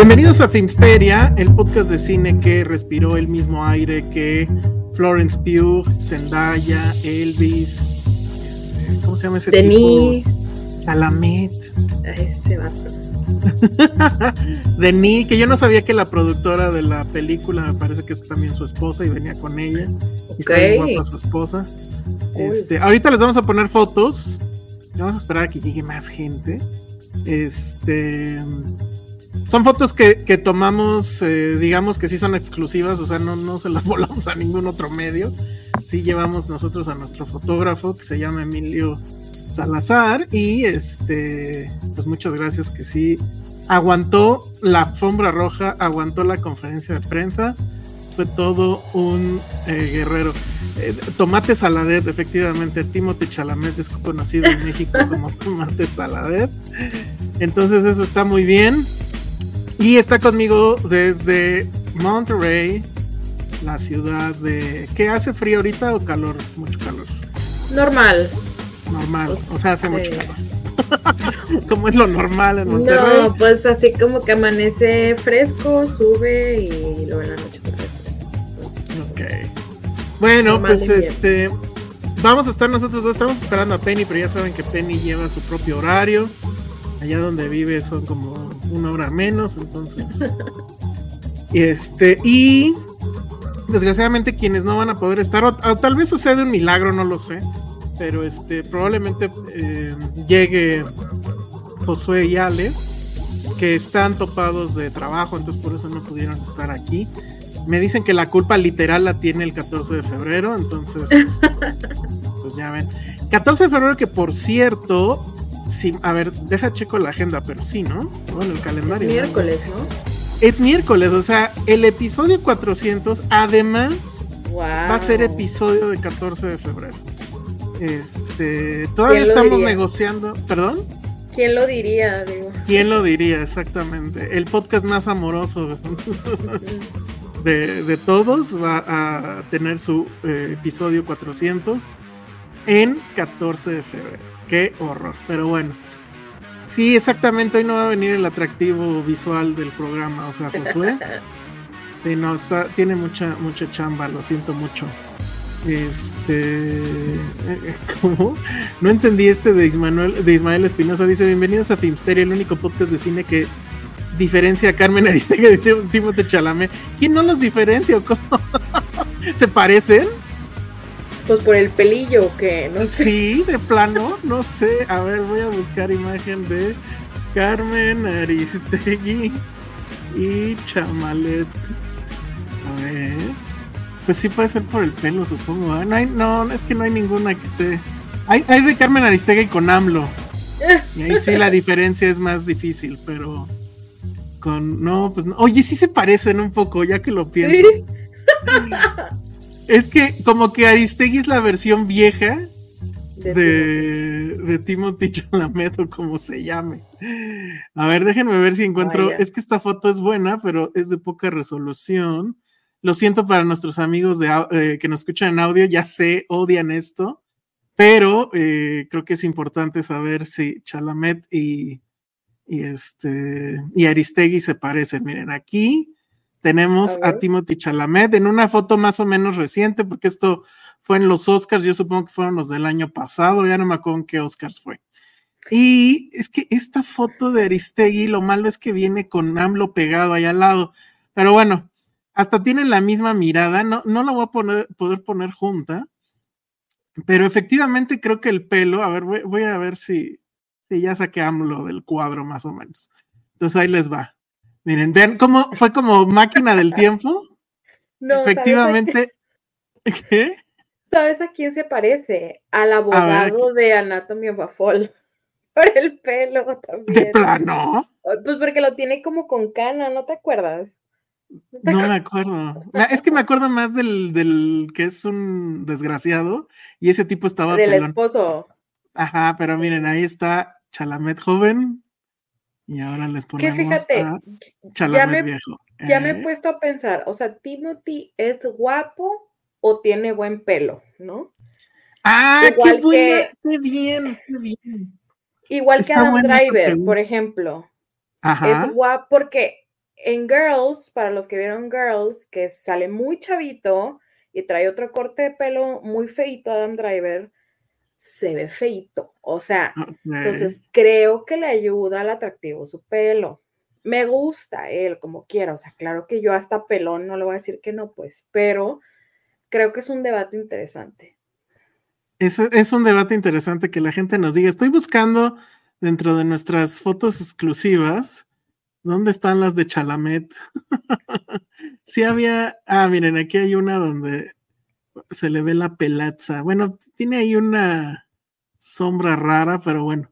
Bienvenidos a Filmsteria, el podcast de cine que respiró el mismo aire que Florence Pugh, Zendaya, Elvis, este, ¿cómo se llama ese Denis. tipo? Chalamet. Ese vato. Denis, que yo no sabía que la productora de la película, me parece que es también su esposa y venía con ella. Y está bien Ok. guapa su esposa. Este, ahorita les vamos a poner fotos. Vamos a esperar a que llegue más gente. Este. Son fotos que, que tomamos, eh, digamos que sí son exclusivas, o sea, no, no se las volamos a ningún otro medio. Sí llevamos nosotros a nuestro fotógrafo que se llama Emilio Salazar y este, pues muchas gracias que sí aguantó la alfombra roja, aguantó la conferencia de prensa, fue todo un eh, guerrero. Eh, Tomate Saladet, efectivamente, Timothy Chalamet es conocido en México como Tomate Saladet. Entonces eso está muy bien. Y está conmigo desde Monterrey, la ciudad de... ¿Qué hace frío ahorita o calor? Mucho calor. Normal. Normal. Pues, O sea, hace sí. mucho calor. como es lo normal en Monterrey. No, pues así como que amanece fresco, sube y luego en la noche. Ok. Bueno, Normal pues este. Vamos a estar nosotros dos. Estamos esperando a Penny, pero ya saben que Penny lleva su propio horario. Allá donde vive son como una hora menos, entonces. este. Y. Desgraciadamente, quienes no van a poder estar, o, tal vez sucede un milagro, no lo sé. Pero este, probablemente eh, llegue Josué y Ale, que están topados de trabajo, entonces por eso no pudieron estar aquí. Me dicen que la culpa literal la tiene el 14 de febrero, entonces, pues ya ven. 14 de febrero que por cierto, sí, a ver, deja checo la agenda, pero sí, ¿no? Bueno, el Es calendario. ¿no? miércoles, ¿no? Es miércoles, o sea, el episodio 400 además Wow. va a ser episodio de 14 de febrero. Este, todavía ¿Quién lo estamos diría? negociando, perdón. ¿Quién lo diría? Digo. ¿Quién lo diría exactamente? El podcast más amoroso de, de todos va a tener su eh, episodio 400 en 14 de febrero. Qué horror, pero bueno. Sí, exactamente, hoy no va a venir el atractivo visual del programa, o sea, Josué. Sí, no, está, tiene mucha, mucha chamba, lo siento mucho. Este, ¿cómo? No entendí este de Ismael, de Ismael Espinosa. Dice: Bienvenidos a Filmsteria, el único podcast de cine que diferencia a Carmen Aristegui de Tim- Timothée Chalamet. ¿Quién no los diferencia o cómo? ¿Se parecen? Pues por el pelillo o qué, no sé. Sí, de plano, no sé. A ver, voy a buscar imagen de Carmen Aristegui y Chamalet. A ver. Pues sí puede ser por el pelo, supongo. ¿eh? No, hay, no, es que no hay ninguna que esté. Hay, hay de Carmen Aristegui con AMLO. Y ahí sí la diferencia es más difícil, pero con. No, pues no. Oye, sí se parecen un poco, ya que lo pienso. Sí. Es que como que Aristegui es la versión vieja De- de, de Timothy Chalamet o como se llame. A ver, déjenme ver si encuentro. Vaya. Es que esta foto es buena, pero es de poca resolución. Lo siento para nuestros amigos de, eh, que nos escuchan en audio, ya sé, odian esto, pero eh, creo que es importante saber si Chalamet y, y este y Aristegui se parecen. Miren, aquí tenemos A. Timothy Chalamet en una foto más o menos reciente, porque esto fue en los Oscars, yo supongo que fueron los del año pasado, ya no me acuerdo en qué Oscars fue. Y es que esta foto de Aristegui, lo malo es que viene con AMLO pegado ahí al lado. Pero bueno, hasta tienen la misma mirada, no, no la voy a poner, poder poner junta. Pero efectivamente creo que el pelo, a ver, voy, a ver si, si ya saqué AMLO del cuadro más o menos. Entonces ahí les va. Miren, vean cómo fue como máquina del tiempo. No, efectivamente. ¿Qué? ¿Sabes a quién se parece? Al abogado de Anatomy of a Fall. Por el pelo también. ¿De plano? Pues porque lo tiene como con cana, ¿no te acuerdas? No, me acuerdo. Es que me acuerdo más del, del, que es un desgraciado y ese tipo estaba. Del esposo. Ajá, pero miren, ahí está Chalamet joven y ahora les ponemos que fíjate, Chalamet viejo. Ya me he ¿eh? puesto a pensar, o sea, Timothy es guapo o tiene buen pelo, ¿no? Ah, qué, qué bien, qué bien. Igual que Adam Driver, por ejemplo. Ajá. Es guapo porque en Girls, para los que vieron Girls, que sale muy chavito y trae otro corte de pelo muy feito Adam Driver, se ve feito. O sea, entonces creo que le ayuda al atractivo su pelo. Me gusta él como quiera, o sea, claro que yo hasta pelón no le voy a decir que no, pues, pero creo que es un debate interesante. Es, un debate interesante que la gente nos diga. Estoy buscando dentro de nuestras fotos exclusivas. ¿Dónde están las de Chalamet? sí había. Ah, miren, aquí hay una donde se le ve la pelaza. Bueno, tiene ahí una sombra rara, pero bueno.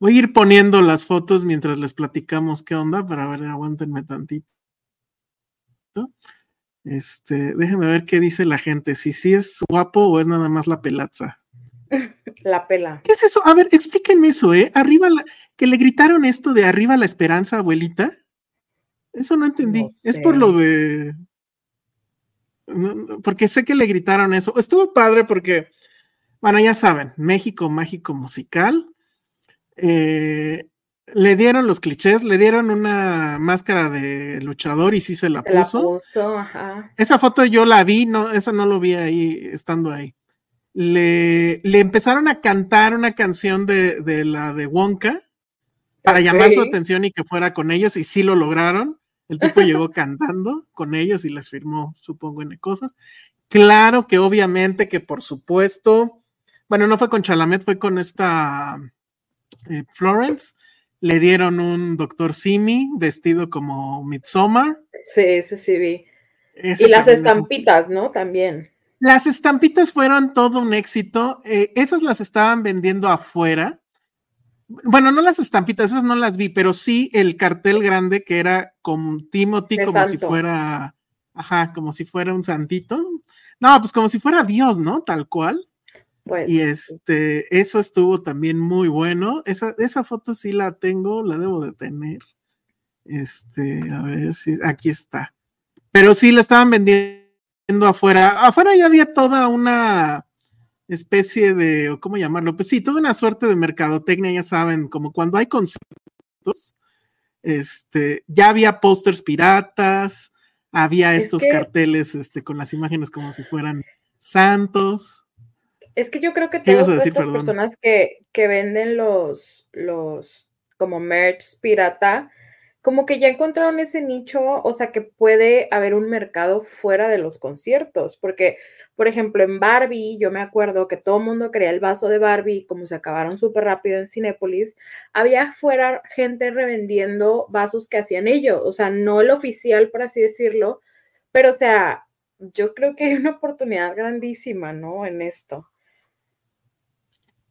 Voy a ir poniendo las fotos mientras les platicamos qué onda, para ver, aguántenme tantito. Este, déjenme ver qué dice la gente, si sí es guapo o es nada más la pelaza. La pela. ¿Qué es eso? A ver, explíquenme eso, ¿eh? Arriba, que le gritaron esto de arriba la esperanza, abuelita. Eso no entendí. Es por lo de. Porque sé que le gritaron eso. Estuvo padre porque, bueno, ya saben, México Mágico Musical. Eh, le dieron los clichés, le dieron una máscara de luchador y sí se la puso. Esa foto yo la vi, no, esa no lo vi ahí, estando ahí. Le, le empezaron a cantar una canción de, de la de Wonka para llamar su atención y que fuera con ellos, y sí lo lograron. El tipo llegó cantando con ellos y les firmó, supongo, en cosas. Claro que obviamente que por supuesto, bueno, no fue con Chalamet, fue con esta eh, Florence le dieron un doctor Simi vestido como Midsommar. Sí, ese sí vi. y las estampitas, ¿no? También. Las estampitas fueron todo un éxito. Eh, esas las estaban vendiendo afuera. Bueno, no las estampitas, esas no las vi, pero sí el cartel grande que era con Timothy como si fuera, ajá, como si fuera un santito. No, pues como si fuera Dios, ¿no? Tal cual. Pues, y este, eso estuvo también muy bueno. Esa, esa foto sí la tengo, la debo de tener. Este, a ver si aquí está. Pero sí la estaban vendiendo afuera. Afuera ya había toda una especie de, ¿cómo llamarlo? Pues sí, toda una suerte de mercadotecnia, ya saben, como cuando hay conciertos, este, ya había pósters piratas, había estos carteles este, con las imágenes como si fueran santos. Es que yo creo que todas las personas que, que, venden los, los como merch pirata, como que ya encontraron ese nicho, o sea, que puede haber un mercado fuera de los conciertos, porque, por ejemplo, en Barbie, yo me acuerdo que todo el mundo quería el vaso de Barbie, como se acabaron súper rápido en Cinépolis, había fuera gente revendiendo vasos que hacían ellos, o sea, no el oficial, por así decirlo, pero, o sea, yo creo que hay una oportunidad grandísima, ¿no? En esto.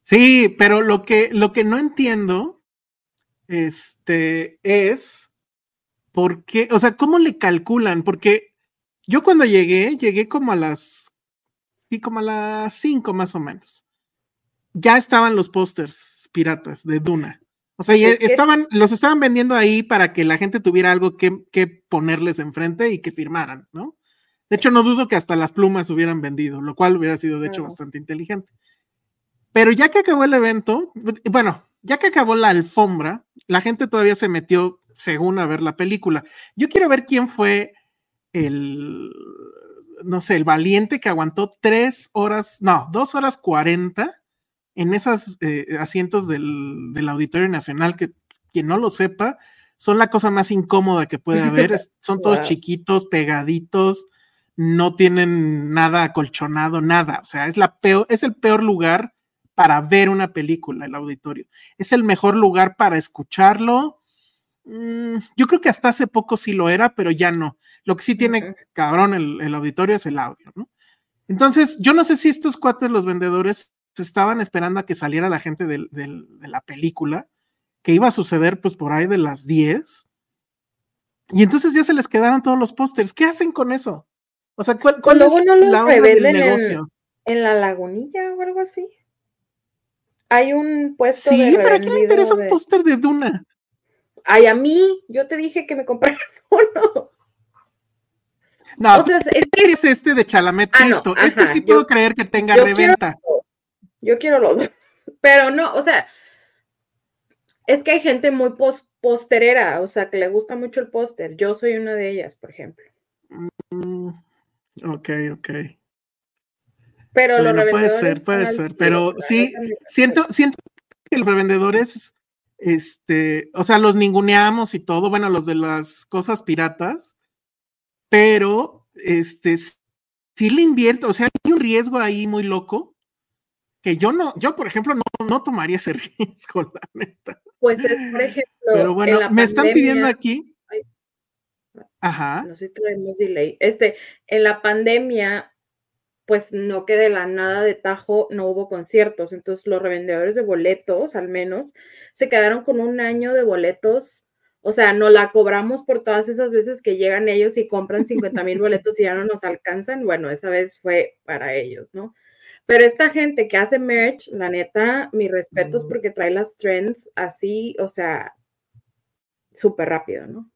Sí, pero lo que, lo que no entiendo este, es por qué, o sea, ¿cómo le calculan? Porque yo cuando llegué, llegué como a las, sí, como a las cinco más o menos. Ya estaban los pósters piratas de Duna. O sea, estaban, los estaban vendiendo ahí para que la gente tuviera algo que, que, ponerles enfrente y que firmaran, ¿no? De hecho, no dudo que hasta las plumas hubieran vendido, lo cual hubiera sido, de hecho, bastante inteligente. Pero ya que acabó el evento, bueno, ya que acabó la alfombra, la gente todavía se metió según a ver la película. Yo quiero ver quién fue el, no sé, el valiente que aguantó tres horas, no, dos horas cuarenta en esos eh, asientos del, del, Auditorio Nacional, que quien no lo sepa, son la cosa más incómoda que puede haber. son todos chiquitos, pegaditos, no tienen nada acolchonado, nada. O sea, es, la peor, es el peor lugar para ver una película, el auditorio. Es el mejor lugar para escucharlo. Mm, yo creo que hasta hace poco sí lo era, pero ya no. Lo que sí tiene cabrón el, auditorio es el audio, ¿no? Entonces, yo no sé si estos cuates, los vendedores, estaban esperando a que saliera la gente de la película que iba a suceder pues por ahí de las 10. Y entonces ya se les quedaron todos los pósters. ¿Qué hacen con eso? O sea, ¿cuál, cuál es la hora del negocio? En, la lagunilla o algo así. Hay un puesto sí, pero ¿a quién le interesa un póster de Duna? Ay, a mí, yo te dije que me compraras uno. No, o sea, es, que... es este de Chalamet ah, Cristo. este sí puedo creer que tenga reventa. yo quiero los dos. Pero no, o sea, es que hay gente muy posterera, o sea, que le gusta mucho el póster. Yo soy una de ellas, por ejemplo. Mm, ok, ok. Pero los revendedores. Puede ser, puede ser. Pero sí, siento, siento que los revendedores, este, o sea, los ninguneamos y todo, bueno, los de las cosas piratas, pero este, sí le invierto, o sea, hay un riesgo ahí muy loco que yo no, yo por ejemplo no, no tomaría ese riesgo, la neta. Pues es, por ejemplo. Pero bueno, me están pidiendo aquí. Ajá. No sé si tenemos delay. Este, en la pandemia, pues no que de la nada de tajo no hubo conciertos. Entonces los revendedores de boletos, al menos, se quedaron con un año de boletos. O sea, no la cobramos por todas esas veces que llegan ellos y compran 50 mil boletos y ya no nos alcanzan. Bueno, esa vez fue para ellos, ¿no? Pero esta gente que hace merch, la neta, mis respetos porque trae las trends así, o sea, súper rápido, ¿no?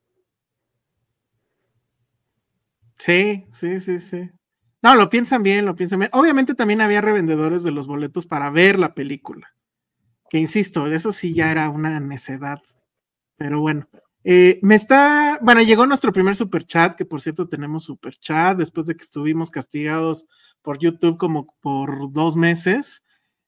Sí, sí, sí, sí. No, lo piensan bien, lo piensan bien. Obviamente también había revendedores de los boletos para ver la película. Que insisto, eso sí ya era una necedad. Pero bueno, eh, me está, bueno, llegó nuestro primer super chat, que por cierto tenemos super chat después de que estuvimos castigados por YouTube como por dos meses.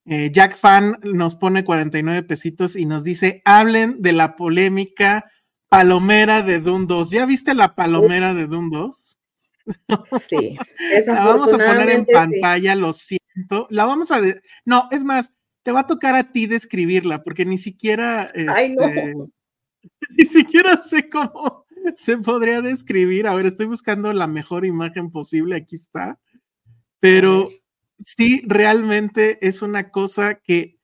Eh, Jack Fan nos pone 49 pesitos y nos dice, hablen de la polémica palomera de Doom 2. ¿Ya viste la palomera de Doom 2? Sí. la vamos a poner en pantalla, lo siento. La vamos a... no, es más, te va a tocar a ti describirla, porque ni siquiera... Ay, no. Este, ni siquiera sé cómo se podría describir. A ver, estoy buscando la mejor imagen posible. Aquí está. Pero sí, realmente es una cosa que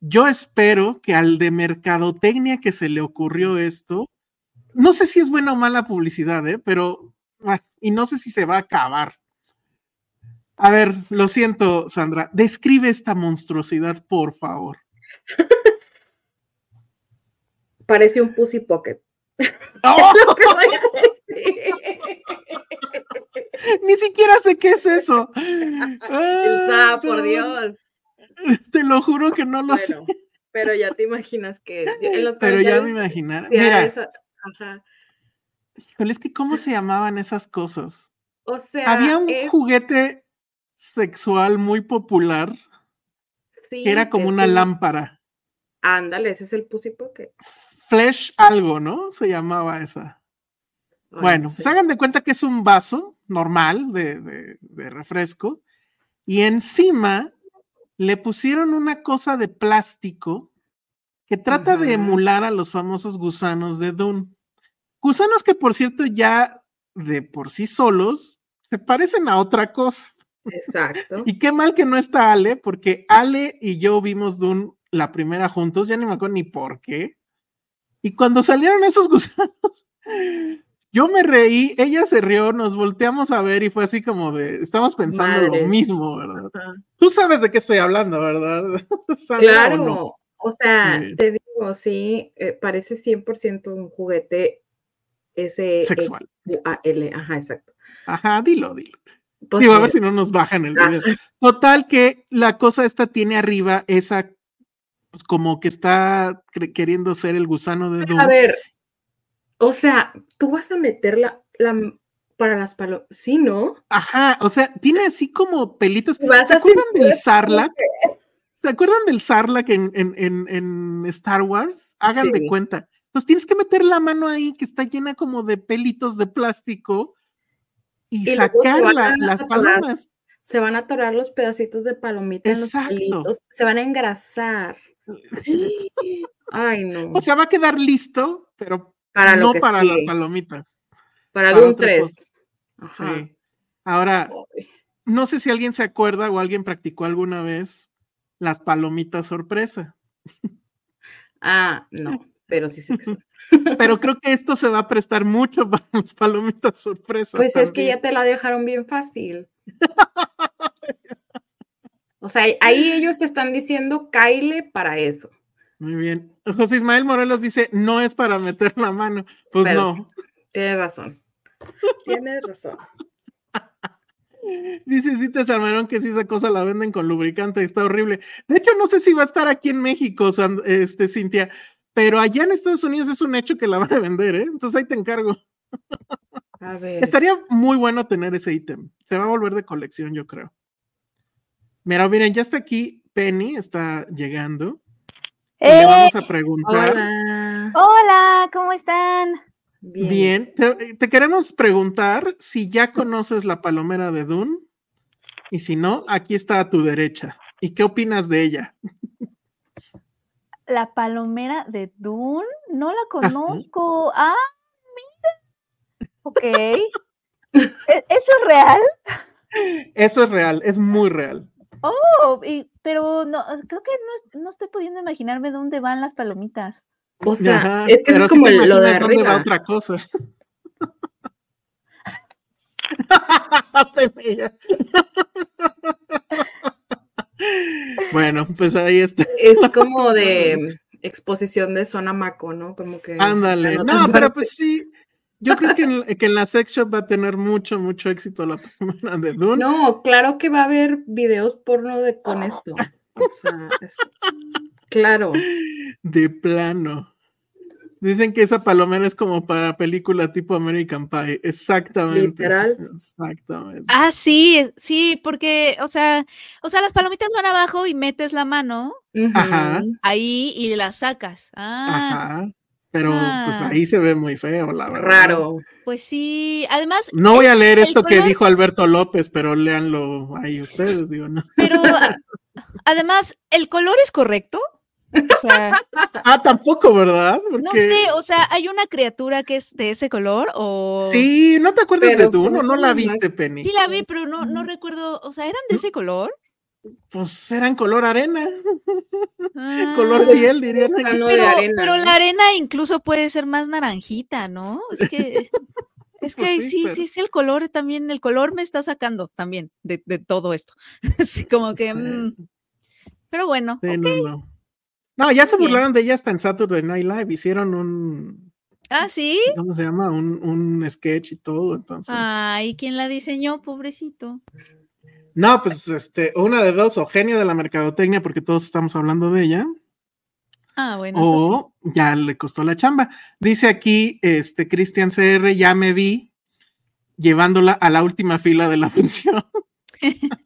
yo espero que al de mercadotecnia que se le ocurrió esto, no sé si es buena o mala publicidad, ¿eh? pero, y no sé si se va a acabar. A ver, lo siento, Sandra, describe esta monstruosidad, por favor. Parece un pussy pocket. ¡Oh! Ni siquiera sé qué es eso. Ah, por Dios. Te lo juro que no lo sé. Pero ya te imaginas que Pero ya me imaginara. Mira. ajá. Híjole, es que ¿cómo se llamaban esas cosas? O sea, había un juguete sexual muy popular que era como una lámpara. Ándale, ese es el Pussy Pocket. Flesh algo, ¿no? Se llamaba esa. bueno, se hagan de cuenta que es un vaso normal de, refresco y encima le pusieron una cosa de plástico que trata de emular a los famosos gusanos de Dune. Gusanos que, por cierto, ya de por sí solos se parecen a otra cosa. Exacto. y qué mal que no está Ale, porque Ale y yo vimos Dune la primera juntos, ya ni me acuerdo ni por qué. Y cuando salieron esos gusanos, yo me reí, ella se rió, nos volteamos a ver y fue así como de, estamos pensando lo mismo, ¿verdad? Tú sabes de qué estoy hablando, ¿verdad? claro, o, sea, te digo, sí, eh, parece 100% un juguete ese sexual. L, ajá, exacto. Ajá, dilo, dilo. Pues digo, a ver si no nos bajan el video. Total que la cosa esta tiene arriba esa pues, como que está queriendo ser el gusano de A ver, o sea, tú vas a meter la, Para las palomas, sí, ¿no? Ajá, o sea, tiene así como pelitos. ¿Se acuerdan del Sarlacc? ¿Se acuerdan del Sarlacc en, en, Star Wars? Hagan de cuenta. Entonces tienes que meter la mano ahí que está llena como de pelitos de plástico y, sacar las palomas. Se van a atorar los pedacitos de palomita en los pelitos, se van a engrasar. Ay, no. O sea, va a quedar listo, pero no para las palomitas. Para, para un 3. Sí. Ahora, no sé si alguien se acuerda o alguien practicó alguna vez las palomitas sorpresa. Ah, no, pero sí sé que son. Pero creo que esto se va a prestar mucho para las palomitas sorpresa. Pues es que ya te la dejaron bien fácil. O sea, ahí ellos te están diciendo, Kyle para eso. Muy bien. José Ismael Morelos dice, no es para meter la mano. Pues no. Tienes razón. Tienes razón. Dice Cita Salmerón que si esa cosa la venden con lubricante y está horrible. De hecho, no sé si va a estar aquí en México, este, Cintia, pero allá en Estados Unidos es un hecho que la van a vender, ¿eh? Entonces ahí te encargo. A ver. Estaría muy bueno tener ese ítem. Se va a volver de colección, yo creo. Mira, miren, ya está aquí Penny, está llegando. le ¡Eh! vamos a preguntar. Hola. Hola, ¿cómo están? Bien. Te, queremos preguntar si ya conoces la palomera de Dune. Y si no, aquí está a tu derecha. ¿Y qué opinas de ella? La palomera de Dune, no la conozco. Ah, mira. Ok. ¿E-, ¿Eso es real? Eso es real, es muy real. Oh, pero no, creo que no, estoy pudiendo imaginarme dónde van las palomitas. O sea, es que es como lo de arriba. dónde va otra cosa. bueno, pues ahí está. Es como de exposición de zona maco, ¿no? Como que. Ándale. No, pero pues sí. Yo creo que en, que en, la sex shop va a tener mucho, mucho éxito la primera de Dune. No, claro que va a haber videos porno de con esto. O sea, claro. De plano. Dicen que esa palomera es como para película tipo American Pie. Exactamente. Literal. Exactamente. Ah, sí, sí, porque, o sea, o sea, las palomitas van abajo y metes la mano Ajá. ahí y las sacas. Ah. Ajá. Pero pues ah. ahí se ve muy feo, la verdad. Raro. Pues sí, además. No voy a leer esto que dijo Alberto López, pero léanlo ahí ustedes, digo, no. Pero además, ¿el color es correcto? O sea, ah, tampoco, ¿verdad? No sé, o sea, ¿hay una criatura que es de ese color o...? Sí, ¿no te acuerdas de tú? No, no la viste, Penny. Sí la vi, pero no, no recuerdo, o sea, ¿eran de ese color? Pues eran color arena. color piel, dirían. Pero, pero, la arena incluso puede ser más naranjita, ¿no? Es que... Es pues que sí, sí, sí, el color también, el color me está sacando también de, de todo esto. Así como que... Mm. Pero bueno, no, ya se burlaron de ella hasta en Saturday Night Live. Hicieron un. Ah, sí. ¿Cómo se llama? Un, un sketch y todo, entonces. Ay, ¿quién la diseñó, pobrecito? No, pues este, una de dos, o genio de la mercadotecnia, porque todos estamos hablando de ella. Ah, bueno. O ya le costó la chamba. Dice aquí, este, Cristian CR, ya me vi llevándola a la última fila de la función.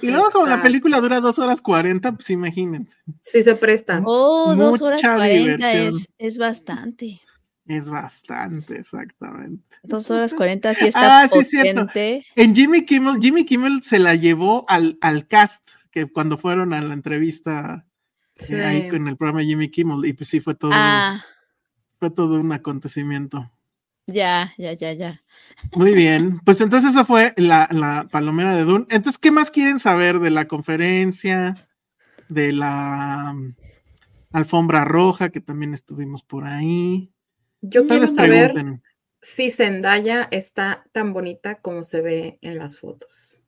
Y luego como la película dura dos horas cuarenta, pues imagínense. Sí se prestan. Oh, dos horas cuarenta es, es bastante. Es bastante, exactamente. Dos horas cuarenta sí está ah, sí, cierto. En Jimmy Kimmel, Jimmy Kimmel se la llevó al, al cast que cuando fueron a la entrevista eh, ahí con el programa Jimmy Kimmel, y pues sí fue todo, ah. fue todo un acontecimiento. Ya, ya, ya, ya. Muy bien, pues entonces esa fue la, palomera de Dune. Entonces, ¿qué más quieren saber de la conferencia, de la mm, alfombra roja, que también estuvimos por ahí? Yo quiero saber si Zendaya está tan bonita como se ve en las fotos.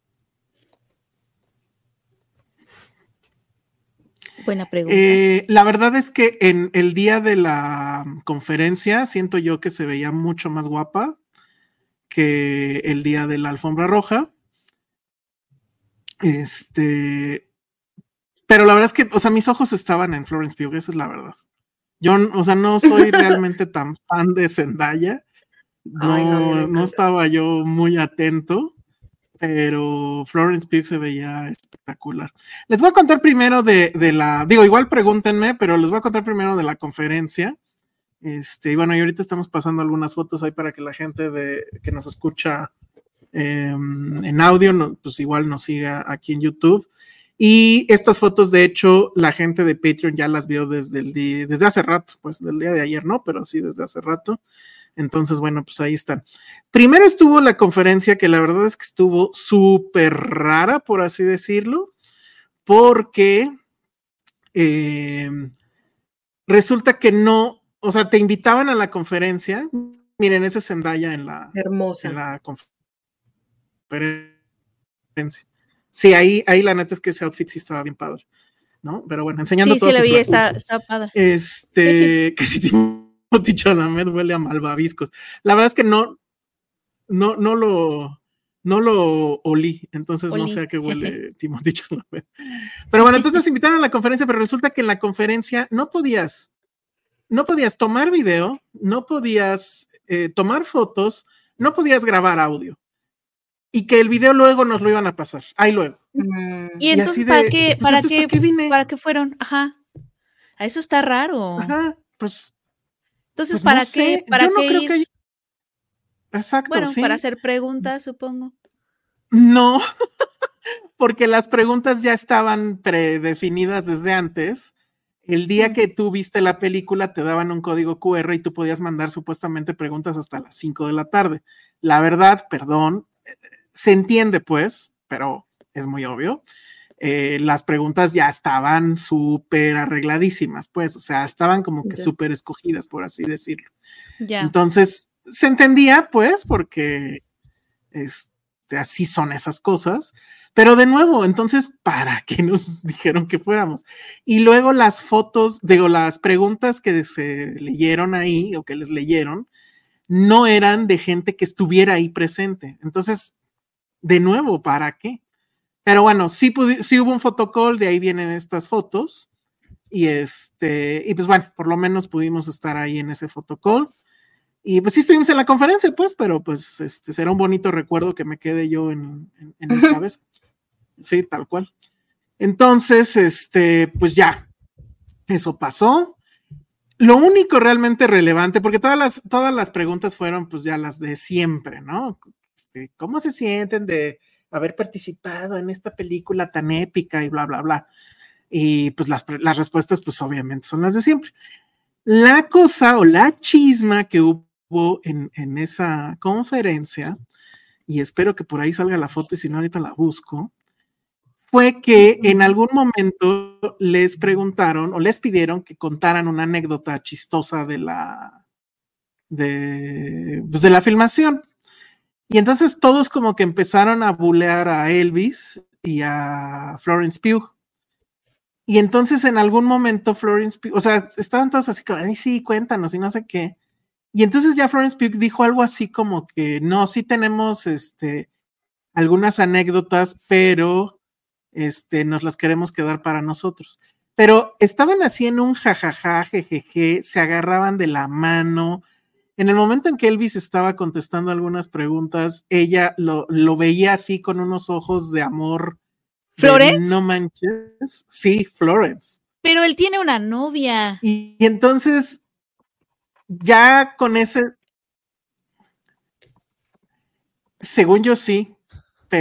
Buena pregunta. Eh, la verdad es que en el día de la conferencia siento yo que se veía mucho más guapa que el día de la alfombra roja. Este, pero la verdad es que, o sea, mis ojos estaban en Florence Pugh, esa es la verdad. Yo, o sea, no soy realmente tan fan de Zendaya, no, no, estaba yo muy atento, pero Florence Pugh se veía espectacular. Les voy a contar primero de, de, la, digo, igual pregúntenme, pero les voy a contar primero de la conferencia. Este, y bueno, y ahorita estamos pasando algunas fotos ahí para que la gente de, que nos escucha em, en audio, pues igual nos siga aquí en YouTube. Y estas fotos, de hecho, la gente de Patreon ya las vio desde el desde hace rato, pues del día de ayer, ¿no? Pero sí desde hace rato. Entonces, bueno, pues ahí están. Primero estuvo la conferencia que la verdad es que estuvo súper rara, por así decirlo, porque eh, resulta que no, o sea, te invitaban a la conferencia. Miren, esa Zendaya en la, Hermosa. En la conferencia. Sí, ahí, ahí la neta es que ese outfit sí estaba bien padre, ¿no? Pero bueno, enseñando todo. Sí, sí, la vi, está, está padre. Este, que si Timothy Chalamet huele a malvaviscos. La verdad es que no, no, no lo, no lo olí, entonces no sé a qué huele Timothy Chalamet. Pero bueno, entonces nos invitaron a la conferencia, pero resulta que en la conferencia no podías, no podías tomar video, no podías eh, tomar fotos, no podías grabar audio y que el video luego nos lo iban a pasar. Ahí luego. Mm. Y entonces, ¿para, qué, pues, para, qué, ¿para, qué, fueron? Ajá. A eso está raro. Ajá, pues. Entonces, pues, ¿para qué? ¿Para Yo qué no creo que Exacto. Bueno, para hacer preguntas, supongo. No, porque las preguntas ya estaban predefinidas desde antes. El día que tú viste la película te daban un código QR y tú podías mandar supuestamente preguntas hasta las 5 de la tarde. La verdad, perdón, se entiende, pues, pero es muy obvio. Eh, las preguntas ya estaban súper arregladísimas, pues, o sea, estaban como que súper escogidas, por así decirlo. Entonces, se entendía, pues, porque este, así son esas cosas. Pero de nuevo, entonces, ¿para qué nos dijeron que fuéramos? Y luego las fotos, digo, las preguntas que se leyeron ahí o que les leyeron, no eran de gente que estuviera ahí presente. Entonces, de nuevo, ¿para qué? Pero bueno, sí, sí hubo un fotocall, de ahí vienen estas fotos. Y este, y pues bueno, por lo menos pudimos estar ahí en ese fotocall. Y pues sí estuvimos en la conferencia, pues, pero pues este será un bonito recuerdo que me quede yo en, en, mi cabeza. Sí, tal cual. Entonces, este, pues ya, eso pasó. Lo único realmente relevante, porque todas las, todas las preguntas fueron pues ya las de siempre, ¿no? Este, ¿Cómo se sienten de haber participado en esta película tan épica y bla, bla, bla? Y pues las, las respuestas pues obviamente son las de siempre. La cosa o la chisma que hubo en, en esa conferencia, y espero que por ahí salga la foto y si no ahorita la busco, fue que en algún momento les preguntaron o les pidieron que contaran una anécdota chistosa de la de, pues de la filmación. Y entonces todos como que empezaron a bulear a Elvis y a Florence Pugh. Y entonces en algún momento Florence Pugh, o sea, estaban todos así como, ay, sí, cuéntanos y no sé qué. Y entonces ya Florence Pugh dijo algo así como que no, sí tenemos este algunas anécdotas, pero este, nos las queremos quedar para nosotros. Pero estaban así en un jajaja, jejeje, se agarraban de la mano. En el momento en que Elvis estaba contestando algunas preguntas, ella lo, veía así con unos ojos de amor. ¿Florence? no manches. Sí, Florence. Pero él tiene una novia. y entonces, ya con ese. Según yo sí,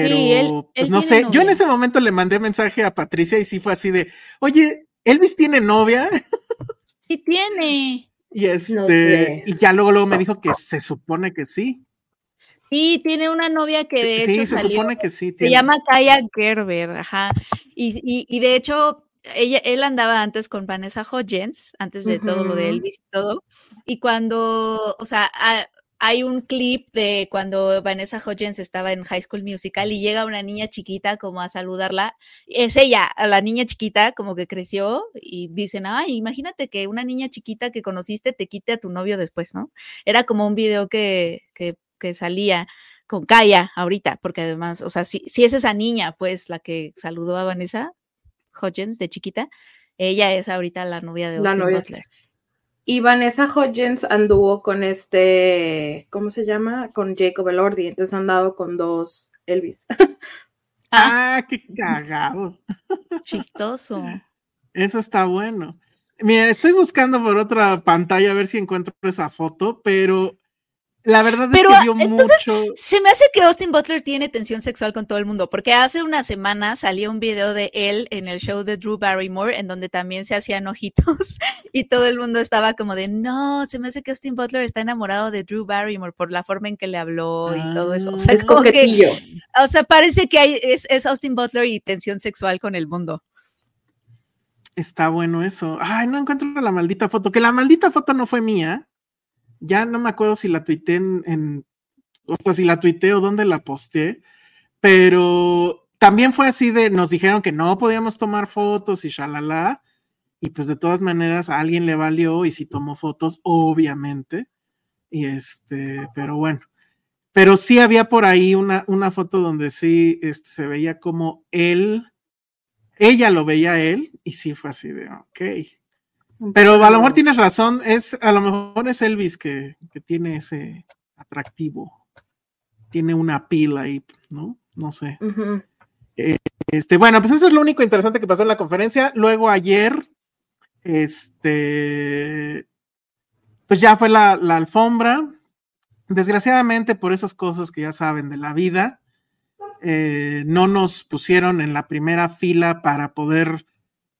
pero pues no sé, yo en ese momento le mandé mensaje a Patricia y sí fue así de, oye, Elvis tiene novia. Sí tiene. Y este, y ya luego, luego me dijo que se supone que sí. Sí, tiene una novia que de sí, se supone que sí. Se llama Kaya Gerber, ajá. Y, y, de hecho, ella, él andaba antes con Vanessa Hodgins, antes de todo lo de Elvis y todo. Y cuando, o sea, hay un clip de cuando Vanessa Hudgens estaba en High School Musical y llega una niña chiquita como a saludarla. Es ella, la niña chiquita, como que creció y dicen, ay, imagínate que una niña chiquita que conociste te quite a tu novio después, ¿no? Era como un video que, que, que salía con Kaya ahorita, porque además, o sea, si, si es esa niña, pues, la que saludó a Vanessa Hudgens de chiquita, ella es ahorita la novia de Austin Butler. Y Vanessa Hodgins anduvo con este, ¿cómo se llama? Con Jacob Elordi, entonces han dado con dos Elvis. ah, qué cagado. Chistoso. Eso está bueno. Mira, estoy buscando por otra pantalla a ver si encuentro esa foto, pero la verdad es que dio mucho. Se me hace que Austin Butler tiene tensión sexual con todo el mundo, porque hace una semana salió un video de él en el show de Drew Barrymore, en donde también se hacían ojitos, y todo el mundo estaba como de no, se me hace que Austin Butler está enamorado de Drew Barrymore por la forma en que le habló y todo eso. O sea, es como que, o sea, parece que hay, es, es Austin Butler y tensión sexual con el mundo. Está bueno eso. Ay, no encuentro la maldita foto. Que la maldita foto no fue mía. Ya no me acuerdo si la tuité en, o sea, si la o dónde la posté. Pero también fue así de, nos dijeron que no podíamos tomar fotos y shalala. Y pues de todas maneras a alguien le valió y si tomó fotos, obviamente. Y este, pero bueno. Pero sí había por ahí una, una foto donde sí este, se veía como él ella lo veía a él y sí fue así de, ok. Pero a lo mejor tienes razón, es, a lo mejor es Elvis que, tiene ese atractivo. Tiene una pila ahí, ¿no? No sé. Eh, este, bueno, pues eso es lo único interesante que pasó en la conferencia. Luego ayer, este, pues ya fue la, la alfombra. Desgraciadamente, por esas cosas que ya saben de la vida, eh, no nos pusieron en la primera fila para poder,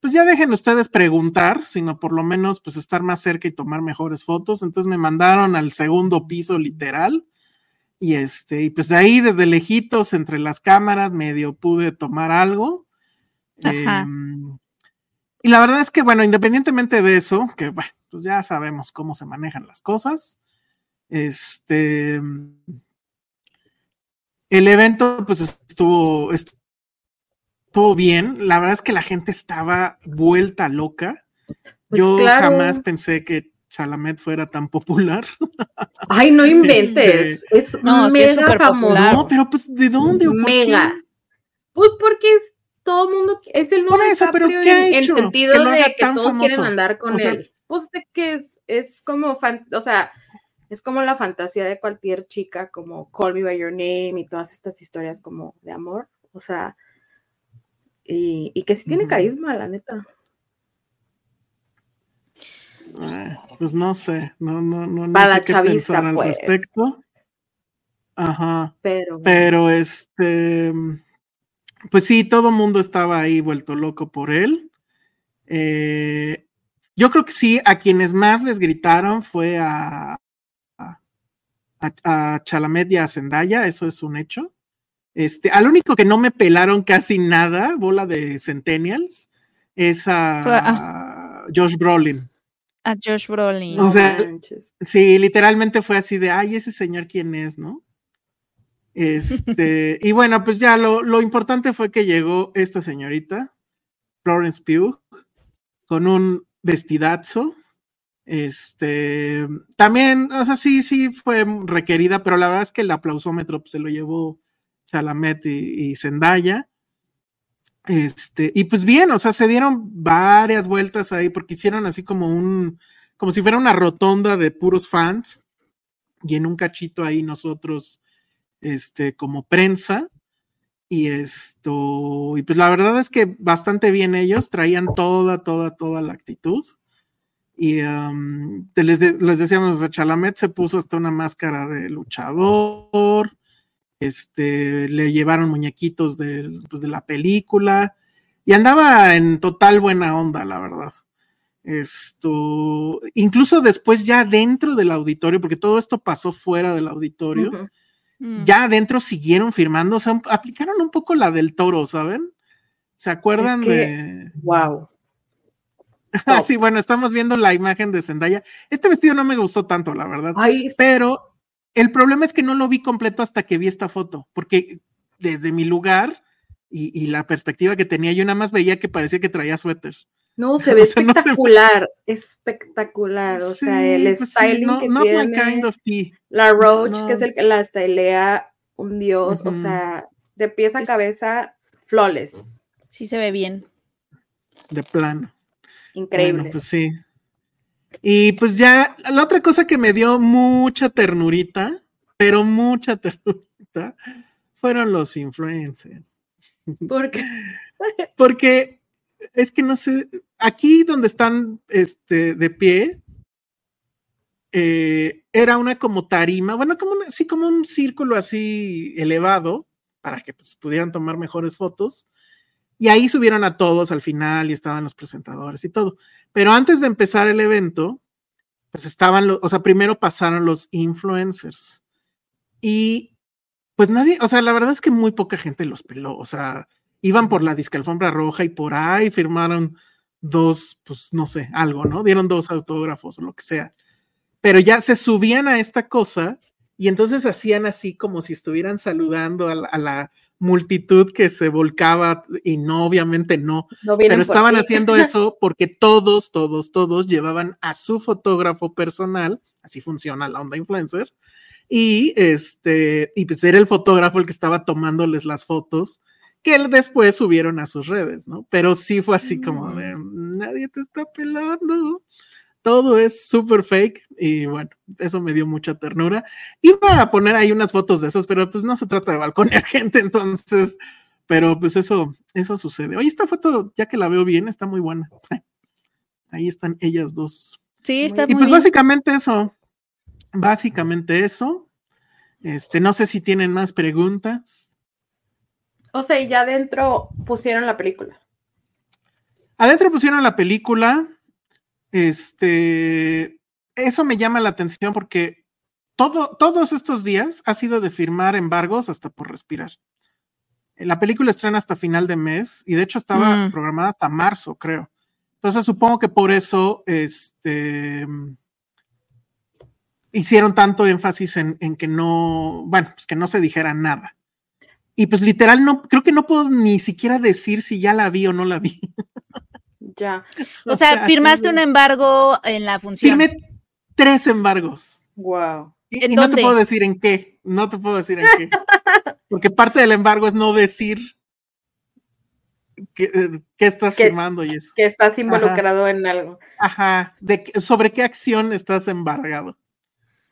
pues ya dejen ustedes preguntar, sino por lo menos pues estar más cerca y tomar mejores fotos. Entonces me mandaron al segundo piso literal. Y este, y pues de ahí desde lejitos entre las cámaras medio pude tomar algo. Em, y la verdad es que, bueno, independientemente de eso, que bueno, pues ya sabemos cómo se manejan las cosas. Este, el evento, pues estuvo, estuvo bien. La verdad es que la gente estaba vuelta loca. Pues Yo jamás pensé que Chalamet fuera tan popular. Ay, no inventes. Este, es mega famoso. No, pero pues, ¿de dónde? ¿O mega. Pues porque es todo el mundo, es el nuevo eso, pero ¿qué ha en, hecho? sentido de que todos quieren andar con él. pues de que es, es como, fan, o sea, es como la fantasía de cualquier chica, como Call Me By Your Name y todas estas historias como de amor, o sea, y, que sí tiene carisma, la neta. pues no sé, no, no, no, no sé qué pensar al pues. respecto. Ajá. Pero, pero este, pues sí, todo el mundo estaba ahí vuelto loco por él. Eh, yo creo que sí, a quienes más les gritaron fue a, a, Chalamet y a Zendaya, eso es un hecho. Este, al único que no me pelaron casi nada, bola de Centennials, es a, Josh Brolin. A Josh Brolin. O sea, sí, literalmente fue así de, ay, ese señor quién es, ¿no? Este, y bueno, pues ya lo, lo, importante fue que llegó esta señorita, Florence Pugh, con un vestidazo, este, también, o sea, sí, sí fue requerida, pero la verdad es que el aplausómetro pues, se lo llevó Chalamet y, Zendaya. Este, y pues bien, o sea, se dieron varias vueltas ahí porque hicieron así como un, como si fuera una rotonda de puros fans y en un cachito ahí nosotros, este, como prensa. Y esto, y pues la verdad es que bastante bien ellos, traían toda, toda, toda la actitud. Y les, les, decíamos, Chalamet se puso hasta una máscara de luchador, este, le llevaron muñequitos de, pues, de la película y andaba en total buena onda, la verdad. Esto, incluso después ya dentro del auditorio, porque todo esto pasó fuera del auditorio, mm. ya adentro siguieron firmando, o sea, aplicaron un poco la del toro, ¿saben? ¿Se acuerdan de... Wow. sí, bueno, estamos viendo la imagen de Zendaya. Este vestido no me gustó tanto, la verdad. Pero el problema es que no lo vi completo hasta que vi esta foto, porque desde mi lugar y, la perspectiva que tenía, yo nada más veía que parecía que traía suéter. No, se ve espectacular, espectacular. O sea, el pues styling que tiene. La Roach, que es el que la stylea, un dios, o sea, de pies a cabeza, flawless. Sí se ve bien. De plano. Increíble. pues sí. Y pues ya, la otra cosa que me dio mucha ternurita, pero mucha ternurita, fueron los influencers. ¿Por qué? Porque es que no sé, aquí donde están este, de pie, eh, era una como tarima, bueno, como así como un círculo así elevado para que pues, pudieran tomar mejores fotos. Y ahí subieron a todos al final y estaban los presentadores y todo. Pero antes de empezar el evento, pues estaban los, o sea, primero pasaron los influencers. Y pues nadie, o sea, la verdad es que muy poca gente los peló, o sea, iban por la disca alfombra roja y por ahí firmaron dos, pues no sé, algo, ¿no? Dieron dos autógrafos o lo que sea. Pero ya se subían a esta cosa y entonces hacían así como si estuvieran saludando a la, multitud que se volcaba y no, obviamente no, pero estaban haciendo eso porque todos, todos, todos llevaban a su fotógrafo personal, así funciona la onda influencer, y este, y pues era el fotógrafo el que estaba tomándoles las fotos que después subieron a sus redes, ¿no? Pero sí fue así como de, mm. nadie te está pelando todo es súper fake y bueno, eso me dio mucha ternura. Iba a poner ahí unas fotos de esos, pero pues no se trata de balconear gente, entonces, pero pues eso, eso sucede. Oye, esta foto, ya que la veo bien, está muy buena. Ahí están ellas dos. Sí, está y pues básicamente eso, básicamente eso. Este, no sé si tienen más preguntas. O sea, ya adentro pusieron la película. Adentro pusieron la película. Este, eso me llama la atención porque todo, todos estos días ha sido de firmar embargos hasta por respirar. La película estrena hasta final de mes y de hecho estaba mm. programada hasta marzo, creo. Entonces supongo que por eso este, hicieron tanto énfasis en, en, que no, bueno, pues que no se dijera nada. Y pues literal no, creo que no puedo ni siquiera decir si ya la vi o no la vi. Ya. O, sea, firmaste un embargo en la función. Firmé tres embargos. Wow. Y, no te puedo decir en qué. No te puedo decir en qué. Porque parte del embargo es no decir qué, eh, estás firmando y eso. Que estás involucrado en algo. Ajá. De, sobre qué acción estás embargado.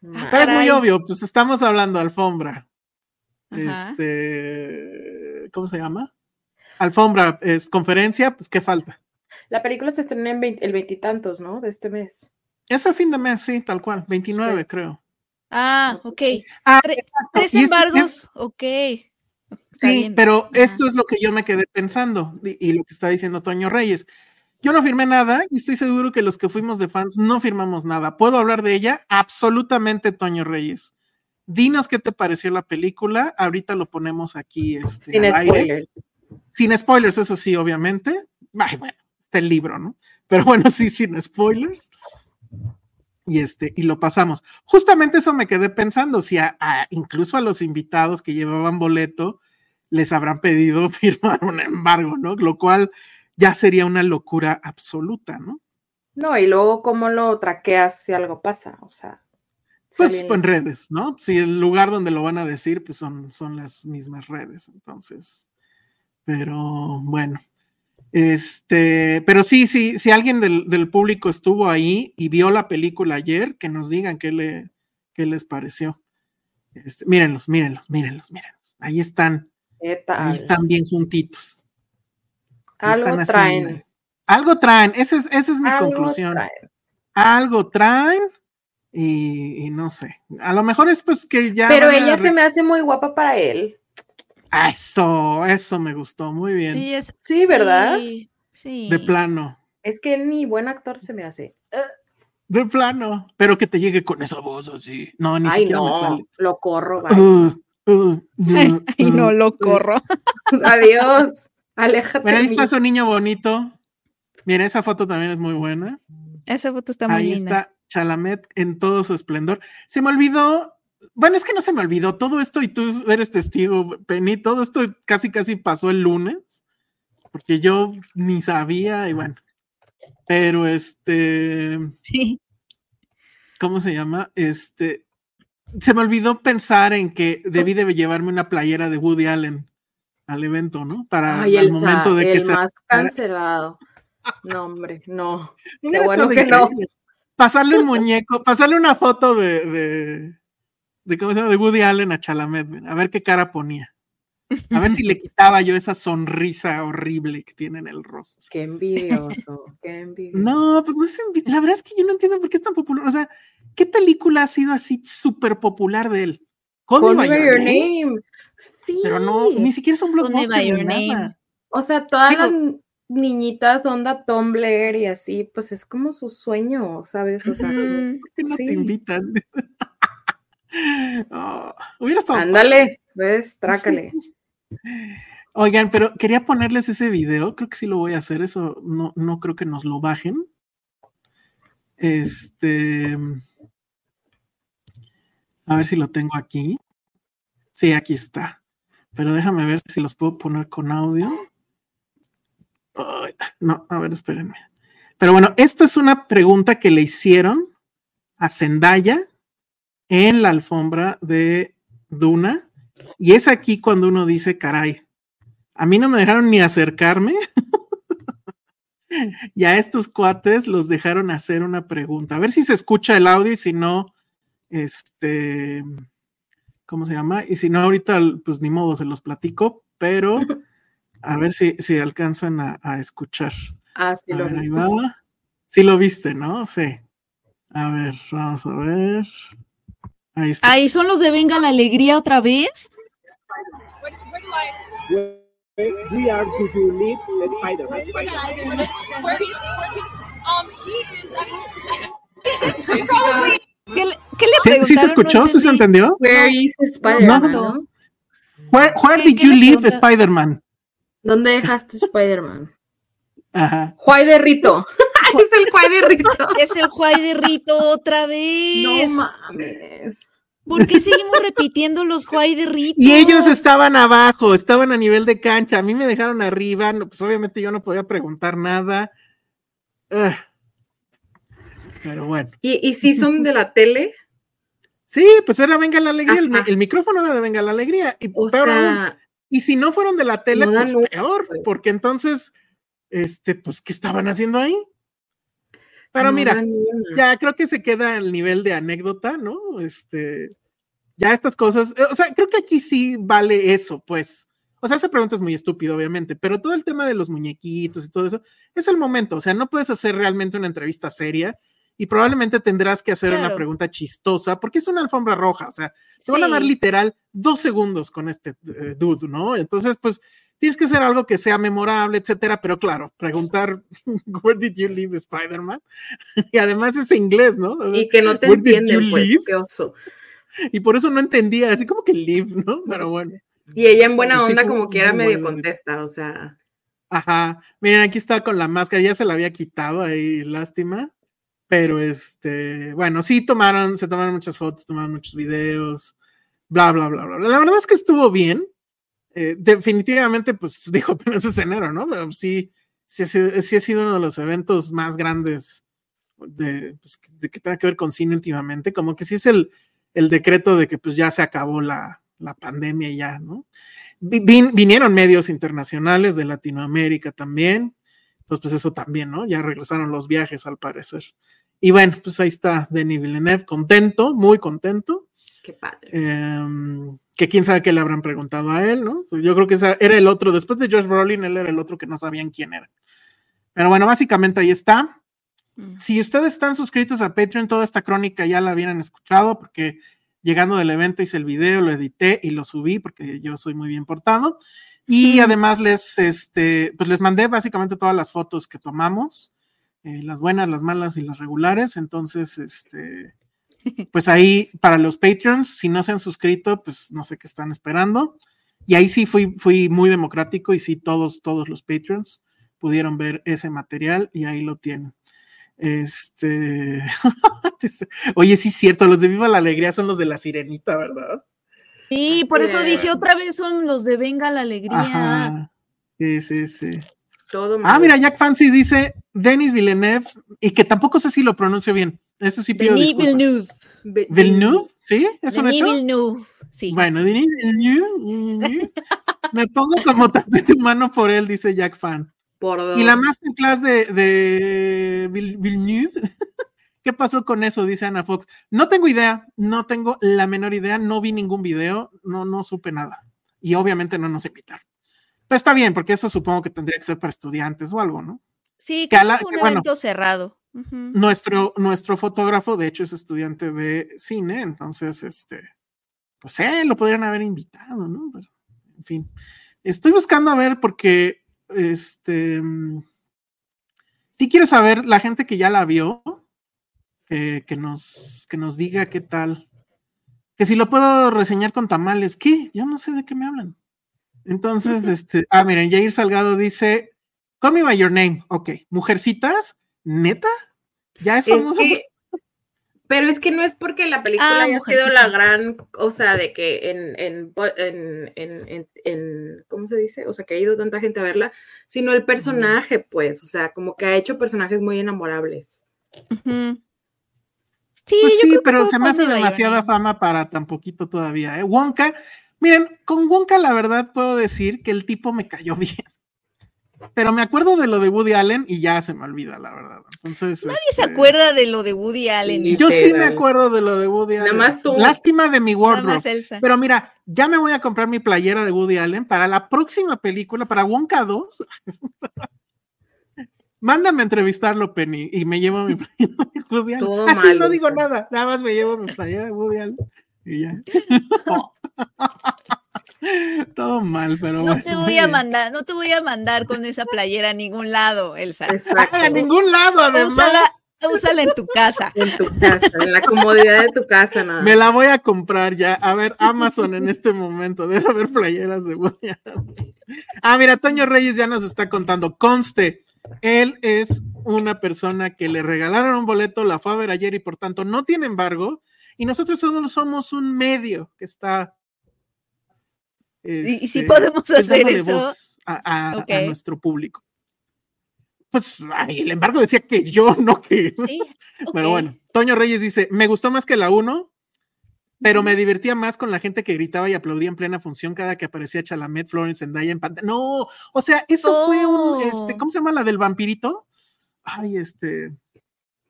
Pero es muy obvio, pues estamos hablando alfombra. Este, ¿cómo se llama? Alfombra, es conferencia, pues ¿qué falta? La película se estrena en el veintitantos, ¿no? De este mes. Es a fin de mes, sí, tal cual, 29 creo. Ah, ok. Ah, tres embargos, ok. sí, pero esto es lo que yo me quedé pensando y, lo que está diciendo Toño Reyes. Yo no firmé nada y estoy seguro que los que fuimos de fans no firmamos nada. ¿Puedo hablar de ella? Absolutamente, Toño Reyes. Dinos qué te pareció la película. Ahorita lo ponemos aquí. Este, Sin spoilers. Sin spoilers, eso sí, obviamente. Ay, bueno, el libro, ¿no? Pero bueno, sí, sin spoilers. Y este, y lo pasamos. Justamente eso me quedé pensando, si a, incluso a los invitados que llevaban boleto les habrán pedido firmar un embargo, ¿no? Lo cual ya sería una locura absoluta, ¿no? No, y luego cómo lo traqueas si algo pasa, o sea. Pues, en redes, ¿no? Si el lugar donde lo van a decir, pues son, son las mismas redes, entonces. Pero bueno. Este, pero sí, sí, si alguien del, público estuvo ahí y vio la película ayer, que nos digan qué, le, qué les pareció. Este, mírenlos, mírenlos, mírenlos, mírenlos. Ahí están. Ahí están bien juntitos. Algo traen. algo traen, esa es, esa es mi conclusión. Algo traen y, no sé. A lo mejor es pues que ya. Pero ella se me hace muy guapa para él. Eso, eso me gustó, muy bien. Sí, sí ¿verdad? Sí. De plano. Es que ni buen actor se me hace. De plano, pero que te llegue con esa voz así. No, ni siquiera me sale. Lo corro, uh, uh, uh, Ay, no lo corro. Adiós. Aléjate. Mira, ahí está su niño bonito. Mira, esa foto también es muy buena. Esa foto está muy linda. Ahí está Chalamet en todo su esplendor. Se me olvidó bueno, es que no se me olvidó todo esto y tú eres testigo, Penny, todo esto casi casi pasó el lunes, porque yo ni sabía y bueno, pero este, sí. ¿cómo se llama? Este, se me olvidó pensar en que debí de llevarme una playera de Woody Allen al evento, ¿no? Para el, momento de que más cancelado. No, hombre, no. Qué bueno que no. pasarle un muñeco, pasarle una foto de, de, ¿cómo se llama? de Woody Allen a Chalamet, a ver qué cara ponía. A ver si le quitaba yo esa sonrisa horrible que tiene en el rostro. Qué envidioso, qué envidioso. No, pues no es envidioso. La verdad es que yo no entiendo por qué es tan popular. O sea, ¿qué película ha sido así súper popular de él? Call, Me By Your, name. Sí. Pero no, ni siquiera es un blockbuster nada. O sea, todas las niñitas onda Tumblr y así, pues es como su sueño, ¿sabes? O sea, ¿por qué no te invitan? oh, hubiera estado. Ándale, ves, trácale. Oigan, pero quería ponerles ese video, creo que sí lo voy a hacer, eso no, no creo que nos lo bajen. Este. A ver si lo tengo aquí. Sí, aquí está. Pero déjame ver si los puedo poner con audio. no, a ver, espérenme. Pero bueno, esto es una pregunta que le hicieron a Zendaya en la alfombra de Duna. Y es aquí cuando uno dice, caray, a mí no me dejaron ni acercarme. y a estos cuates los dejaron hacer una pregunta. A ver si se escucha el audio y si no, este, ¿cómo se llama? Y si no, ahorita, pues ni modo, se los platico, pero a ver si, si alcanzan a, escuchar. Ah, sí, lo ahí va. Sí lo viste, ¿no? Sí. A ver, vamos a ver. Ahí está. Ahí son los de Venga la Alegría otra vez. We are to do live Spider-Man. ¿Qué, ¿Qué, le ¿Sí, ¿Sí se escuchó? ¿Sí se entendió? Where is Spider-Man? No, Where, where did you leave Spider-Man? ¿Dónde dejaste Spider-Man? Ajá. Juay de Rito. es el Juay de Rito. es el Juay de Rito otra vez. No mames. ¿Por qué seguimos repitiendo los Juay de Rito? Y ellos estaban abajo, estaban a nivel de cancha. A mí me dejaron arriba. pues obviamente yo no podía preguntar nada. Pero bueno. ¿Y, ¿Y si son de la tele? Sí, pues era Venga la Alegría. El, micrófono era de Venga la Alegría. Y y si no fueron de la tele, pues peor, porque entonces, este, pues, ¿qué estaban haciendo ahí? Pero mira, ya creo que se queda al nivel de anécdota, ¿no? Este, ya estas cosas, eh, o sea, creo que aquí sí vale eso, pues. O sea, esa pregunta es muy estúpida, obviamente, pero todo el tema de los muñequitos y todo eso es el momento. O sea, no puedes hacer realmente una entrevista seria y probablemente tendrás que hacer una pregunta chistosa porque es una alfombra roja, o sea, te van a dar literal dos segundos con este eh, dude, ¿no? Entonces, pues tienes que hacer algo que sea memorable, etcétera, pero claro, preguntar, where did you leave Spider-Man? y además es inglés, ¿no? Y que no te entienden, pues, qué oso. Y por eso no entendía, así como que live, ¿no? Pero bueno. Y ella en buena onda como que era medio contesta, o sea. Ajá, miren, aquí está con la máscara, ya se la había quitado ahí, lástima. Pero este, bueno, sí tomaron, se tomaron muchas fotos, tomaron muchos videos, bla, bla, bla, bla. La verdad es que estuvo bien. Eh, definitivamente, pues dijo apenas es enero, ¿no? Pero sí, sí, ha sido uno de los eventos más grandes de, pues, de que tenga que ver con cine últimamente. Como que sí es el, el decreto de que pues ya se acabó la, la pandemia ya, ¿no? vinieron medios internacionales de Latinoamérica también. Entonces, pues eso también, ¿no? Ya regresaron los viajes al parecer. Y bueno, pues ahí está Denis Villeneuve, contento, muy contento. Qué padre. Em, que quién sabe qué le habrán preguntado a él, ¿no? Pues yo creo que era el otro, después de Josh Brolin, él era el otro que no sabían quién era. Pero bueno, básicamente ahí está. Mm. Si ustedes están suscritos a Patreon, toda esta crónica ya la habían escuchado, porque llegando del evento hice el video, lo edité y lo subí, porque yo soy muy bien portado. Y además les, este, pues les mandé básicamente todas las fotos que tomamos eh, las buenas, las malas y las regulares. Entonces, este, pues ahí para los Patreons, si no se han suscrito, pues no sé qué están esperando. Y ahí sí fui, fui muy democrático y sí todos, todos los Patreons pudieron ver ese material y ahí lo tienen. Este, oye, sí es cierto, los de Viva la Alegría son los de la Sirenita, ¿verdad? Sí, por eso dije otra vez son los de Venga la Alegría. Sí, sí, sí ah, mira, Jack Fancy dice Denis Villeneuve y que tampoco sé si lo pronuncio bien. Eso sí pido Denis Villeneuve. Villeneuve, ¿sí? ¿Es un hecho? Villeneuve, sí. Bueno, Denis Villeneuve. Me pongo como tapete humano por él, dice Jack Fan. Por Y la masterclass de, de Villeneuve ¿Qué pasó con eso? Dice Ana Fox. No tengo idea, no tengo la menor idea, no vi ningún video, no, no supe nada. Y obviamente no nos invitaron. Pero está bien, porque eso supongo que tendría que ser para estudiantes o algo, ¿no? Sí, que, es un evento cerrado. Nuestro, nuestro fotógrafo, de hecho, es estudiante de cine, entonces, este, pues eh, lo podrían haber invitado, ¿no? en fin, estoy buscando a ver porque, este, si quiero saber, la gente que ya la vio, que, nos, que nos diga qué tal. Que si lo puedo reseñar con tamales, ¿qué? Yo no sé de qué me hablan. Entonces, este, ah, miren, Jair Salgado dice, Call me by your name, ok. Mujercitas, neta, ya es famoso. pero es que no es porque la película ah, haya sido la gran, o sea, de que en, en, en, en, ¿cómo se dice? O sea, que ha ido tanta gente a verla, sino el personaje, pues, o sea, como que ha hecho personajes muy enamorables. Sí, pues sí, pero se me hace demasiada fama para tan poquito todavía. ¿eh? Wonka, miren, con Wonka la verdad puedo decir que el tipo me cayó bien. Pero me acuerdo de lo de Woody Allen y ya se me olvida, la verdad. Entonces, Nadie se este, acuerda de lo de Woody Allen. Yo sí me acuerdo de lo de Woody Allen. Nada más tú. Lástima de mi wardrobe. Pero mira, ya me voy a comprar mi playera de Woody Allen para la próxima película, para Wonka 2. Mándame a entrevistarlo, Penny, y me llevo mi playera de Woody Allen. Así no digo nada, nada más me llevo mi playera de Woody Allen y ya. Todo mal, pero no te voy a mandar, no te voy a mandar con esa playera a ningún lado, Elsa. Exacto. A ningún lado, además. Úsala, en tu casa. En tu casa, en la comodidad de tu casa, nada. Me la voy a comprar ya. A ver, Amazon en este momento. Debe haber playeras de Woody Ah, mira, Toño Reyes ya nos está contando. Conste, él es una persona que le regalaron un boleto, la fue a ver ayer y por tanto no tiene embargo. Y nosotros solo somos un medio que está. Y, si este, podemos hacer eso. A, nuestro público. Pues el embargo decía que yo, no que. Sí, Pero bueno, Toño Reyes dice: Me gustó más que la 1, pero me divertía más con la gente que gritaba y aplaudía en plena función cada que aparecía Chalamet, Florence Zendaya en pantalla. No, o sea, eso fue un, este, ¿cómo se llama la del vampirito? Ay, este,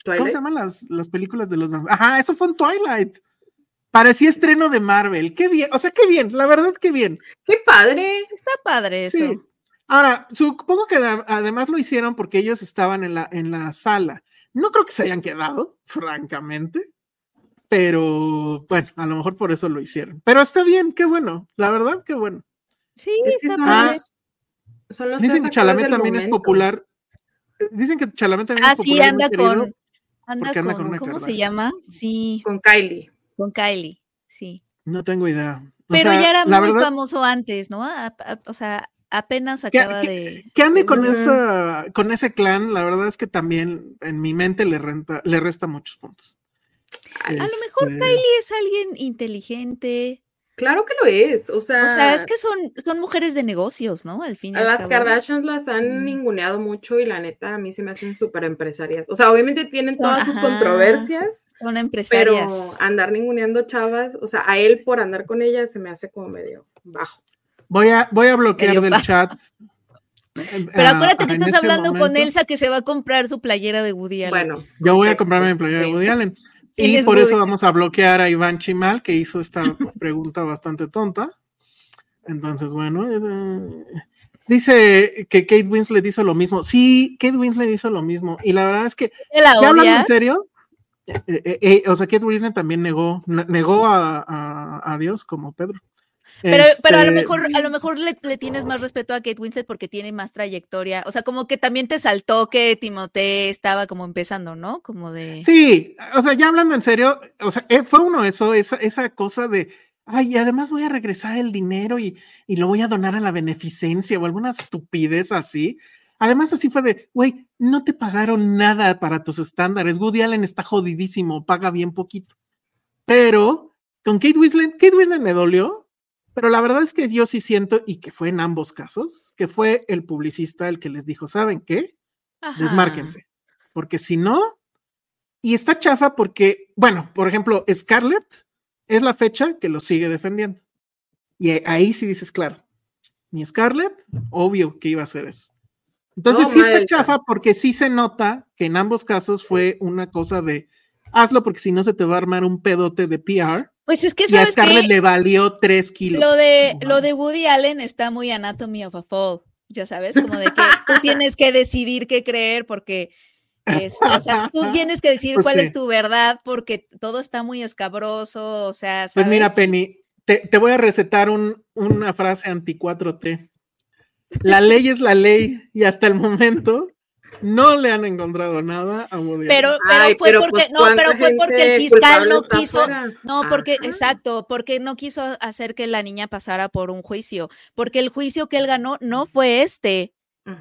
¿cómo se llaman las, las películas de los vampiros? Ajá, eso fue en Twilight. Parecía estreno de Marvel. Qué bien, o sea, qué bien, la verdad, qué bien. Qué padre. Está padre eso. Sí. Ahora, supongo que además lo hicieron porque ellos estaban en la, en la sala. No creo que se hayan quedado, francamente pero bueno, a lo mejor por eso lo hicieron. Pero está bien, qué bueno, la verdad, qué bueno. Sí, está ah, Dicen que Chalamet también es popular. Dicen que Chalamet también es popular. Ah, sí, anda con, anda, con, ¿cómo se llama? Sí. Con Kylie. Con Kylie, sí. No tengo idea. Pero ya era muy famoso antes, ¿no? o sea, apenas acaba de. Que ande con esa, con ese clan, la verdad es que también en mi mente le renta, le resta muchos puntos. A, lo mejor este Kylie es alguien inteligente. Claro que lo es, o sea. O sea, es que son, son mujeres de negocios, ¿no? Al fin. A las Kardashians las han ninguneado mucho y la neta a mí se me hacen súper empresarias. O sea, obviamente tienen todas sus controversias. Son empresarias. Pero andar ninguneando chavas, o sea, a él por andar con ella se me hace como medio bajo. Voy a, voy a bloquear del chat. Pero acuérdate que estás este hablando con Elsa que se va a comprar su playera de Woody Allen. Bueno, yo voy a comprarme mi playera de Woody Allen. Y por eso vamos a bloquear a Iván Chimal, que hizo esta pregunta bastante tonta. Entonces, bueno, eh, dice que Kate Winslet hizo lo mismo. Sí, Kate Winslet hizo lo mismo. Y la verdad es que, ya hablando en serio, eh, eh, o sea, Kate Winslet también negó, negó a Dios como Pedro. Pero, pero a lo este, mejor, a lo mejor le, tienes más respeto a Kate Winslet porque tiene más trayectoria. O sea, como que también te saltó que Timothée estaba como empezando, ¿no? Como de. Sí, o sea, ya hablando en serio, o sea, eh, fue uno eso, esa, esa cosa de. Ay, y además voy a regresar el dinero y, y lo voy a donar a la beneficencia o alguna estupidez así. Además, así fue de, güey, no te pagaron nada para tus estándares. Woody Allen está jodidísimo, paga bien poquito. Pero con Kate Winslet, Kate Winslet me dolió pero la verdad es que yo sí siento, y que fue en ambos casos, que fue el publicista el que les dijo, ¿saben qué? Desmárquense. Porque si no, y está chafa porque, bueno, por ejemplo, Scarlett es la fecha que lo sigue defendiendo. Y ahí sí dices, claro, mi Scarlett, obvio que iba a hacer eso. Entonces sí está chafa porque sí se nota que en ambos casos fue una cosa de hazlo porque si no se te va a armar un pedote de PR. Pues es que y a Scarlett le valió tres kilos. Lo de, lo de Woody Allen está muy Anatomy of a Fall, ya sabes, como de que tú tienes que decidir qué creer porque o sea, tú tienes que decir pues cuál es tu verdad porque todo está muy escabroso, o sea. Pues mira, Penny, te, voy a recetar una frase anti 4T. La ley es la ley y hasta el momento no le han encontrado nada a Woody Pero, pero fue porque, pues, no, pero fue porque el fiscal no quiso, no, porque, exacto, porque no quiso hacer que la niña pasara por un juicio, porque el juicio que él ganó no fue este.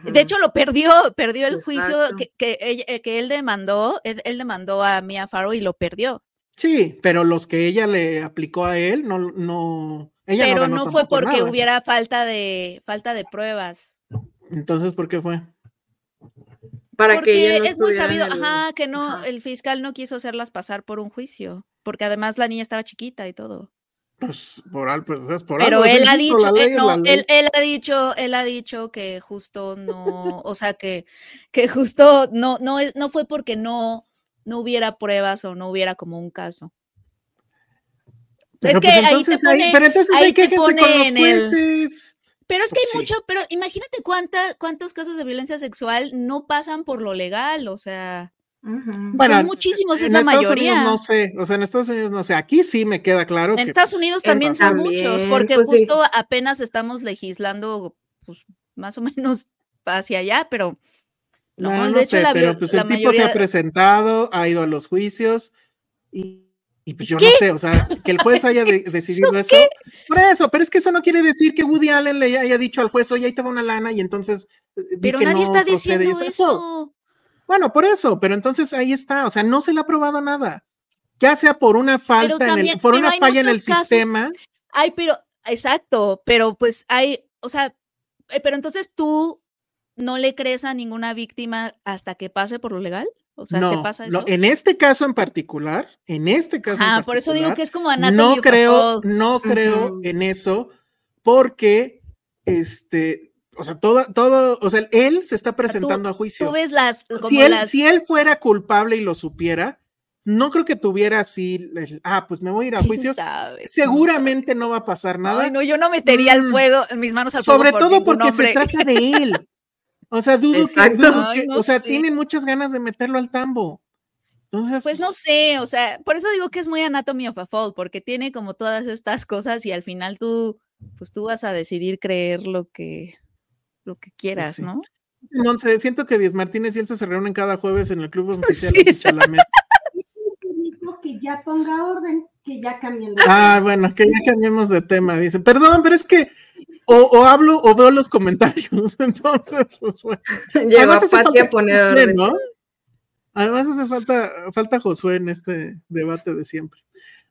De hecho, lo perdió, perdió el juicio que, que, eh, que, él demandó, él, demandó a Mia Farrow y lo perdió. Sí, pero los que ella le aplicó a él, no, no, ella pero no, fue porque hubiera falta de, falta de pruebas. Entonces, ¿por qué fue? Para porque es muy sabido, ajá, que no, el fiscal no quiso hacerlas pasar por un juicio, porque además la niña estaba chiquita y todo. Pues por, pues, es por Pero él ha dicho, eh, no, él, él, ha dicho, él ha dicho que justo no, o sea que, que justo no, no, no fue porque no, no hubiera pruebas o no hubiera como un caso. Pero es que pues ahí te pone, pero entonces hay que con los jueces. Pero es que hay mucho, pero imagínate cuánta, cuántos casos de violencia sexual no pasan por lo legal, o sea. Bueno, Son muchísimos, es la mayoría. no sé, o sea, en Estados Unidos no sé, aquí sí me queda claro. En Estados Unidos también son muchos, porque pues justo apenas estamos legislando, pues más o menos hacia allá, pero no, de hecho, sé, pero pues el tipo se ha presentado, ha ido a los juicios y, pues yo no sé, o sea, que el juez haya decidido eso. Por eso, pero es que eso no quiere decir que Woody Allen le haya dicho al juez, oye, ahí te va una lana y entonces. Eh, pero nadie está diciendo eso. Bueno, por eso, pero entonces ahí está, o sea, no se le ha probado nada. Ya sea por una falta, en el, por una falla en el sistema. Ay, pero, exacto, pero pues hay, o sea, eh, pero entonces tú no le crees a ninguna víctima hasta que pase por lo legal. O sea, ¿te pasa eso? No, en este caso en particular, en este caso. Ah, por eso digo que es como No creo, no creo en eso, porque este o sea, todo, todo, o sea, él se está presentando a juicio. Tú ves las, si, él, si él fuera culpable y lo supiera, no creo que tuviera así, ah, pues me voy a ir a juicio. Seguramente no va a pasar nada. Ay, no, yo no metería el mm. fuego, mis manos al fuego. Sobre todo porque se trata de él. O sea, dudo que, o sea, tiene muchas ganas de meterlo al tambo. Entonces, pues no sé, o sea, por eso digo que es muy Anatomy of a Fall, porque tiene como todas estas cosas y al final tú, pues tú vas a decidir creer lo que, lo que pues quieras, ¿no? No sé, siento que Díaz Martínez y Elsa se reúnen cada jueves en el club oficial de Chalamet. que ya ponga orden, que ya cambien de tema. Ah, bueno, que ya cambiemos de tema. Dice, perdón, pero es que o, hablo o veo los comentarios. Entonces, pues bueno. Llegó a Pati a poner. Además hace falta, falta Josué en este debate de siempre.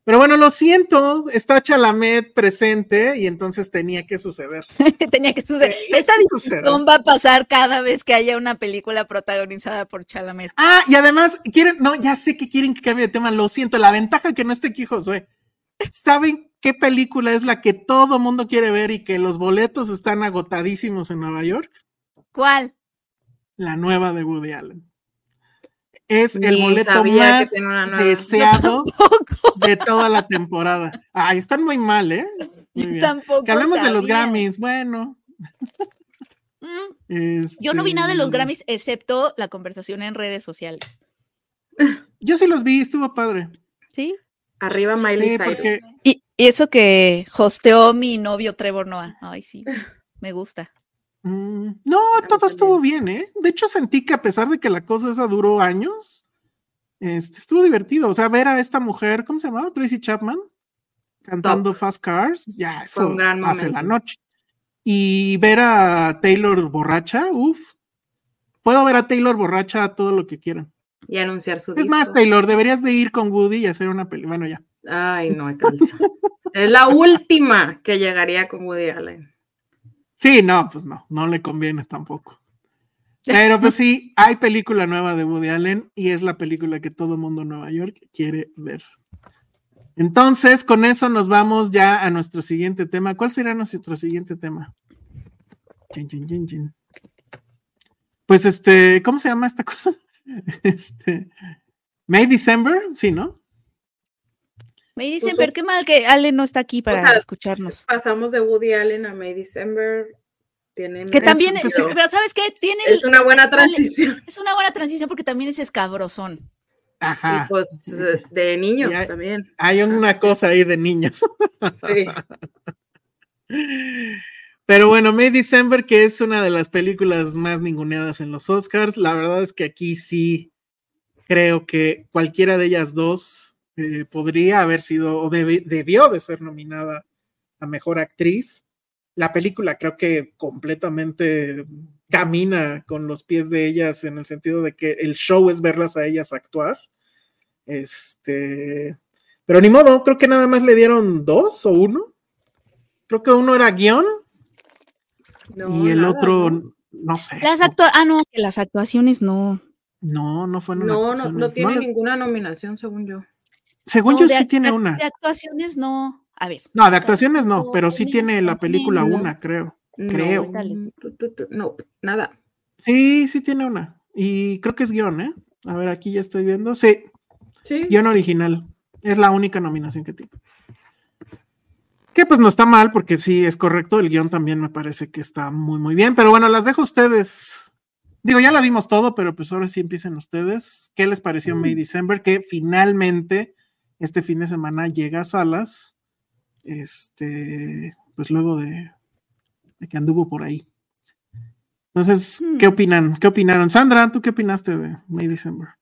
Pero bueno, lo siento, está Chalamet presente y entonces tenía que suceder. tenía que suceder. Esta discusión va a pasar cada vez que haya una película protagonizada por Chalamet. Ah, y además, quieren, no, ya sé que quieren que cambie de tema, lo siento, la ventaja que no esté aquí Josué. ¿Saben qué película es la que todo mundo quiere ver y que los boletos están agotadísimos en Nueva York? ¿Cuál? La nueva de Woody Allen es el boleto más deseado de toda la temporada. Ay, están muy mal, ¿eh? Tampoco que hablemos de los Grammys, bueno. Mm. Yo no vi nada de los este Grammys excepto la conversación en redes sociales. Yo sí los vi, estuvo padre. ¿Sí? Arriba Miley Cyrus. Y, y, eso que hosteó mi novio Trevor Noah. Ay, sí, me gusta. Mm, no, todo estuvo bien, ¿eh? De hecho, sentí que a pesar de que la cosa esa duró años, este, estuvo divertido. O sea, ver a esta mujer, ¿cómo se llamaba? Tracy Chapman, cantando Fast Cars, ya, eso hace la noche. Y ver a Taylor borracha, uff. Puedo ver a Taylor borracha todo lo que quieran. Y anunciar su Es más, Taylor, deberías de ir con Woody y hacer una peli. Bueno, ya. Ay, no, es la última que llegaría con Woody Allen. Sí, no, pues no, no le conviene tampoco. Pero pues sí, hay película nueva de Woody Allen y es la película que todo mundo en Nueva York quiere ver. Entonces, con eso nos vamos ya a nuestro siguiente tema. ¿Cuál será nuestro siguiente tema? Pues este, ¿cómo se llama esta cosa? Este, May December, sí, ¿no? May pues December, qué mal que Ale no está aquí para escucharnos. Pasamos de Woody Allen a May December. Tienen que también, pero ¿sabes qué? Tiene es una buena transición. Es una buena transición porque también es escabrosón. Ajá. Y pues de niños también. Hay una cosa ahí de niños. Sí. Pero bueno, May December, que es una de las películas más ninguneadas en los Oscars, la verdad es que aquí sí creo que cualquiera de ellas dos eh, podría haber sido o debió de ser nominada a Mejor Actriz. La película creo que completamente camina con los pies de ellas en el sentido de que el show es verlas a ellas actuar. Este, pero ni modo, creo que nada más le dieron dos o uno. Creo que uno era guion y el otro, no, sé. Las ah, no, que las actuaciones no. No, no fue No, no, no tiene ninguna nominación, según yo. Según yo sí tiene una. De actuaciones no. A ver. No, de actuaciones no, pero sí tiene la película una, creo. creo. No, nada. Sí, sí tiene una. Y creo que es guion, ¿eh? A ver, aquí ya estoy viendo. Sí. Sí. Guión original. Es la única nominación que tiene. Que pues no está mal, porque sí es correcto, el guion también me parece que está muy, muy bien, pero bueno, las dejo a ustedes. Digo, ya la vimos todo, pero pues ahora sí empiecen ustedes. ¿Qué les pareció May mm. December? Que finalmente este fin de semana llega a salas, este, pues luego de, que anduvo por ahí. Entonces, ¿qué mm. opinan? ¿Qué opinaron? Sandra, ¿tú qué opinaste de May December?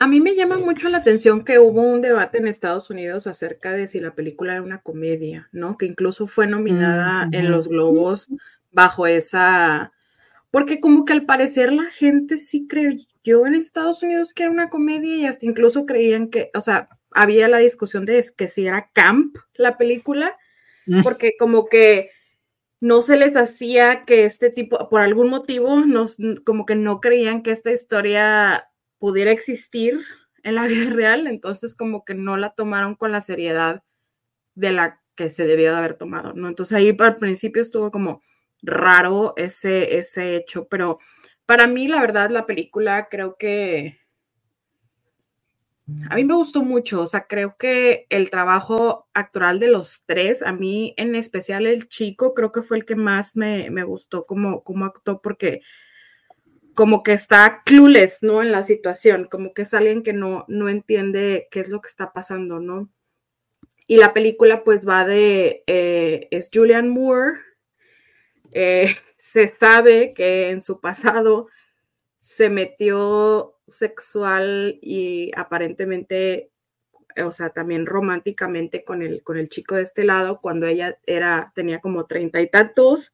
A mí me llama mucho la atención que hubo un debate en Estados Unidos acerca de si la película era una comedia, ¿no? Que incluso fue nominada en los Globos bajo esa... Porque como que al parecer la gente sí creyó en Estados Unidos que era una comedia y hasta incluso creían que, o sea, había la discusión de que si era camp la película, mm. porque como que no se les hacía que este tipo, por algún motivo, nos, como que no creían que esta historia pudiera existir en la vida real, entonces como que no la tomaron con la seriedad de la que se debió de haber tomado, ¿no? Entonces ahí al principio estuvo como raro ese, ese hecho, pero para mí la verdad la película creo que a mí me gustó mucho, o sea, creo que el trabajo actoral de los tres, a mí en especial el chico, creo que fue el que más me, me gustó como, como actuó, porque como que está clueless, ¿no? En la situación, como que es alguien que no, no entiende qué es lo que está pasando, ¿no? Y la película pues va de, eh, es Julian Moore, eh, se sabe que en su pasado se metió sexual y aparentemente, o sea, también románticamente con el, con el chico de este lado cuando ella era, tenía como treinta y tantos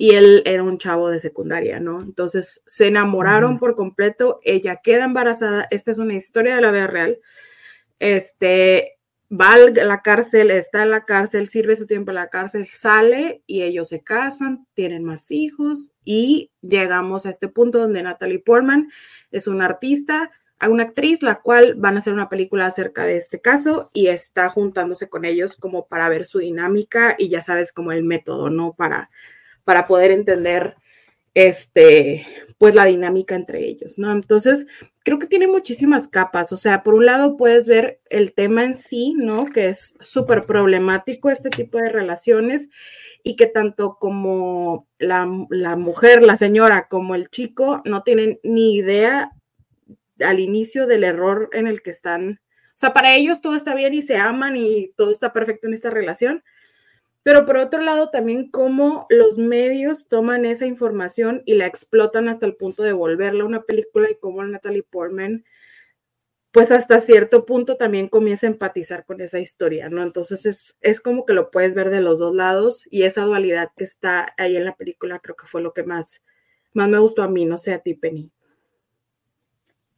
y él era un chavo de secundaria, ¿no? Entonces se enamoraron por completo, ella queda embarazada, esta es una historia de la vida real, este, va a la cárcel, está en la cárcel, sirve su tiempo en la cárcel, sale y ellos se casan, tienen más hijos y llegamos a este punto donde Natalie Portman es una artista, una actriz, la cual van a hacer una película acerca de este caso y está juntándose con ellos como para ver su dinámica y ya sabes como el método, ¿no? Para para poder entender este, pues la dinámica entre ellos, ¿no? Entonces, creo que tiene muchísimas capas, o sea, por un lado puedes ver el tema en sí, ¿no? Que es súper problemático este tipo de relaciones y que tanto como la, la, mujer, la señora, como el chico no tienen ni idea al inicio del error en el que están. O sea, para ellos todo está bien y se aman y todo está perfecto en esta relación, pero por otro lado, también cómo los medios toman esa información y la explotan hasta el punto de volverla una película y cómo Natalie Portman, pues hasta cierto punto también comienza a empatizar con esa historia, ¿no? Entonces es, es como que lo puedes ver de los dos lados y esa dualidad que está ahí en la película creo que fue lo que más, más me gustó a mí, no sé a ti, Penny.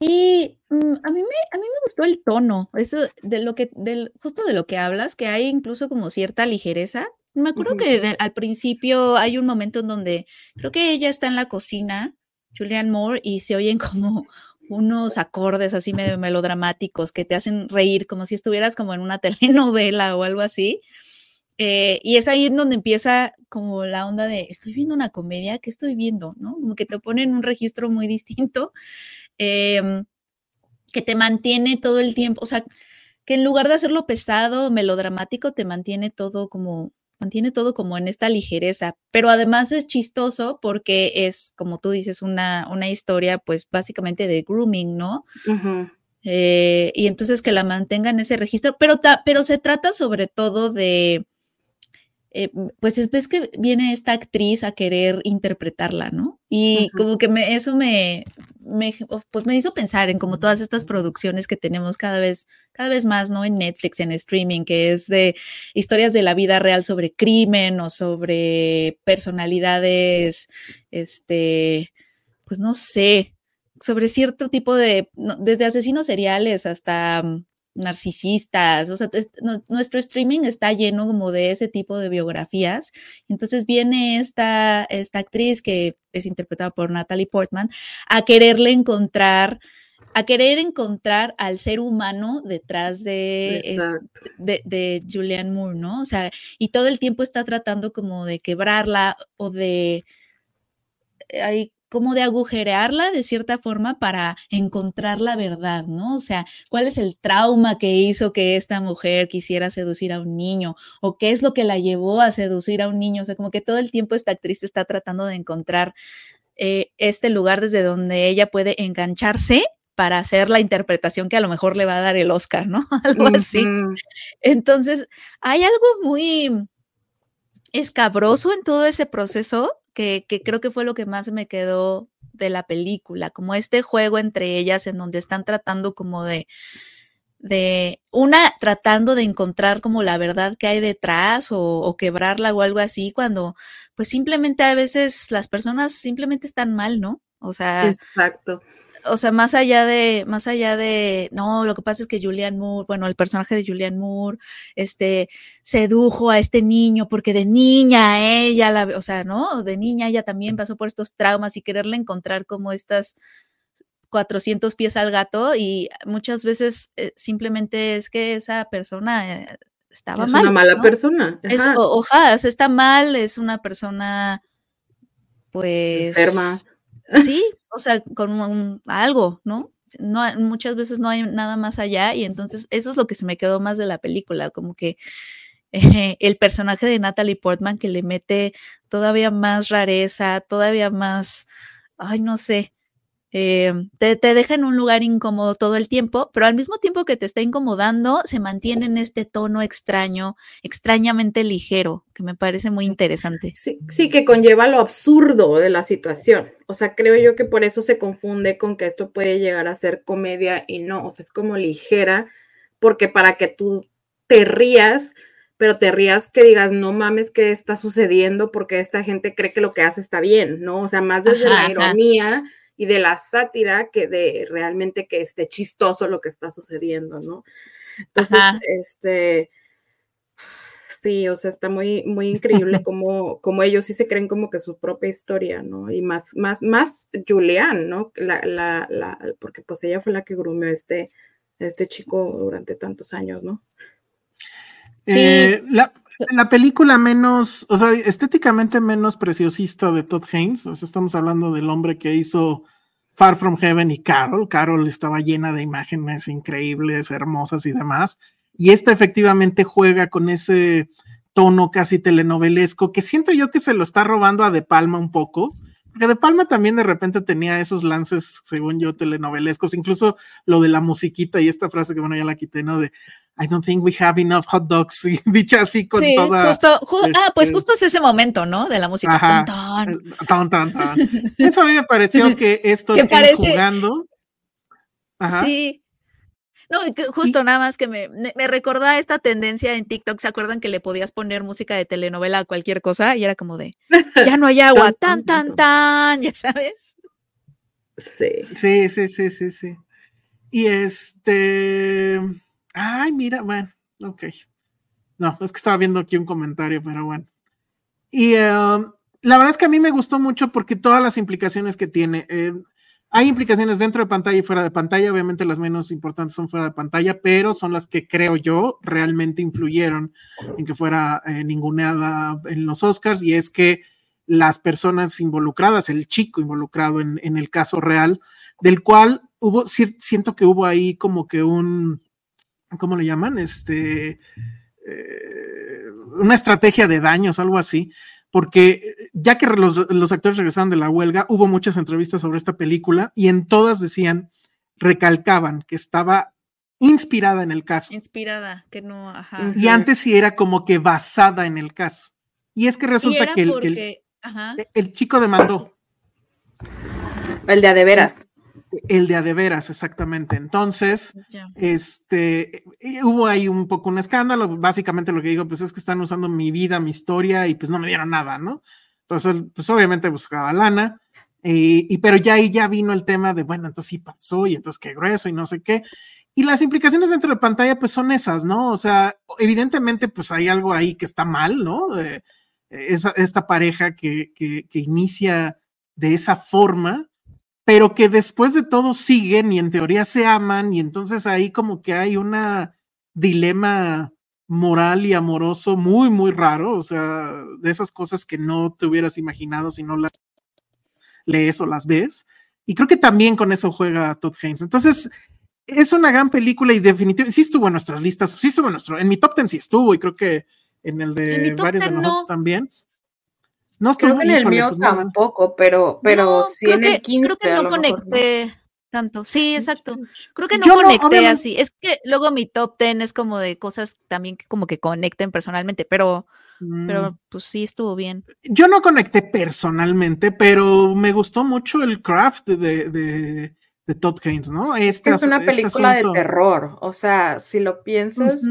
Y mm, a mí me, a mí me gustó el tono, eso de lo que, del, justo de lo que hablas, que hay incluso como cierta ligereza. Me acuerdo que al principio hay un momento en donde creo que ella está en la cocina, Julianne Moore, y se oyen como unos acordes así medio melodramáticos que te hacen reír como si estuvieras como en una telenovela o algo así. Eh, y es ahí en donde empieza como la onda de, estoy viendo una comedia, ¿qué estoy viendo? ¿No? Como que te ponen un registro muy distinto. Em, que te mantiene todo el tiempo, o sea, que en lugar de hacerlo pesado, melodramático, te mantiene todo como, mantiene todo como en esta ligereza, pero además es chistoso porque es, como tú dices, una, una historia pues básicamente de grooming, ¿no? Eh, y entonces que la mantenga en ese registro, pero, pero se trata sobre todo de, eh, pues es que viene esta actriz a querer interpretarla, ¿no? Y como que me, eso me, me, pues me hizo pensar en como todas estas producciones que tenemos cada vez, cada vez más, ¿no? En Netflix, en streaming, que es de historias de la vida real sobre crimen o sobre personalidades, este, pues no sé, sobre cierto tipo de, desde asesinos seriales hasta mm, narcisistas, o sea, nuestro streaming está lleno como de ese tipo de biografías. Entonces viene esta, esta actriz que es interpretada por Natalie Portman a quererle encontrar a querer encontrar al ser humano detrás de, de, de, Julianne Moore, ¿no? O sea, y todo el tiempo está tratando como de quebrarla o de, hay como de agujerearla de cierta forma para encontrar la verdad, ¿no? O sea, ¿cuál es el trauma que hizo que esta mujer quisiera seducir a un niño? ¿O qué es lo que la llevó a seducir a un niño? O sea, como que todo el tiempo esta actriz está tratando de encontrar eh, este lugar desde donde ella puede engancharse para hacer la interpretación que a lo mejor le va a dar el Oscar, ¿no? Algo así. Entonces, hay algo muy escabroso en todo ese proceso que, creo que fue lo que más me quedó de la película, como este juego entre ellas en donde están tratando como de, de una tratando de encontrar como la verdad que hay detrás o, o, quebrarla o algo así, cuando pues simplemente a veces las personas simplemente están mal, ¿no? O sea, exacto o sea, más allá de, más allá de, no, lo que pasa es que Julian Moore, bueno, el personaje de Julian Moore, este, sedujo a este niño porque de niña ella, la, o sea, ¿no? De niña ella también pasó por estos traumas y quererle encontrar como estas 400 pies al gato y muchas veces eh, simplemente es que esa persona eh, estaba mal. Es una mala persona. Es, está mal, es una persona pues... Enferma. Sí, o sea, con algo, ¿no? ¿no? Muchas veces no hay nada más allá y entonces eso es lo que se me quedó más de la película, como que el personaje de Natalie Portman que le mete todavía más rareza, todavía más, ay, no sé, eh, te, deja en un lugar incómodo todo el tiempo, pero al mismo tiempo que te está incomodando, se mantiene en este tono extraño, extrañamente ligero, que me parece muy interesante. Sí, sí, que conlleva lo absurdo de la situación. O sea, creo yo que por eso se confunde con que esto puede llegar a ser comedia y no, o sea, es como ligera, porque para que tú te rías, pero te rías que digas, no mames, ¿qué está sucediendo? Porque esta gente cree que lo que hace está bien, ¿no? O sea, más desde la ironía y de la sátira que de realmente que esté chistoso lo que está sucediendo, ¿no? Entonces, este, sí, o sea, está muy, muy increíble como, como ellos sí se creen como que su propia historia, ¿no? Y más, más, más Julián, ¿no? La, la, la, porque pues ella fue la que grumeó a este, este chico durante tantos años, ¿no? Eh, la, la, película menos, o sea, estéticamente menos preciosista de Todd Haynes, o sea, estamos hablando del hombre que hizo Far From Heaven y Carol. Carol estaba llena de imágenes increíbles, hermosas y demás. Y esta efectivamente juega con ese tono casi telenovelesco que siento yo que se lo está robando a De Palma un poco. Porque De Palma también de repente tenía esos lances, según yo, telenovelescos, incluso lo de la musiquita y esta frase que bueno, ya la quité, ¿no? De I don't think we have enough hot dogs, dicha así con toda. Justo, ah, pues este justo es ese momento, ¿no? De la música. Ajá, Eso a mí me pareció que esto jugando. Ajá. Sí. No, justo nada más que me, me recordaba esta tendencia en TikTok, ¿se acuerdan que le podías poner música de telenovela a cualquier cosa? Y era como de, ya no hay agua, tan, tan, tan, ya sabes. Sí. Sí, sí, sí, sí, sí. Y este, Ay, mira, bueno, ok. No, es que estaba viendo aquí un comentario, pero bueno. Y um, la verdad es que a mí me gustó mucho porque todas las implicaciones que tiene. Eh, hay implicaciones dentro de pantalla y fuera de pantalla. Obviamente las menos importantes son fuera de pantalla, pero son las que creo yo realmente influyeron en que fuera eh, ninguneada en los Oscars. Y es que las personas involucradas, el chico involucrado en, en el caso real, del cual hubo, siento que hubo ahí como que un, ¿cómo le llaman? Este, eh, una estrategia de daños, algo así, porque ya que los, los, actores regresaron de la huelga, hubo muchas entrevistas sobre esta película y en todas decían, recalcaban que estaba inspirada en el caso. Inspirada, que no, ajá. Y antes sí era como que basada en el caso. Y es que resulta que, el, el, chico demandó. El de adeveras. El de adeveras, exactamente. Entonces, este, hubo ahí un poco un escándalo. Básicamente lo que digo, pues es que están usando mi vida, mi historia, y pues no me dieron nada, ¿no? Entonces, pues obviamente buscaba lana. y pero ya ahí ya vino el tema de, bueno, entonces sí pasó, y entonces qué grueso, y no sé qué. Y las implicaciones dentro de pantalla, pues son esas, ¿no? O sea, evidentemente, pues hay algo ahí que está mal, ¿no? Eh, esa, esta pareja que, que, que, inicia de esa forma, pero que después de todo siguen y en teoría se aman, y entonces ahí como que hay una dilema moral y amoroso muy, muy raro, o sea, de esas cosas que no te hubieras imaginado si no las lees o las ves. Y creo que también con eso juega Todd Haynes. Entonces, es una gran película y definitivamente sí estuvo en nuestras listas, sí estuvo en nuestro, en mi top ten sí estuvo y creo que en el de varios de nosotros también. No estuvo creo en el mío pues, tampoco, pero, pero sí en el 15. Creo que no conecté tanto. Sí, exacto. Creo que no conecté así. Es que luego mi top ten es como de cosas también que como que conecten personalmente, pero, pero mm. pues sí estuvo bien. Yo no conecté personalmente, pero me gustó mucho el craft de, de de Todd Haynes, ¿no? Este, es una este película de terror, o sea, si lo piensas.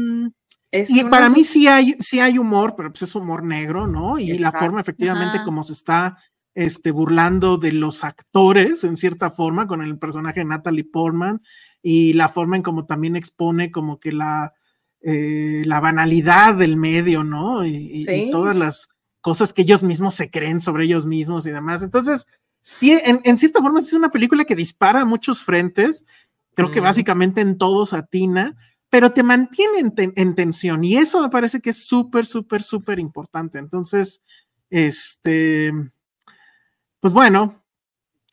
Y para mí sí hay, sí hay humor, pero pues es humor negro, ¿no? Y la forma efectivamente como se está este, burlando de los actores, en cierta forma, con el personaje de Natalie Portman, y la forma en como también expone como que la, eh, la banalidad del medio, ¿no? y todas las cosas que ellos mismos se creen sobre ellos mismos y demás. Entonces, sí, en, cierta forma es una película que dispara a muchos frentes, creo que básicamente en todos atina, pero te mantiene en, tensión y eso me parece que es súper, súper, súper importante. Entonces, este, pues bueno,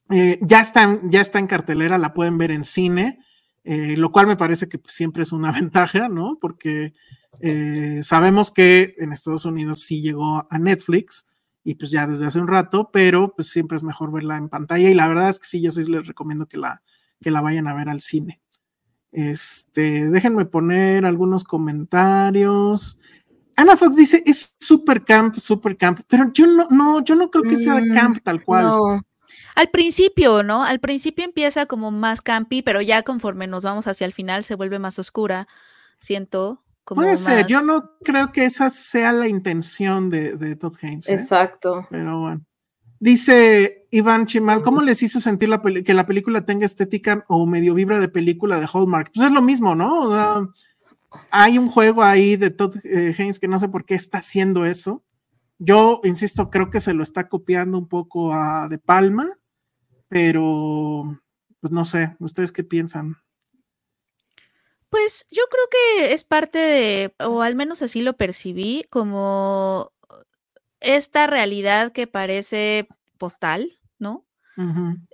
eh, ya, está, ya está en cartelera, la pueden ver en cine, eh, lo cual me parece que pues, siempre es una ventaja, ¿no? Porque eh, sabemos que en Estados Unidos sí llegó a Netflix, y pues ya desde hace un rato, pero pues siempre es mejor verla en pantalla y la verdad es que sí, yo sí les recomiendo que la, que la vayan a ver al cine. Este, déjenme poner algunos comentarios. Ana Fox dice, es super camp, super camp, pero yo no, no, yo no creo que sea mm, camp tal cual. No. Al principio, ¿no? Al principio empieza como más campy, pero ya conforme nos vamos hacia el final se vuelve más oscura, siento. Puede ser, yo no creo que esa sea la intención de, de Todd Haynes. ¿eh? Exacto. Pero bueno. Dice Iván Chimal, ¿cómo les hizo sentir que la película tenga estética o medio vibra de película de Hallmark? Pues es lo mismo, ¿no? hay un juego ahí de Todd eh, Haynes que no sé por qué está haciendo eso. Yo, insisto, creo que se lo está copiando un poco a De Palma, pero pues no sé, ¿ustedes qué piensan? Pues yo creo que es parte de, o al menos así lo percibí, como esta realidad que parece postal, ¿no?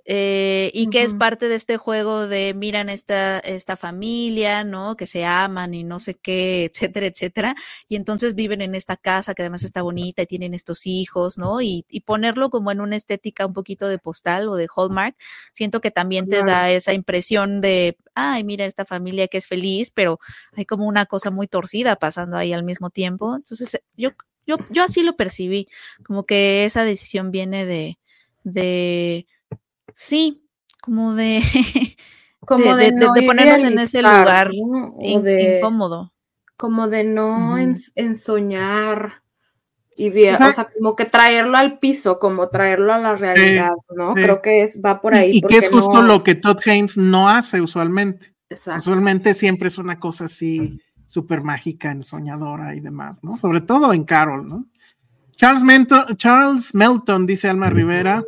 Eh, y que es parte de este juego de miran esta, esta familia, ¿no? Que se aman y no sé qué, etcétera, etcétera. Y entonces viven en esta casa que además está bonita y tienen estos hijos, ¿no? Y, y ponerlo como en una estética un poquito de postal o de Hallmark, siento que también te da esa impresión de, ay, mira esta familia que es feliz, pero hay como una cosa muy torcida pasando ahí al mismo tiempo. Entonces, yo, yo, yo así lo percibí, como que esa decisión viene de, de Sí, como de, como de, ponernos en ese lugar incómodo. Como de no ensoñar y bien, o sea, como que traerlo al piso, como traerlo a la realidad, ¿no? Creo que es, va por ahí. Y, que es justo lo que Todd Haynes no hace usualmente. Usualmente siempre es una cosa así súper mágica, ensoñadora y demás, ¿no? Sobre todo en Carol, ¿no? Charles, Charles Melton, dice Alma Rivera,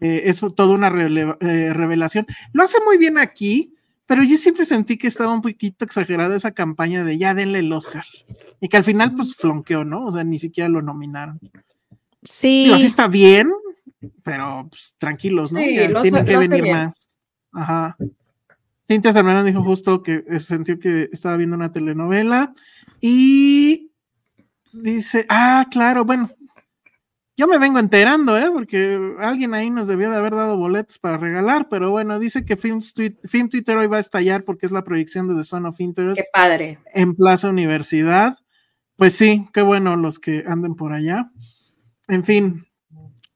eh, es toda una eh, revelación. Lo hace muy bien aquí, pero yo siempre sentí que estaba un poquito exagerada esa campaña de ya denle el Oscar. Y que al final, pues, flonqueó, ¿no? O sea, ni siquiera lo nominaron. Sí. así está bien, pero pues, tranquilos, ¿no? tienen que venir más. Ajá. Cintia Salmerón dijo justo que sintió que estaba viendo una telenovela. Y dice, ah, claro, bueno, yo me vengo enterando, ¿eh? Porque alguien ahí nos debió de haber dado boletos para regalar, pero bueno, dice que Film, Film Twitter hoy va a estallar porque es la proyección de The Son of Interest. Qué padre. En Plaza Universidad. Pues sí, qué bueno los que anden por allá. En fin.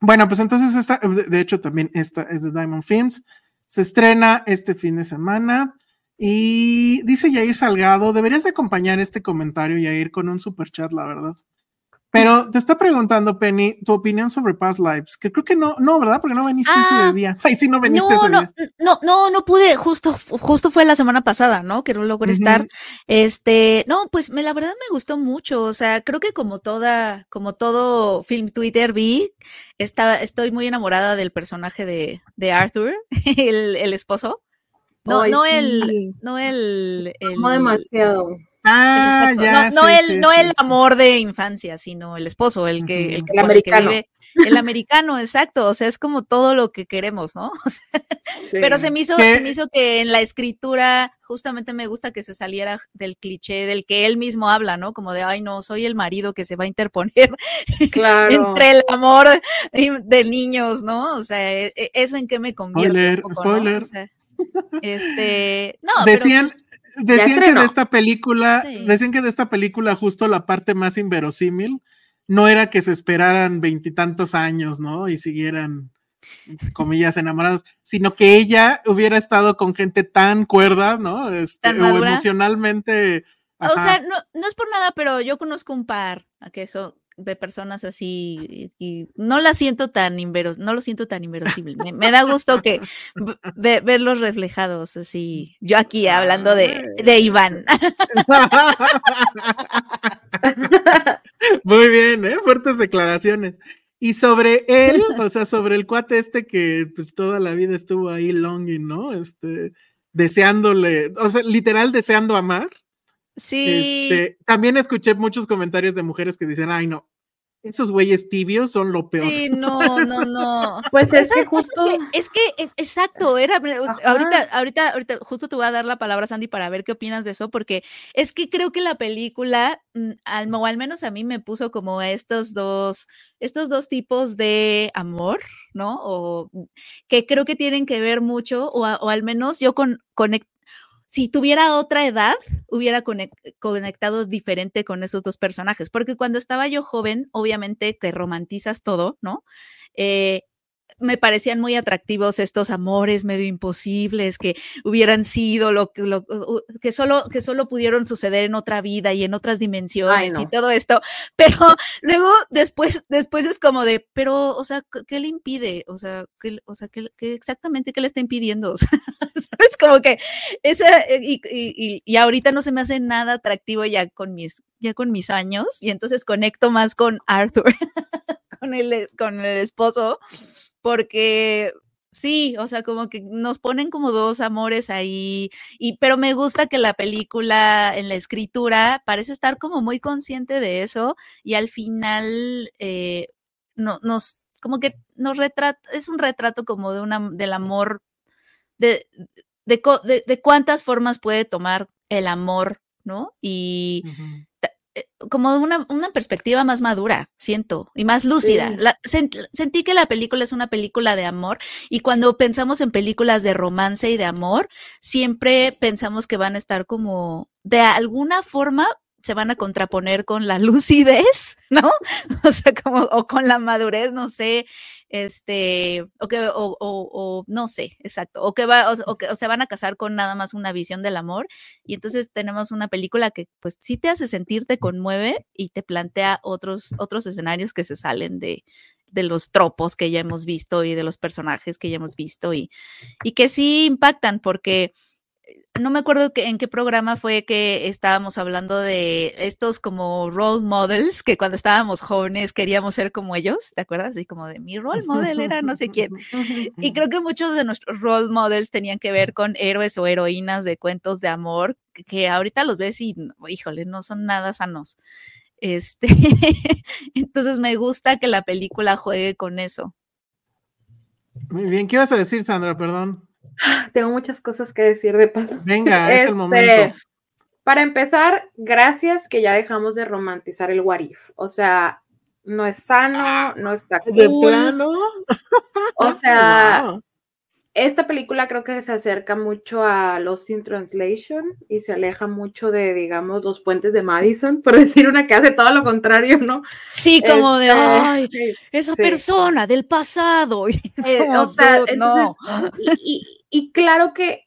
Bueno, pues entonces esta, de hecho también esta es de Diamond Films. Se estrena este fin de semana. Y dice Yair Salgado, deberías de acompañar este comentario, Yair, con un super chat, la verdad. Pero te está preguntando, Penny, tu opinión sobre Past Lives, que creo que no, no, ¿verdad? Porque no veniste ese ah, día. Ay, sí, no veniste no, ese no, día. No, no, no pude, justo, justo fue la semana pasada, ¿no? Que no logré estar. Este, no, pues me, la verdad me gustó mucho. O sea, creo que como toda, como todo film Twitter vi, está, estoy muy enamorada del personaje de, de Arthur, el, el esposo. No, no, el, no el, el, No demasiado. Ah, ya, no, no el, no el amor de infancia, sino el esposo, el que, el, americano. vive, el americano, exacto. O sea, es como todo lo que queremos, ¿no? Pero se me hizo, se me hizo que en la escritura, justamente me gusta que se saliera del cliché del que él mismo habla, ¿no? Como de ay no, soy el marido que se va a interponer entre el amor de niños, ¿no? O sea, e, e, eso en qué me convierte. Spoiler, spoiler. este, no, decían, pues decían que de esta película, decían que de esta película justo la parte más inverosímil no era que se esperaran veintitantos años, ¿no? Y siguieran, comillas, enamorados, sino que ella hubiera estado con gente tan cuerda, ¿no? Este, o emocionalmente. O sea, no, no es por nada, pero yo conozco un par a que eso de personas así y, no la siento tan inveros, no lo siento tan inverosímil. Me, da gusto que verlos reflejados así. Yo aquí hablando de, de Iván. Muy bien, ¿eh? fuertes declaraciones. Y sobre él, o sea, sobre el cuate este que pues toda la vida estuvo ahí longing, ¿no? Este, deseándole, o sea, literal deseando amar. Sí. Este, también escuché muchos comentarios de mujeres que dicen, ay no, esos güeyes tibios son lo peor. Sí, no, no, no. pues es que justo. Es que, es exacto, era ahorita, ahorita, ahorita, justo te voy a dar la palabra, Sandy, para ver qué opinas de eso, porque es que creo que la película, mm, al, o al menos a mí me puso como estos dos, estos dos tipos de amor, ¿no? O que creo que tienen que ver mucho, o, o al menos yo con, conecto si tuviera otra edad, hubiera conectado diferente con esos dos personajes, porque cuando estaba yo joven, obviamente que romantizas todo, ¿no? Eh, me parecían muy atractivos estos amores medio imposibles que hubieran sido lo, lo que solo que solo pudieron suceder en otra vida y en otras dimensiones y todo esto, pero luego después después es como de, pero o sea, ¿qué le impide? O sea, ¿qué, o sea, ¿qué, exactamente qué le está impidiendo? ¿Sabes? Como que esa eh, y, y, y ahorita no se me hace nada atractivo ya con mis ya con mis años y entonces conecto más con Arthur, con el con el esposo porque sí, o sea, como que nos ponen como dos amores ahí, y pero me gusta que la película en la escritura parece estar como muy consciente de eso y al final eh, no, nos, como que nos retrata, es un retrato como de una, del amor, de, de, cuántas formas puede tomar el amor, ¿no? Y como una, una, perspectiva más madura, siento, y más lúcida. sentí que la película es una película de amor y cuando pensamos en películas de romance y de amor, siempre pensamos que van a estar como de alguna forma se van a contraponer con la lucidez, ¿no? O sea, como, o con la madurez, no sé, este, o que, o, o, no sé, exacto, o que va, o, que se van a casar con nada más una visión del amor, y entonces tenemos una película que pues sí te hace sentir, te conmueve y te plantea otros, otros escenarios que se salen de, de los tropos que ya hemos visto y de los personajes que ya hemos visto y, y que sí impactan porque no me acuerdo que, en qué programa fue que estábamos hablando de estos como role models que cuando estábamos jóvenes queríamos ser como ellos, ¿te acuerdas? Y como de mi role model era no sé quién. Y creo que muchos de nuestros role models tenían que ver con héroes o heroínas de cuentos de amor que ahorita los ves y, híjole, no son nada sanos. Este, entonces me gusta que la película juegue con eso. Muy bien, ¿qué ibas a decir, Sandra? Perdón. Tengo muchas cosas que decir de paso. Venga, es el este, momento. Para empezar, gracias que ya dejamos de romantizar el what O sea, no es sano, ah, no está cool. ¿De plano? O sea, esta película creo que se acerca mucho a Lost in Translation y se aleja mucho de, digamos, los puentes de Madison, por decir una que hace todo lo contrario, ¿no? Sí, como de, este, ay, esa persona del pasado. Eh, o sea, entonces, y, claro que,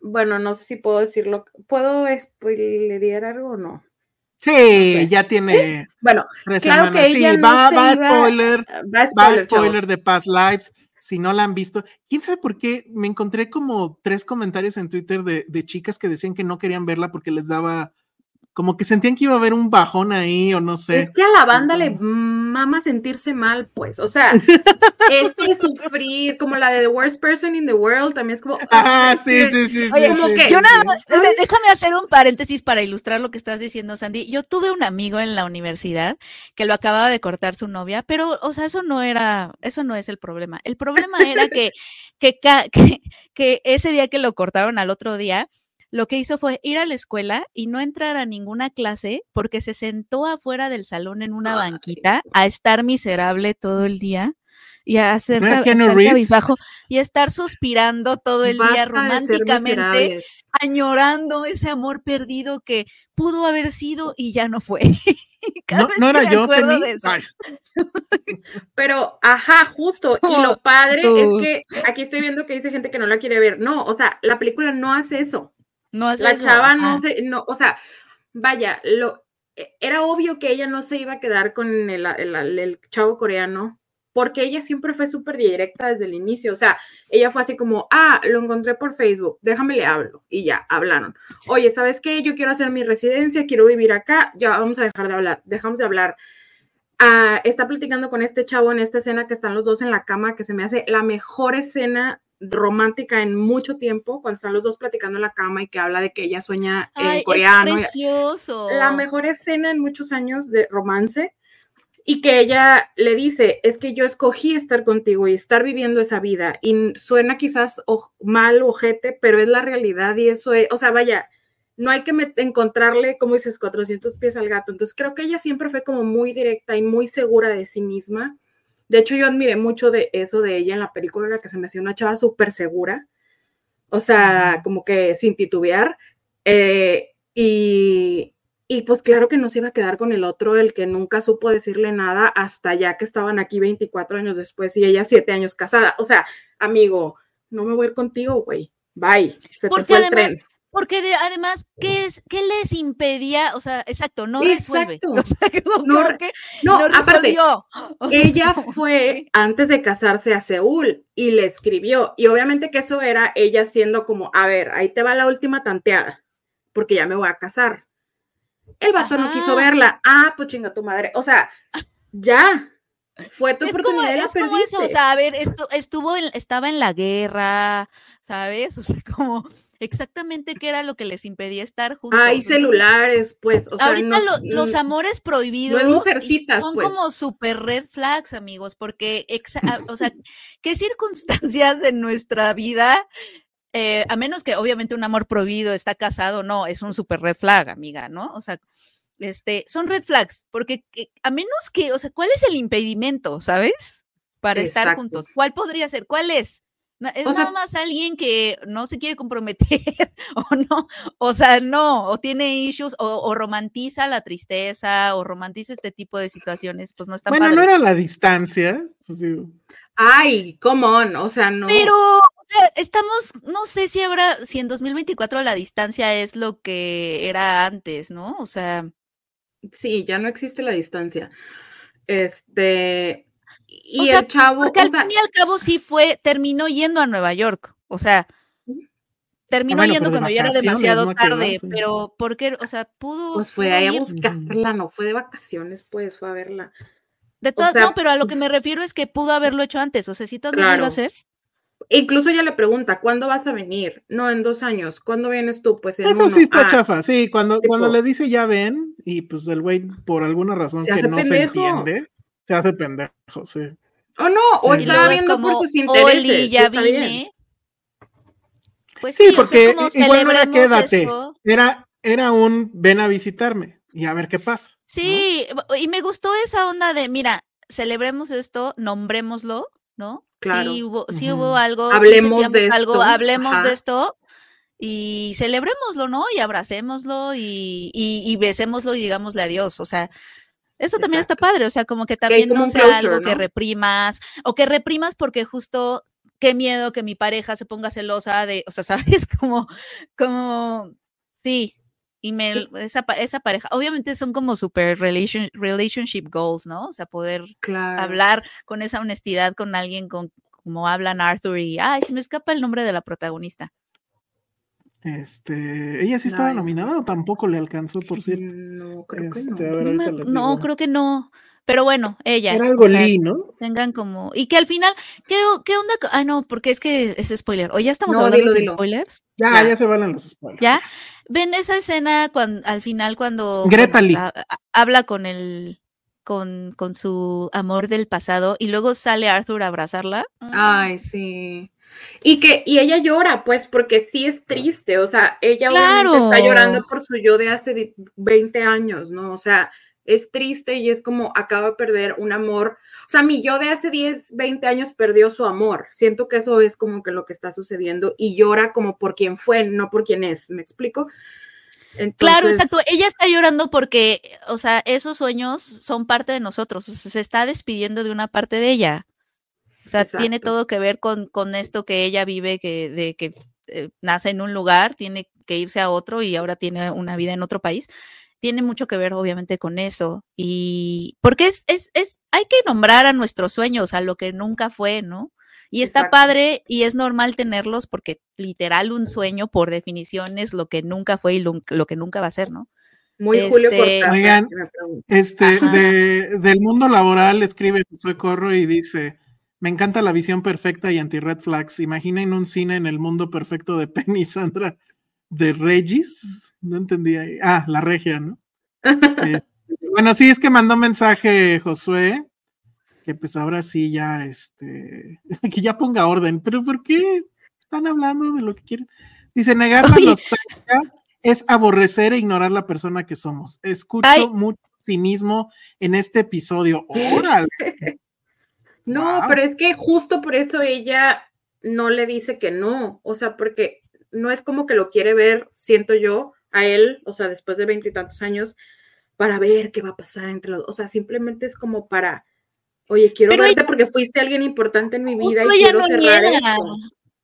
bueno, no sé si puedo decirlo, ¿puedo spoilear algo o no? Sí, ya tiene. Bueno, claro que ella sí, va, va, spoiler, va, spoiler, spoiler de Past Lives si no la han visto. ¿Quién sabe por qué? Me encontré como tres comentarios en Twitter de, de chicas que decían que no querían verla porque les daba como que sentían que iba a haber un bajón ahí o no sé. Es que a la banda le mama sentirse mal, pues, o sea, es que sufrir, como la de The Worst Person in the World, también es como... Ah, sí, sí, sí. Oye, como que... Yo nada más, déjame hacer un paréntesis para ilustrar lo que estás diciendo, Sandy. Yo tuve un amigo en la universidad que lo acababa de cortar su novia, pero, o sea, eso no era, eso no es el problema. El problema era que, que, que, que ese día que lo cortaron al otro día, lo que hizo fue ir a la escuela y no entrar a ninguna clase porque se sentó afuera del salón en una banquita a estar miserable todo el día y a hacer cabizbajo y a estar suspirando todo el día románticamente, añorando ese amor perdido que pudo haber sido y ya no fue. no, era yo, Pero, ajá, justo. Y lo padre es que aquí estoy viendo que dice gente que no la quiere ver. No, o sea, la película no hace eso. No la chava no se, no, o sea, vaya, lo, e, era obvio que ella no se iba a quedar con el, el, chavo coreano, porque ella siempre fue súper directa desde el inicio, o sea, ella fue así como, ah, lo encontré por Facebook, déjame le hablo, y ya, hablaron. Oye, ¿sabes qué? Yo quiero hacer mi residencia, quiero vivir acá, ya vamos a dejar de hablar, dejamos de hablar. Ah, está platicando con este chavo en esta escena que están los dos en la cama, que se me hace la mejor escena romántica en mucho tiempo, cuando están los dos platicando en la cama y que habla de que ella sueña en coreano. Es precioso. La mejor escena en muchos años de romance y que ella le dice, es que yo escogí estar contigo y estar viviendo esa vida y suena quizás mal ojete, pero es la realidad y eso es, o sea, vaya, no hay que encontrarle, como dices, 400 pies al gato. Entonces creo que ella siempre fue como muy directa y muy segura de sí misma de hecho, yo admiré mucho de eso de ella en la película, que se me hacía una chava súper segura, o sea, como que sin titubear. Eh, y, y pues claro que no se iba a quedar con el otro, el que nunca supo decirle nada hasta ya que estaban aquí 24 años después y ella 7 años casada. O sea, amigo, no me voy a ir contigo, güey. Bye. Se te fue el tren. Porque además, ¿qué, es, ¿qué les impedía? O sea, exacto, no resuelve. O sea, no, no, aparte, ella fue antes de casarse a Seúl y le escribió. Y obviamente que eso era ella siendo como, a ver, ahí te va la última tanteada, porque ya me voy a casar. El vato no quiso verla. Ah, pues chinga tu madre. O sea, ya. Fue tu oportunidad. es como eso, o sea, a ver, esto, estuvo, estaba en la guerra, ¿sabes? O sea, como exactamente qué era lo que les impedía estar juntos. Hay celulares, pues. O ahorita los amores prohibidos son pues. como super red flags, amigos, porque, o sea, ¿qué circunstancias en nuestra vida, eh, a menos que obviamente un amor prohibido está casado, no, es un super red flag, amiga, ¿no? O sea, este, son red flags, porque a menos que, o sea, ¿cuál es el impedimento, sabes? Para estar juntos. ¿Cuál podría ser? ¿Cuál es? Es nada más alguien que no se quiere comprometer o no, o sea, no, o tiene issues o, romantiza la tristeza o romantiza este tipo de situaciones, pues no está Bueno, no era la distancia. Pues Ay, come on, o sea, no. Pero, o sea, estamos, no sé si ahora, si en 2024 la distancia es lo que era antes, ¿no? O sea. Sí, ya no existe la distancia. Este, y el chavo. Porque al fin y al cabo sí fue, terminó yendo a Nueva York. O sea, terminó yendo cuando ya era demasiado tarde, pero porque, o sea, pudo. Pues fue ahí a buscarla, no fue de vacaciones, pues fue a verla. De todas, no, pero a lo que me refiero es que pudo haberlo hecho antes, o sea, si todo a hacer. Incluso ella le pregunta, ¿cuándo vas a venir? No, en dos años. ¿Cuándo vienes tú? Pues en Eso sí está ah, chafa, sí, cuando, cuando le dice ya ven, y pues el güey, por alguna razón que no se entiende, se hace pendejo, sí. O no, o está viendo por sus intereses. Oli, ya vine. Pues sí, porque igual no era quédate, era, era un ven a visitarme y a ver qué pasa. Sí, y me gustó esa onda de, mira, celebremos esto, nombrémoslo, ¿no? Claro. Sí hubo, hubo algo, hablemos de algo, esto. hablemos de esto y celebrémoslo, ¿no? Y abracémoslo y, y, besémoslo y digámosle adiós. O sea, eso también está padre. O sea, como que también no sea algo que reprimas o que reprimas porque justo qué miedo que mi pareja se ponga celosa de, o sea, sabes, como, como, sí. Y me, esa, esa pareja, obviamente son como super relationship goals, ¿no? O sea, poder hablar con esa honestidad con alguien con como hablan Arthur y, ay, se me escapa el nombre de la protagonista. Este, ¿ella sí estaba nominada o tampoco le alcanzó, por cierto? No, creo que este, no. no, creo que no. Pero bueno, ella. Era algo o ¿no? Tengan como. Y que al final, ¿qué, qué onda? Ah, no, porque es que es spoiler. ¿O ya estamos hablando de spoilers? Ya, ya, se van los spoilers. ¿Ya? ¿Ven esa escena cuando, al final cuando. Greta Lee. habla con el. Con, con su amor del pasado y luego sale Arthur a abrazarla. Ay, sí. Y que, y ella llora, pues, porque sí es triste, o sea, ella obviamente está llorando por su yo de hace 20 años, ¿no? O sea, es triste y es como acaba de perder un amor. O sea, mi yo de hace 10, 20 años perdió su amor. Siento que eso es como que lo que está sucediendo y llora como por quien fue, no por quien es. ¿Me explico? Claro, exacto. Ella está llorando porque, o sea, esos sueños son parte de nosotros. O sea, se está despidiendo de una parte de ella. O sea, tiene todo que ver con, con esto que ella vive, que, de que eh, nace en un lugar, tiene que irse a otro y ahora tiene una vida en otro país. Tiene mucho que ver, obviamente, con eso. Y porque es, es, es, hay que nombrar a nuestros sueños, a lo que nunca fue, ¿no? Y está padre y es normal tenerlos porque literal un sueño, por definición, es lo que nunca fue y lo, que nunca va a ser, ¿no? Muy Julio este, Oigan, este, de, del mundo laboral escribe José Corro y dice, me encanta la visión perfecta y anti-red flags. Imaginen un cine en el mundo perfecto de Penny Sandra de Regis. No entendía. Ah, la regia, ¿no? Bueno, sí, es que mandó mensaje Josué, que pues ahora sí ya, este, que ya ponga orden. Pero ¿por qué están hablando de lo que quieren? Dice, negar la nostalgia es aborrecer e ignorar la persona que somos. Escucho mucho cinismo en este episodio. ¡Órale! No, pero es que justo por eso ella no le dice que no, o sea, porque no es como que lo quiere ver, siento yo, a él, o sea, después de veintitantos años, para ver qué va a pasar entre los, o sea, simplemente es como para, oye, quiero verte porque fuiste alguien importante en mi vida y quiero cerrar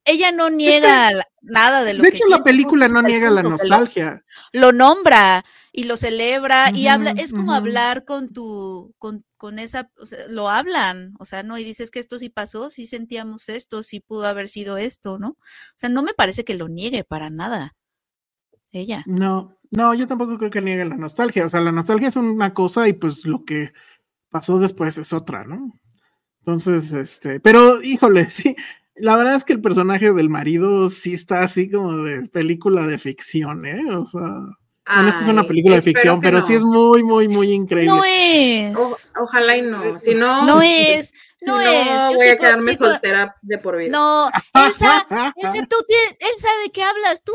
ella no niega nada de lo de que hecho la película no niega la nostalgia. lo, nombra y lo celebra y habla es como hablar con tu con, con esa o sea, lo hablan o sea no y dices que esto sí pasó sí sentíamos esto sí pudo haber sido esto no o sea no me parece que lo niegue para nada ella. No no yo tampoco creo que niegue la nostalgia o sea la nostalgia es una cosa y pues lo que pasó después es otra no entonces este pero híjole sí la verdad es que el personaje del marido sí está así como de película de ficción, ¿eh? O sea. bueno, esta es una película de ficción, pero sí es muy, muy, muy increíble. No es. ojalá y no. Si no. No es. No es. voy a quedarme soltera de por vida. No, Elsa, Elsa, tú tienes, Elsa, ¿de qué hablas? Tú,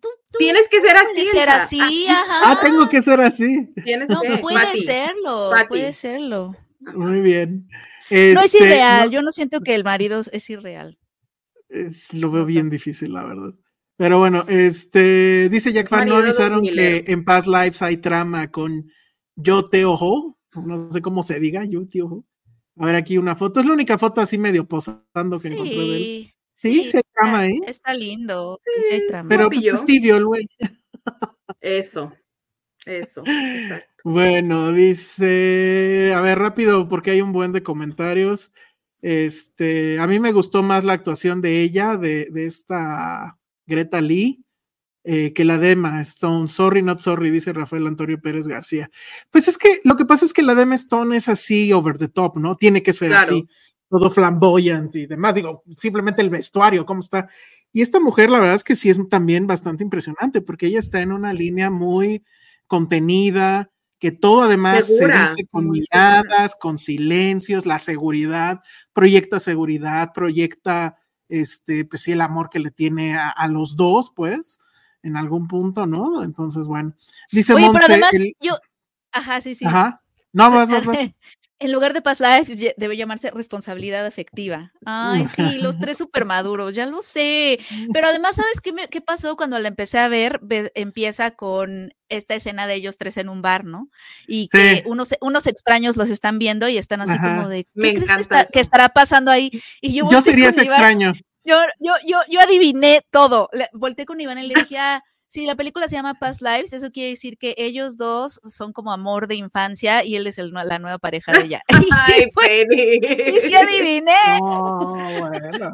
tú, tienes que ser así. Ser así, ah, ajá. Ah, tengo que ser así. Tienes no, puede serlo, puede serlo. Muy bien. no es este, irreal, yo no siento que el marido es irreal lo veo bien difícil, la verdad. Pero bueno, este dice Jack Fan, no avisaron que en Past Lives hay trama con Yo Te Ojo, no sé cómo se diga, Yo Te Ojo. A ver, aquí una foto, es la única foto así medio posando que encontré de él. Sí, sí, hay trama, ¿eh? Está lindo. Sí, hay trama. Pero pues es tibio el güey. Eso, eso, exacto. Bueno, dice, a ver, rápido, porque hay un buen de comentarios. Este, a mí me gustó más la actuación de ella, de, de esta Greta Lee, eh, que la de Emma Stone. Sorry, not sorry, dice Rafael Antonio Pérez García. Pues es que lo que pasa es que la de Emma Stone es así over the top, ¿no? Tiene que ser así, todo flamboyante y demás. Digo, simplemente el vestuario, cómo está. Y esta mujer, la verdad es que sí es también bastante impresionante, porque ella está en una línea muy contenida, que todo además se dice con miradas, con silencios, la seguridad, proyecta seguridad, proyecta este, pues sí, el amor que le tiene a, los dos, pues, en algún punto, ¿no? Entonces, bueno, dice Oye, pero además, yo, ajá, sí, sí. Ajá. No, más, más, más. En lugar de past life debe llamarse responsabilidad afectiva. Ay, sí, los tres súper maduros, ya lo sé. Pero además, ¿sabes qué, qué pasó cuando la empecé a ver? empieza con esta escena de ellos tres en un bar, ¿no? Y que unos, unos extraños los están viendo y están así como de, ¿qué crees que, estará pasando ahí? Y yo, yo sería ese extraño. Yo, yo, yo, yo adiviné todo. Le, volteé con Iván y le dije, ah, si la película se llama Past Lives, eso quiere decir que ellos dos son como amor de infancia y él es la nueva pareja de ella. Y sí, Penny. y sí adiviné.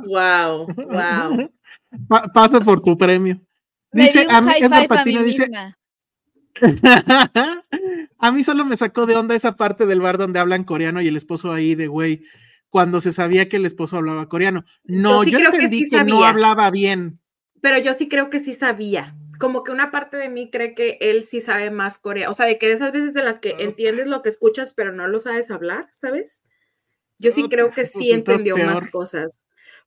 Wow, wow. paso por tu premio. Dice, a mí, Edna Patina dice. a mí solo me sacó de onda esa parte del bar donde hablan coreano y el esposo ahí de güey, cuando se sabía que el esposo hablaba coreano. No, yo, entendí que, no hablaba bien. Pero yo sí creo que sí sabía como que una parte de mí cree que él sí sabe más coreano, o sea, de que esas veces de las que entiendes lo que escuchas, pero no lo sabes hablar, ¿sabes? Yo sí creo que sí entendió más cosas.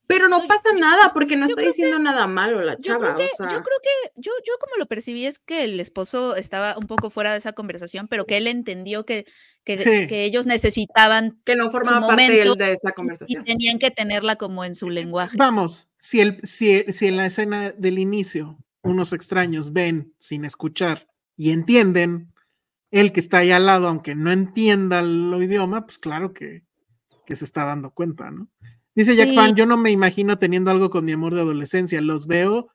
Pero no pasa nada porque no está diciendo nada malo la chava. Yo creo, que, yo creo que, yo, yo como lo percibí es que el esposo estaba un poco fuera de esa conversación, pero que él entendió que, que, que ellos necesitaban. Que no formaba parte de esa conversación. Y tenían que tenerla como en su lenguaje. Vamos, si, el, si, si en la escena del inicio unos extraños ven sin escuchar y entienden, el que está ahí al lado, aunque no entienda el idioma, pues claro que, que se está dando cuenta, ¿no? Dice Jack Fan, yo no me imagino teniendo algo con mi amor de adolescencia, los veo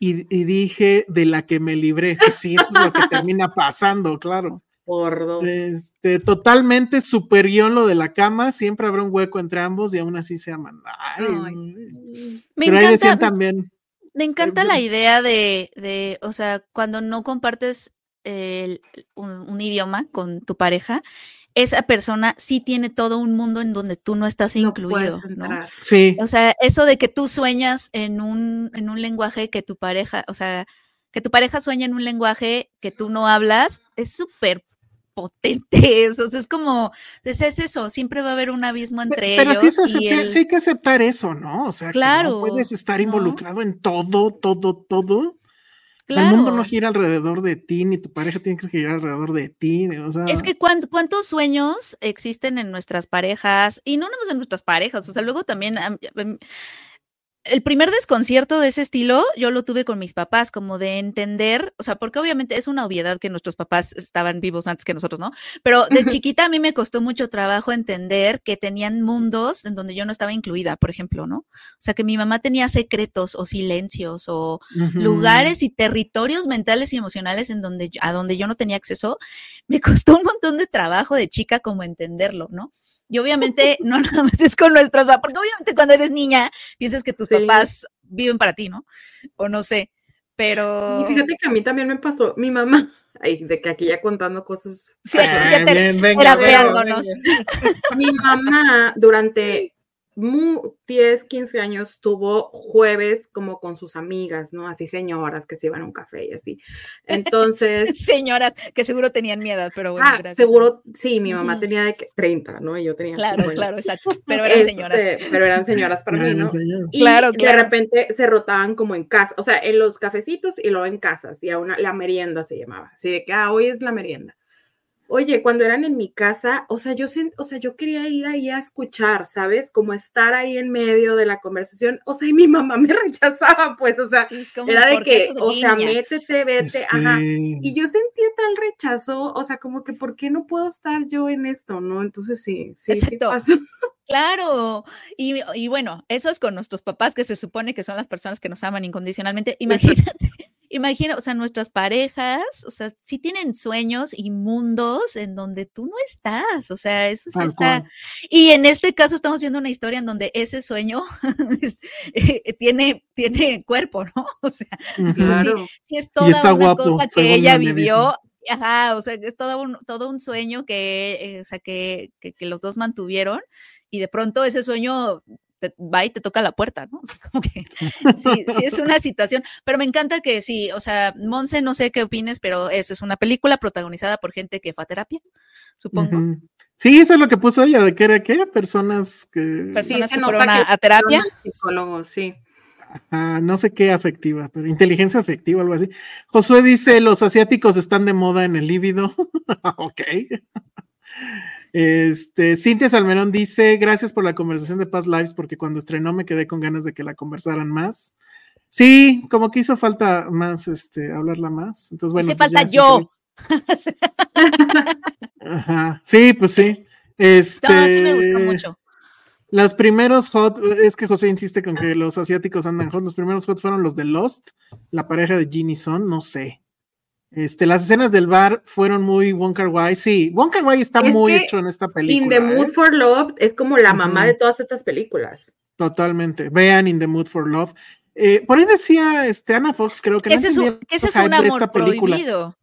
y, dije de la que me libré. Pues sí, es lo que termina pasando, claro. Por dos. Este, totalmente superior lo de la cama, siempre habrá un hueco entre ambos y aún así se aman. me Pero ahí decían también me encanta la idea de, de, o sea, cuando no compartes un, idioma con tu pareja, esa persona sí tiene todo un mundo en donde tú no estás incluido, ¿no? Sí. O sea, eso de que tú sueñas en un, en un lenguaje que tu pareja, o sea, que tu pareja sueña en un lenguaje que tú no hablas, es súper potentes, o sea, es como, es, eso, siempre va a haber un abismo entre pero ellos. Pero sí, hay que aceptar eso, ¿no? O sea, claro, no puedes estar involucrado en todo, todo, todo. Claro. el mundo no gira alrededor de ti, ni tu pareja tiene que girar alrededor de ti. O sea... Es que cuántos sueños existen en nuestras parejas, y no nada más en nuestras parejas, o sea, luego también el primer desconcierto de ese estilo yo lo tuve con mis papás, como de entender, o sea, porque obviamente es una obviedad que nuestros papás estaban vivos antes que nosotros, ¿no? Pero de chiquita a mí me costó mucho trabajo entender que tenían mundos en donde yo no estaba incluida, por ejemplo, ¿no? O sea, que mi mamá tenía secretos o silencios o lugares y territorios mentales y emocionales en donde a donde yo no tenía acceso. Me costó un montón de trabajo de chica como entenderlo, ¿no? Y obviamente no nada más es con nuestros papás, porque obviamente cuando eres niña piensas que tus papás viven para ti, ¿no? O no sé, pero... Y fíjate que a mí también me pasó, mi mamá, ay, de que aquí ya contando cosas... Sí, ya te, Mi mamá durante 10, 15 años tuvo jueves como con sus amigas, ¿no? Así señoras que se iban a un café y así. Entonces... señoras que seguro tenían miedo, pero bueno, ah, Seguro, sí, mi mamá tenía de 30, ¿no? Y yo tenía... Claro, claro, exacto. Pero eran señoras. Este, pero eran señoras para mí, ¿no? Y claro, de repente se rotaban como en casa, o sea, en los cafecitos y luego en casas, y a una, la merienda se llamaba. Así de que, ah, hoy es la merienda. Oye, cuando eran en mi casa, o sea, yo, o sea, yo quería ir ahí a escuchar, ¿sabes? Como estar ahí en medio de la conversación. O sea, y mi mamá me rechazaba, pues, o sea, era de que, o sea, métete, vete, ajá. Y yo sentía tal rechazo, o sea, como que, ¿por qué no puedo estar yo en esto, no? Entonces, sí, sí, sí pasó. Claro, y, y, bueno, eso es con nuestros papás, que se supone que son las personas que nos aman incondicionalmente. Imagínate imagina, o sea, nuestras parejas, o sea, sí tienen sueños y mundos en donde tú no estás, o sea, eso sí está. Y en este caso estamos viendo una historia en donde ese sueño eh, tiene, tiene cuerpo, ¿no? O sea, sí, es toda una cosa que ella vivió. Ajá, o sea, es todo un, todo un sueño que, eh, o sea, que, que, que los dos mantuvieron y de pronto ese sueño va y te toca la puerta, ¿no? como que sí, sí es una situación, pero me encanta que sí, o sea, Monse, no sé qué opines, pero esa es una película protagonizada por gente que fue a terapia, supongo. Sí, eso es lo que puso ella, de que era que personas que. Personas que fueron a, terapia. Psicólogos, sí. no sé qué afectiva, pero inteligencia afectiva, algo así. Josué dice: los asiáticos están de moda en el líbido. ok. Este, Cintia Salmerón dice: Gracias por la conversación de Past Lives, porque cuando estrenó me quedé con ganas de que la conversaran más. Sí, como que hizo falta más, este, hablarla más. Entonces, bueno. Hace pues falta yo. Ajá. Sí, pues sí. Este, no, sí me gustó mucho. Los primeros hot, es que José insiste con que los asiáticos andan hot. Los primeros hot fueron los de Lost, la pareja de Ginny Son, no sé. Este, las escenas del bar fueron muy Wonka Wai. Sí, Wonka Wai está muy hecho en esta película. In the Mood ¿eh? for Love es como la mamá de todas estas películas. Totalmente. Vean In the Mood for Love. Eh, por ahí decía este, Ana Fox, creo que, ese es un, ese es un amor prohibido.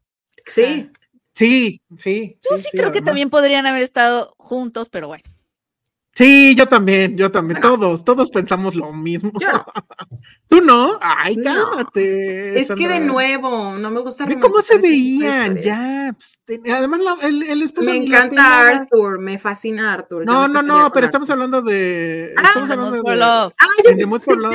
Sí. Sí, sí. Yo sí, creo que también podrían haber estado juntos, pero bueno. Sí, yo también, yo también, todos, todos pensamos lo mismo. ¿Tú no? Ay, cálmate. Es que de nuevo, no me gusta. ¿De cómo se veían? Ya, pues, además el, el, esposo. Me encanta Arthur, me fascina Arthur. No, no, no, pero estamos hablando de. Ah, estamos hablando de. Ah,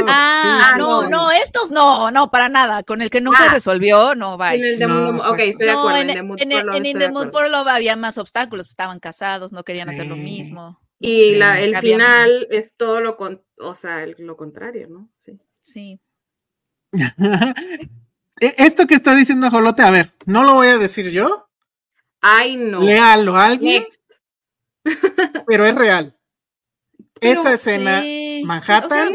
Ah, no, no, estos no, no, para nada. Con el que nunca ah. resolvió, no, va. En el de no, ok, estoy de acuerdo. En, en, en, The Mood for Love había más obstáculos, estaban casados, no querían hacer lo mismo. Y la, el final es todo lo, con, o sea, lo contrario, ¿no? Sí. Sí. E, esto que está diciendo Jolote, a ver, no lo voy a decir yo. Ay, no. Léalo a alguien. pero es real. esa escena, Manhattan,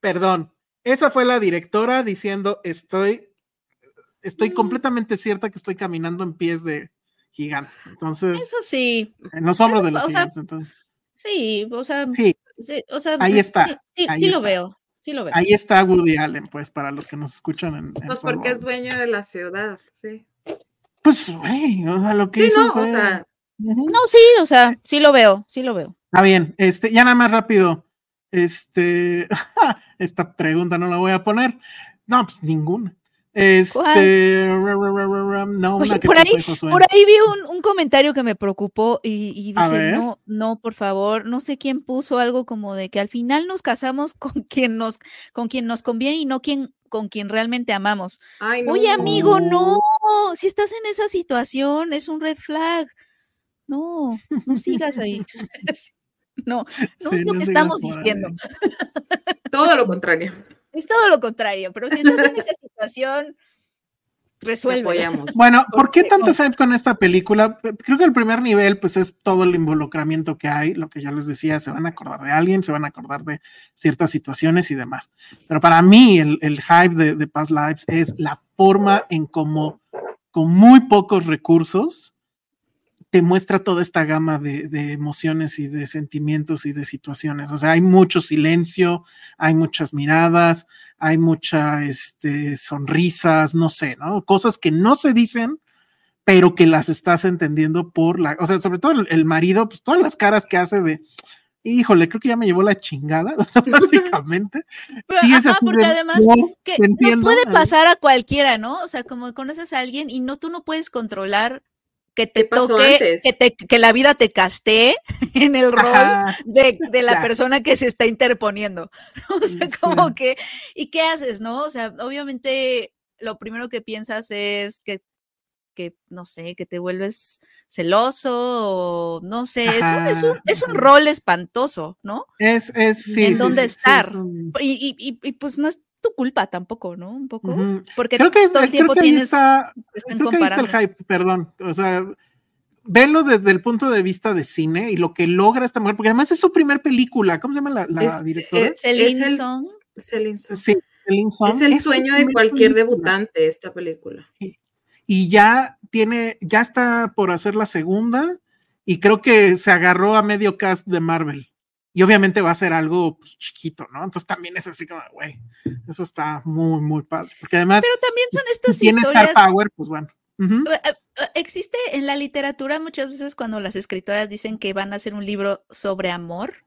perdón, esa fue la directora diciendo, estoy, estoy mm. completamente cierta que estoy caminando en pies de gigante. Entonces. Eso sí. En los hombros de los gigantes, entonces. Sí, o sea, sí, o sea ahí está. Sí, sí, lo veo. Sí lo veo. Ahí está Woody Allen, pues, para los que nos escuchan en. pues porque es dueño de la ciudad, sí. Pues, güey, o sea, lo que hizo no, o sea. No, sí, o sea, sí lo veo, sí lo veo. Está bien, este, ya nada más rápido. Este, esta pregunta no la voy a poner. No, pues ninguna. Este, no, por, ahí, por ahí vi un, comentario que me preocupó y, dije, no, no, por favor, no sé quién puso algo como de que al final nos casamos con quien nos, con quien nos conviene y no quien, con quien realmente amamos. Oye, amigo, no, si estás en esa situación, es un red flag. No, no sigas ahí. no, no es lo que estamos diciendo. Todo lo contrario. Es todo lo contrario, pero si estás en esa situación, resuelve. Bueno, ¿por qué tanto hype con esta película? Creo que el primer nivel, pues es todo el involucramiento que hay, lo que ya les decía, se van a acordar de alguien, se van a acordar de ciertas situaciones y demás. Pero para mí, el, hype de, de Past Lives es la forma en cómo, con muy pocos recursos, te muestra toda esta gama de, emociones y de sentimientos y de situaciones. O sea, hay mucho silencio, hay muchas miradas, hay muchas este, sonrisas, no sé, ¿no? Cosas que no se dicen, pero que las estás entendiendo por la, o sea, sobre todo el, marido, pues todas las caras que hace de, híjole, creo que ya me llevó la chingada, básicamente. sí, es así porque además que nos puede pasar a cualquiera, ¿no? O sea, como conoces a alguien y no, tú no puedes controlar que te toque, que, te, que la vida te castee en el rol de, de, la persona que se está interponiendo. O sea, como que, ¿y qué haces, no? O sea, obviamente lo primero que piensas es que, que no sé, que te vuelves celoso o no sé, es un, es un, es un, rol espantoso, ¿no? Es, es, sí. En dónde estar. y, y, y, pues no es tu culpa tampoco, ¿no? Un poco. Porque creo que, todo el tiempo tienes. Está, creo que ahí está el hype, perdón. O sea, venlo desde el punto de vista de cine y lo que logra esta mujer, porque además es su primer película. ¿Cómo se llama la, directora? Es, Celine Song. Sí, Es el sueño de cualquier debutante esta película. Y, ya tiene, ya está por hacer la segunda y creo que se agarró a medio cast de Marvel y obviamente va a ser algo pues, chiquito, ¿no? Entonces también es así como, güey, eso está muy, muy padre. Porque además. Pero también son estas historias. Star Power, pues bueno. Eh, eh, existe en la literatura muchas veces cuando las escritoras dicen que van a hacer un libro sobre amor,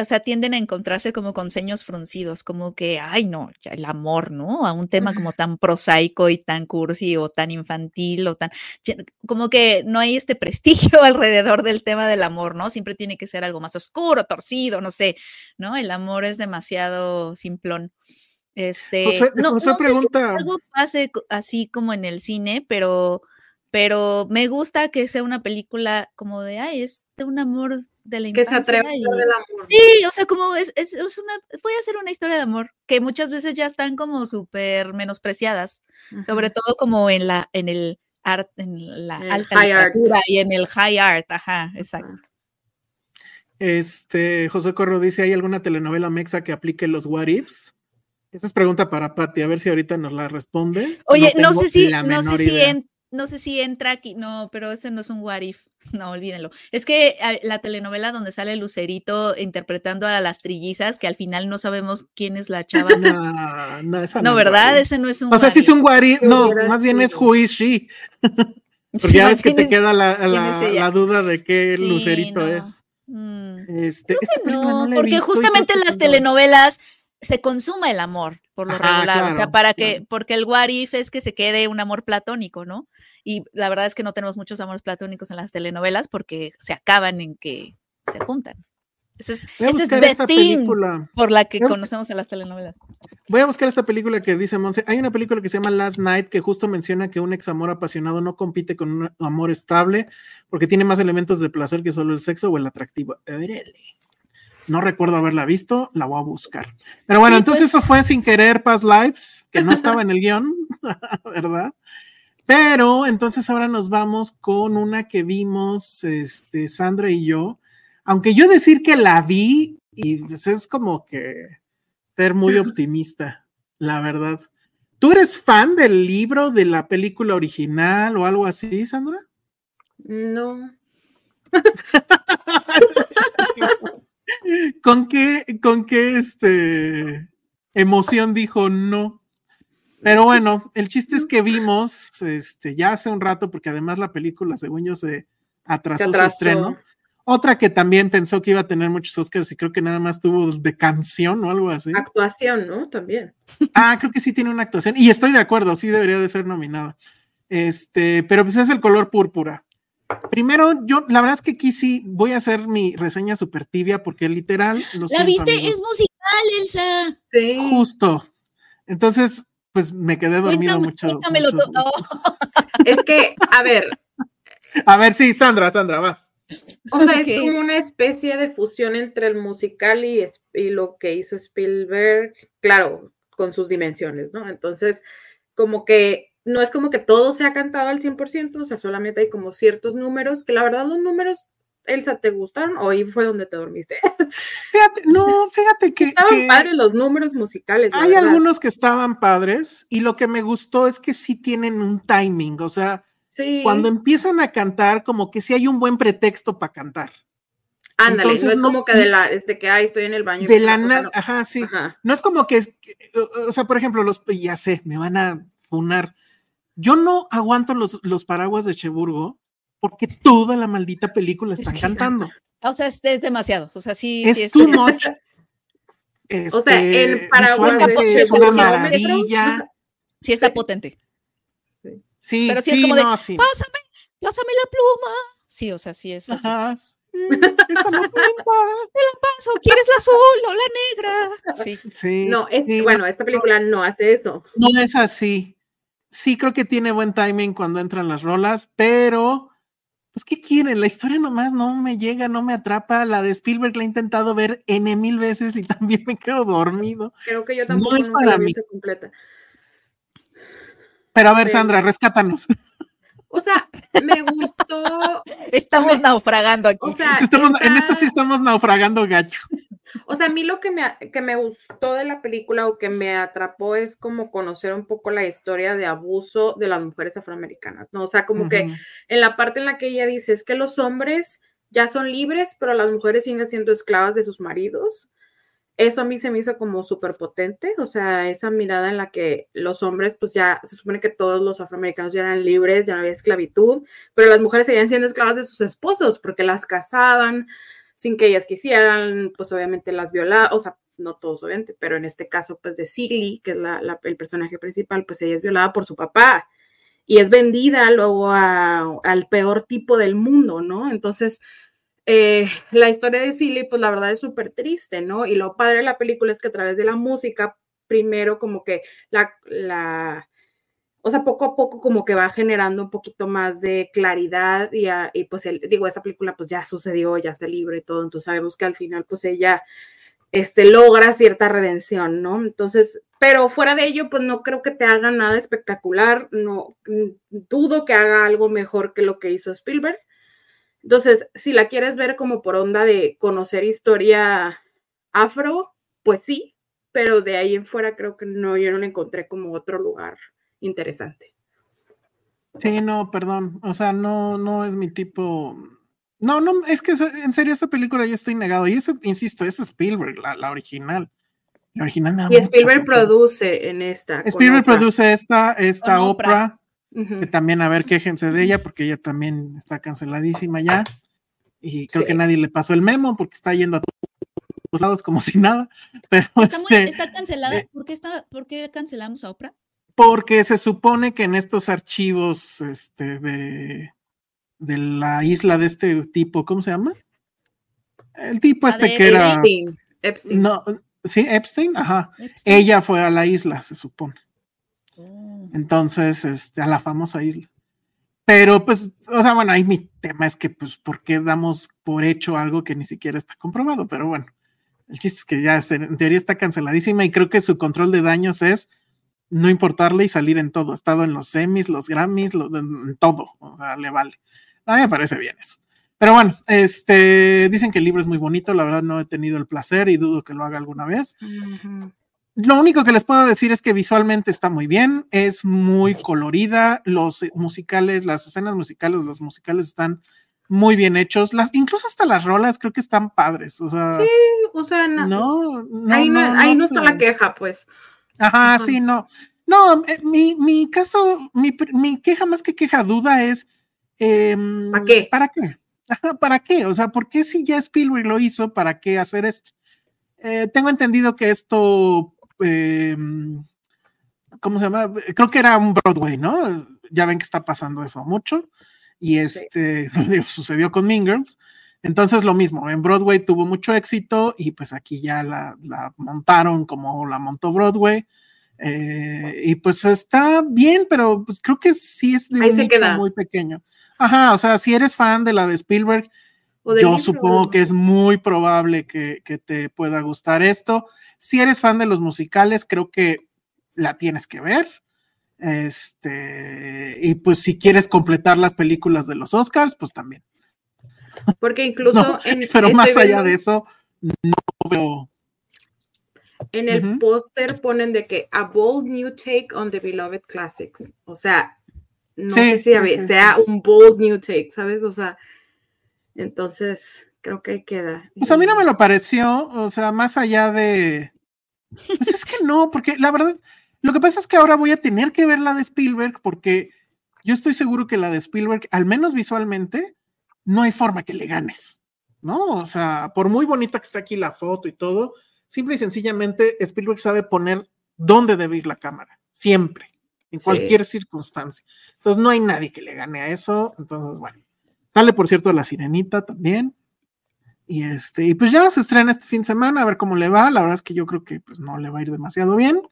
o sea, tienden a encontrarse como con seños fruncidos, como que, ay, no, el amor, ¿no? A un tema como tan prosaico y tan cursi o tan infantil o tan, como que no hay este prestigio alrededor del tema del amor, ¿no? Siempre tiene que ser algo más oscuro, torcido, no sé, ¿no? El amor es demasiado simplón. Este, no, no pregunta. algo pase así como en el cine, pero, pero me gusta que sea una película como de, ay, es de un amor de la infancia. Que se atreve y... del amor. Sí, o sea, como es, es, es, una, puede ser una historia de amor, que muchas veces ya están como súper menospreciadas, sobre todo como en la, en el art, en la alta literatura y en el high art, ajá, exacto. Este, José Corro dice, ¿hay alguna telenovela mexa que aplique los what ifs? Esa es pregunta para Patti, a ver si ahorita nos la responde. Oye, no, sé si, no sé si, no sé si entra aquí, no, pero ese no es un what if, no, olvídenlo. Es que ah, la telenovela donde sale Lucerito interpretando a las trillizas, que al final no sabemos quién es la chava. No, no, esa no, ¿verdad? Ese no es un O sea, sí es un if, no, más bien es who is she. Porque ya ves que te queda la, duda de qué Lucerito es. Mm. Este, no, porque justamente en las telenovelas se consuma el amor por lo regular, o sea, para que, porque el what es que se quede un amor platónico, ¿no? Y la verdad es que no tenemos muchos amores platónicos en las telenovelas porque se acaban en que se juntan. Ese es, ese es película. por la que conocemos a las telenovelas. Voy a buscar esta película que dice Monse. Hay una película que se llama Last Night que justo menciona que un ex amor apasionado no compite con un amor estable porque tiene más elementos de placer que solo el sexo o el atractivo. No recuerdo haberla visto, la voy a buscar. Pero bueno, entonces pues. eso fue sin querer Past Lives, que no estaba en el guion, ¿verdad? Pero entonces ahora nos vamos con una que vimos este, Sandra y yo. Aunque yo decir que la vi, y pues es como que ser muy optimista, la verdad. ¿Tú eres fan del libro, de la película original o algo así, Sandra? No. ¿Con qué, con qué este, emoción dijo no? Pero bueno, el chiste es que vimos este, ya hace un rato, porque además la película, según yo, se atrasó, su estreno. Otra que también pensó que iba a tener muchos Oscars y creo que nada más tuvo de canción o algo así. Actuación, ¿no? También. Ah, creo que sí tiene una actuación. Y estoy de acuerdo, sí debería de ser nominada. Este, pero pues es el color púrpura. Primero, yo, la verdad es que aquí sí voy a hacer mi reseña súper tibia porque literal. ¿La viste? Es musical, Elsa. Sí. Justo. Entonces, pues me quedé dormido mucho. es que, a ver. A ver, sí, Sandra, Sandra, vas. O sea, es como una especie de fusión entre el musical y, y lo que hizo Spielberg, claro, con sus dimensiones, ¿no? Entonces, como que no es como que todo se ha cantado al 100%, o sea, solamente hay como ciertos números, que la verdad los números, Elsa, ¿te gustaron o ahí fue donde te dormiste? Fíjate, no, fíjate que... Estaban padres los números musicales. Hay algunos que estaban padres y lo que me gustó es que sí tienen un timing, o sea, cuando empiezan a cantar, como que sí hay un buen pretexto para cantar. Ándale, no es como que de la, este que, ay, estoy en el baño. De la nada, ajá, sí. No es como que, o sea, por ejemplo, los, ya sé, me van a funar, yo no aguanto los, los paraguas de Cheburgo porque toda la maldita película está cantando. O sea, es, demasiado. O sea, sí. Es, too much. o sea, el este, paraguas es una maravilla. Sí, está potente. Sí, pero sí, es como de, pásame, pásame la pluma. Sí, o sea, sí es así. Ajá. Te la paso, ¿quieres la azul o la negra? Sí. sí no, es, bueno, esta película no hace eso. No es así sí creo que tiene buen timing cuando entran las rolas, pero pues ¿qué quieren? La historia nomás no me llega, no me atrapa. La de Spielberg la he intentado ver N mil veces y también me quedo dormido. Creo que yo tampoco no es para mí. completa. Pero a ver, Sandra, rescátanos. O sea, me gustó. Estamos naufragando aquí. O sea, En esto sí estamos naufragando gacho. O sea, a mí lo que me, que me gustó de la película o que me atrapó es como conocer un poco la historia de abuso de las mujeres afroamericanas, ¿no? O sea, como que en la parte en la que ella dice es que los hombres ya son libres, pero las mujeres siguen siendo esclavas de sus maridos. Eso a mí se me hizo como súper potente, o sea, esa mirada en la que los hombres, pues ya se supone que todos los afroamericanos ya eran libres, ya no había esclavitud, pero las mujeres seguían siendo esclavas de sus esposos porque las casaban, sin que ellas quisieran, pues obviamente las violaba, o sea, no todos obviamente, pero en este caso pues de Silly, que es el personaje principal, pues ella es violada por su papá y es vendida luego al peor tipo del mundo, ¿no? Entonces, eh, la historia de Silly, pues la verdad es súper triste, ¿no? Y lo padre de la película es que a través de la música, primero como que la o sea, poco a poco como que va generando un poquito más de claridad y, y pues el, digo, esta película pues ya sucedió, ya está libre y todo, entonces sabemos que al final pues ella este, logra cierta redención, ¿no? Entonces, pero fuera de ello pues no creo que te haga nada espectacular, no dudo que haga algo mejor que lo que hizo Spielberg. Entonces, si la quieres ver como por onda de conocer historia afro, pues sí, pero de ahí en fuera creo que no, yo no la encontré como otro lugar interesante. Sí, no, perdón. O sea, no, no es mi tipo. No, no, es que en serio, esta película yo estoy negado. Y eso, insisto, es Spielberg, la, original. La original Y Spielberg produce en esta. Spielberg produce esta, esta Oprah. Que también, a ver, quéjense de ella, porque ella también está canceladísima ya. Y creo que nadie le pasó el memo porque está yendo a todos lados como si nada. Pero está, este, está cancelada. Eh, ¿Por, qué está, ¿Por qué cancelamos a Oprah? Porque se supone que en estos archivos este, de, de la isla de este tipo, ¿cómo se llama? El tipo este que era. Epstein. Epstein. No, sí, Epstein, ajá. Ella fue a la isla, se supone. Oh. Entonces, este, a la famosa isla. Pero, pues, o sea, bueno, ahí mi tema es que, pues, ¿por qué damos por hecho algo que ni siquiera está comprobado? Pero bueno, el chiste es que ya en teoría está canceladísima y creo que su control de daños es no importarle y salir en todo. Ha estado en los semis, los Grammys, en todo. O sea, le vale. A mí me parece bien eso. Pero bueno, este, dicen que el libro es muy bonito. La verdad no he tenido el placer y dudo que lo haga alguna vez. Lo único que les puedo decir es que visualmente está muy bien, es muy colorida, los musicales, las escenas musicales, los musicales están muy bien hechos, las, incluso hasta las rolas creo que están padres, o sea. Sí, o sea, no, ahí no, ahí no está la queja, pues. Ajá, sí, no. No, eh, mi, mi caso, mi, mi, queja más que queja, duda es. Em, ¿Para qué? ¿Para qué? Ajá, ¿para qué? O sea, ¿por qué si ya Spielberg lo hizo, para qué hacer esto? Eh, tengo entendido que esto, em, ¿cómo se llama? Creo que era un Broadway, ¿no? Ya ven que está pasando eso mucho. Y este, sucedió con Mean Girls. Entonces lo mismo, en Broadway tuvo mucho éxito y pues aquí ya la, montaron como la montó Broadway. Eh, y pues está bien, pero pues creo que sí es de un nicho muy pequeño. Ajá, o sea, si eres fan de la de Spielberg, yo supongo que es muy probable que, que, te pueda gustar esto. Si eres fan de los musicales, creo que la tienes que ver. Este, y pues si quieres completar las películas de los Oscars, pues también. Porque incluso en, Pero más allá de eso, no veo. En el póster ponen de que a bold new take on the beloved classics. O sea, no sé si sea un bold new take, ¿sabes? O sea, entonces creo que queda. Pues a mí no me lo pareció, o sea, más allá de. Pues es que no, porque la verdad, lo que pasa es que ahora voy a tener que ver la de Spielberg porque yo estoy seguro que la de Spielberg, al menos visualmente, no hay forma que le ganes, ¿no? O sea, por muy bonita que esté aquí la foto y todo, simple y sencillamente Spielberg sabe poner dónde debe ir la cámara, siempre, en cualquier circunstancia. Entonces no hay nadie que le gane a eso, entonces bueno. Sale, por cierto, la sirenita también. Y este, y pues ya se estrena este fin de semana, a ver cómo le va. La verdad es que yo creo que pues no le va a ir demasiado bien.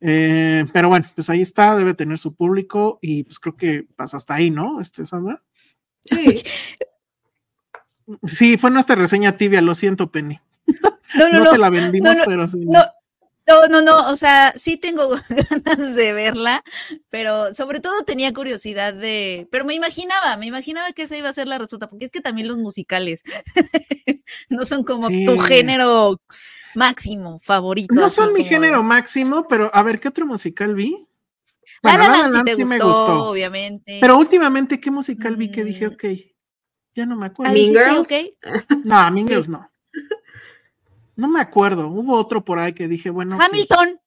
Eh, pero bueno, pues ahí está, debe tener su público y pues creo que pasa hasta ahí, ¿no? Este, Sandra. Sí. Sí, fue nuestra reseña tibia, lo siento, Penny. No, no, no. te la vendimos, pero sí. No. No, no, no, o sea, sí tengo ganas de verla, pero sobre todo tenía curiosidad de, pero me imaginaba, me imaginaba que esa iba a ser la respuesta, porque es que también los musicales no son como tu género máximo favorito. No son mi género máximo, pero a ver, ¿qué otro musical vi? La, la, sí, te gustó, me gustó, obviamente. Pero últimamente, ¿qué musical vi que dije, mm. ok? Ya no me acuerdo. ¿Mean Girls? No, Mean Girls no. No me acuerdo. Hubo otro por ahí que dije, bueno. Pues Hamilton.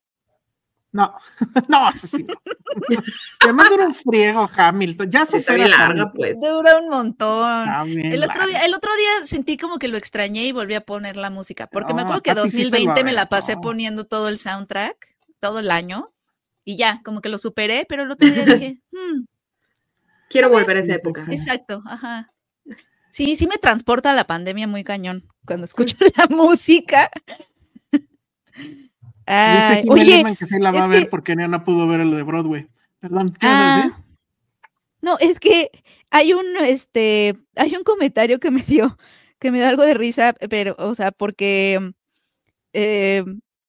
No, no, sí. Además dura un friego Hamilton. Ya se está larga, pues. Dura un montón. El otro, día, el otro, día, sentí como que lo extrañé y volví a poner la música. Porque me acuerdo que 2020 me la pasé poniendo todo el soundtrack, todo el año. Y ya, como que lo superé, pero el otro día dije, hmm, quiero volver a esa época. Exacto, ajá. Sí, sí me transporta a la pandemia muy cañón cuando escucho la música. Dice oye, que sí la va a ver porque no pudo ver el de Broadway. Perdón, ¿qué ah, No, es que hay un, este, hay un comentario que me dio, que me da algo de risa, pero, o sea, porque eh,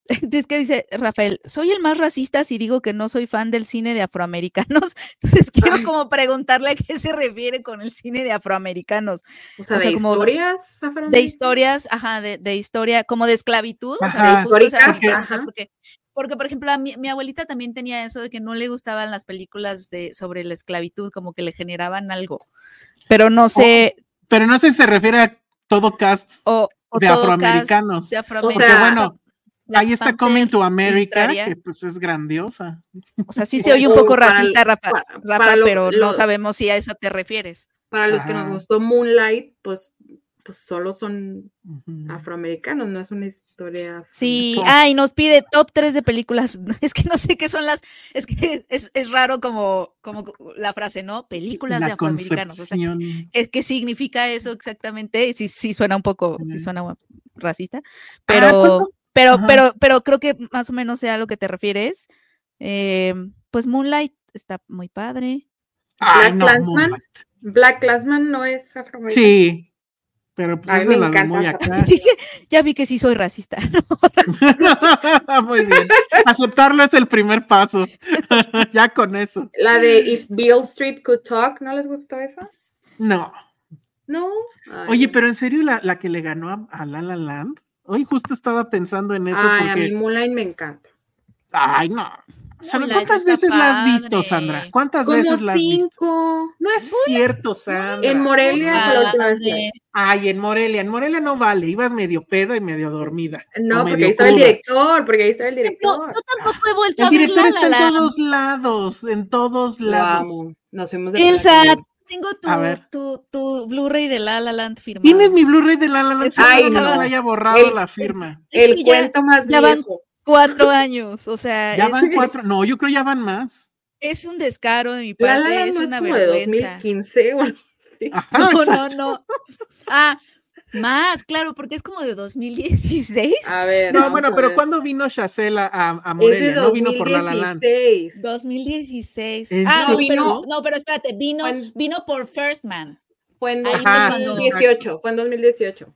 es que dice Rafael, soy el más racista si digo que no soy fan del cine de afroamericanos. Entonces quiero como preguntarle a qué se refiere con el cine de afroamericanos. O sea, de historias De historias, ajá, de, historia, como de esclavitud. o sea, porque, porque, por ejemplo, a mi, abuelita también tenía eso de que no le gustaban las películas de, sobre la esclavitud, como que le generaban algo. Pero no sé. pero no sé si se refiere a todo cast o, de, afroamericanos. de, afroamericanos. Porque bueno, Ahí está Coming to America, que pues es grandiosa. O sea, sí se oye un poco racista, Rafa, pero no sabemos si a eso te refieres. Para los que nos gustó Moonlight, pues, pues solo son afroamericanos, no es una historia. Sí, ah, y nos pide top 3 de películas. Es que no sé qué son las, es que es, raro como, como la frase, ¿no? Películas de afroamericanos. O sea, es que significa eso exactamente, sí, sí suena un poco, sí suena racista, ah, pero... Pero, pero, pero creo que más o menos sea a lo que te refieres. Eh, pues Moonlight está muy padre. Black Clansman. Black Clansman no es afroamericano. Sí, pero pues es de la muy acá. ya vi que sí soy racista. muy bien. Aceptarlo es el primer paso. ya con eso. La de If Bill Street Could Talk, ¿no les gustó esa? No. No. Oye, pero en serio, la, la que le ganó a, a La La Land Hoy justo estaba pensando en eso. Ay, a mí Moonlight me encanta. Ay, no. ¿Cuántas veces la has visto, Sandra? ¿Cuántas veces la has visto? No es cierto, Sandra. En Morelia Ay, en Morelia, en Morelia no vale, ibas medio pedo y medio dormida. No, porque ahí estaba el director, porque ahí estaba el director. No, tampoco he vuelto el a El director está en todos lados, en todos lados. Nos fuimos de Elsa, tengo tu, tu, Blu-ray de La La Land firmado. ¿Tienes mi Blu-ray de La La Land? Ay, no, no haya borrado la firma. El, cuento más ya van cuatro años, o sea. Ya van cuatro, no, yo creo ya van más. Es un descaro de mi parte, la La es no una es como de 2015 o No, no, no. Ah, más, claro, porque es como de 2016. A ver. No, bueno, pero ¿cuándo vino Chacela a, a, Morelia? No vino por La La Land. 2016. Ah, no, pero, no, pero espérate, vino, vino por First Man. Fue en 2018, fue en 2018.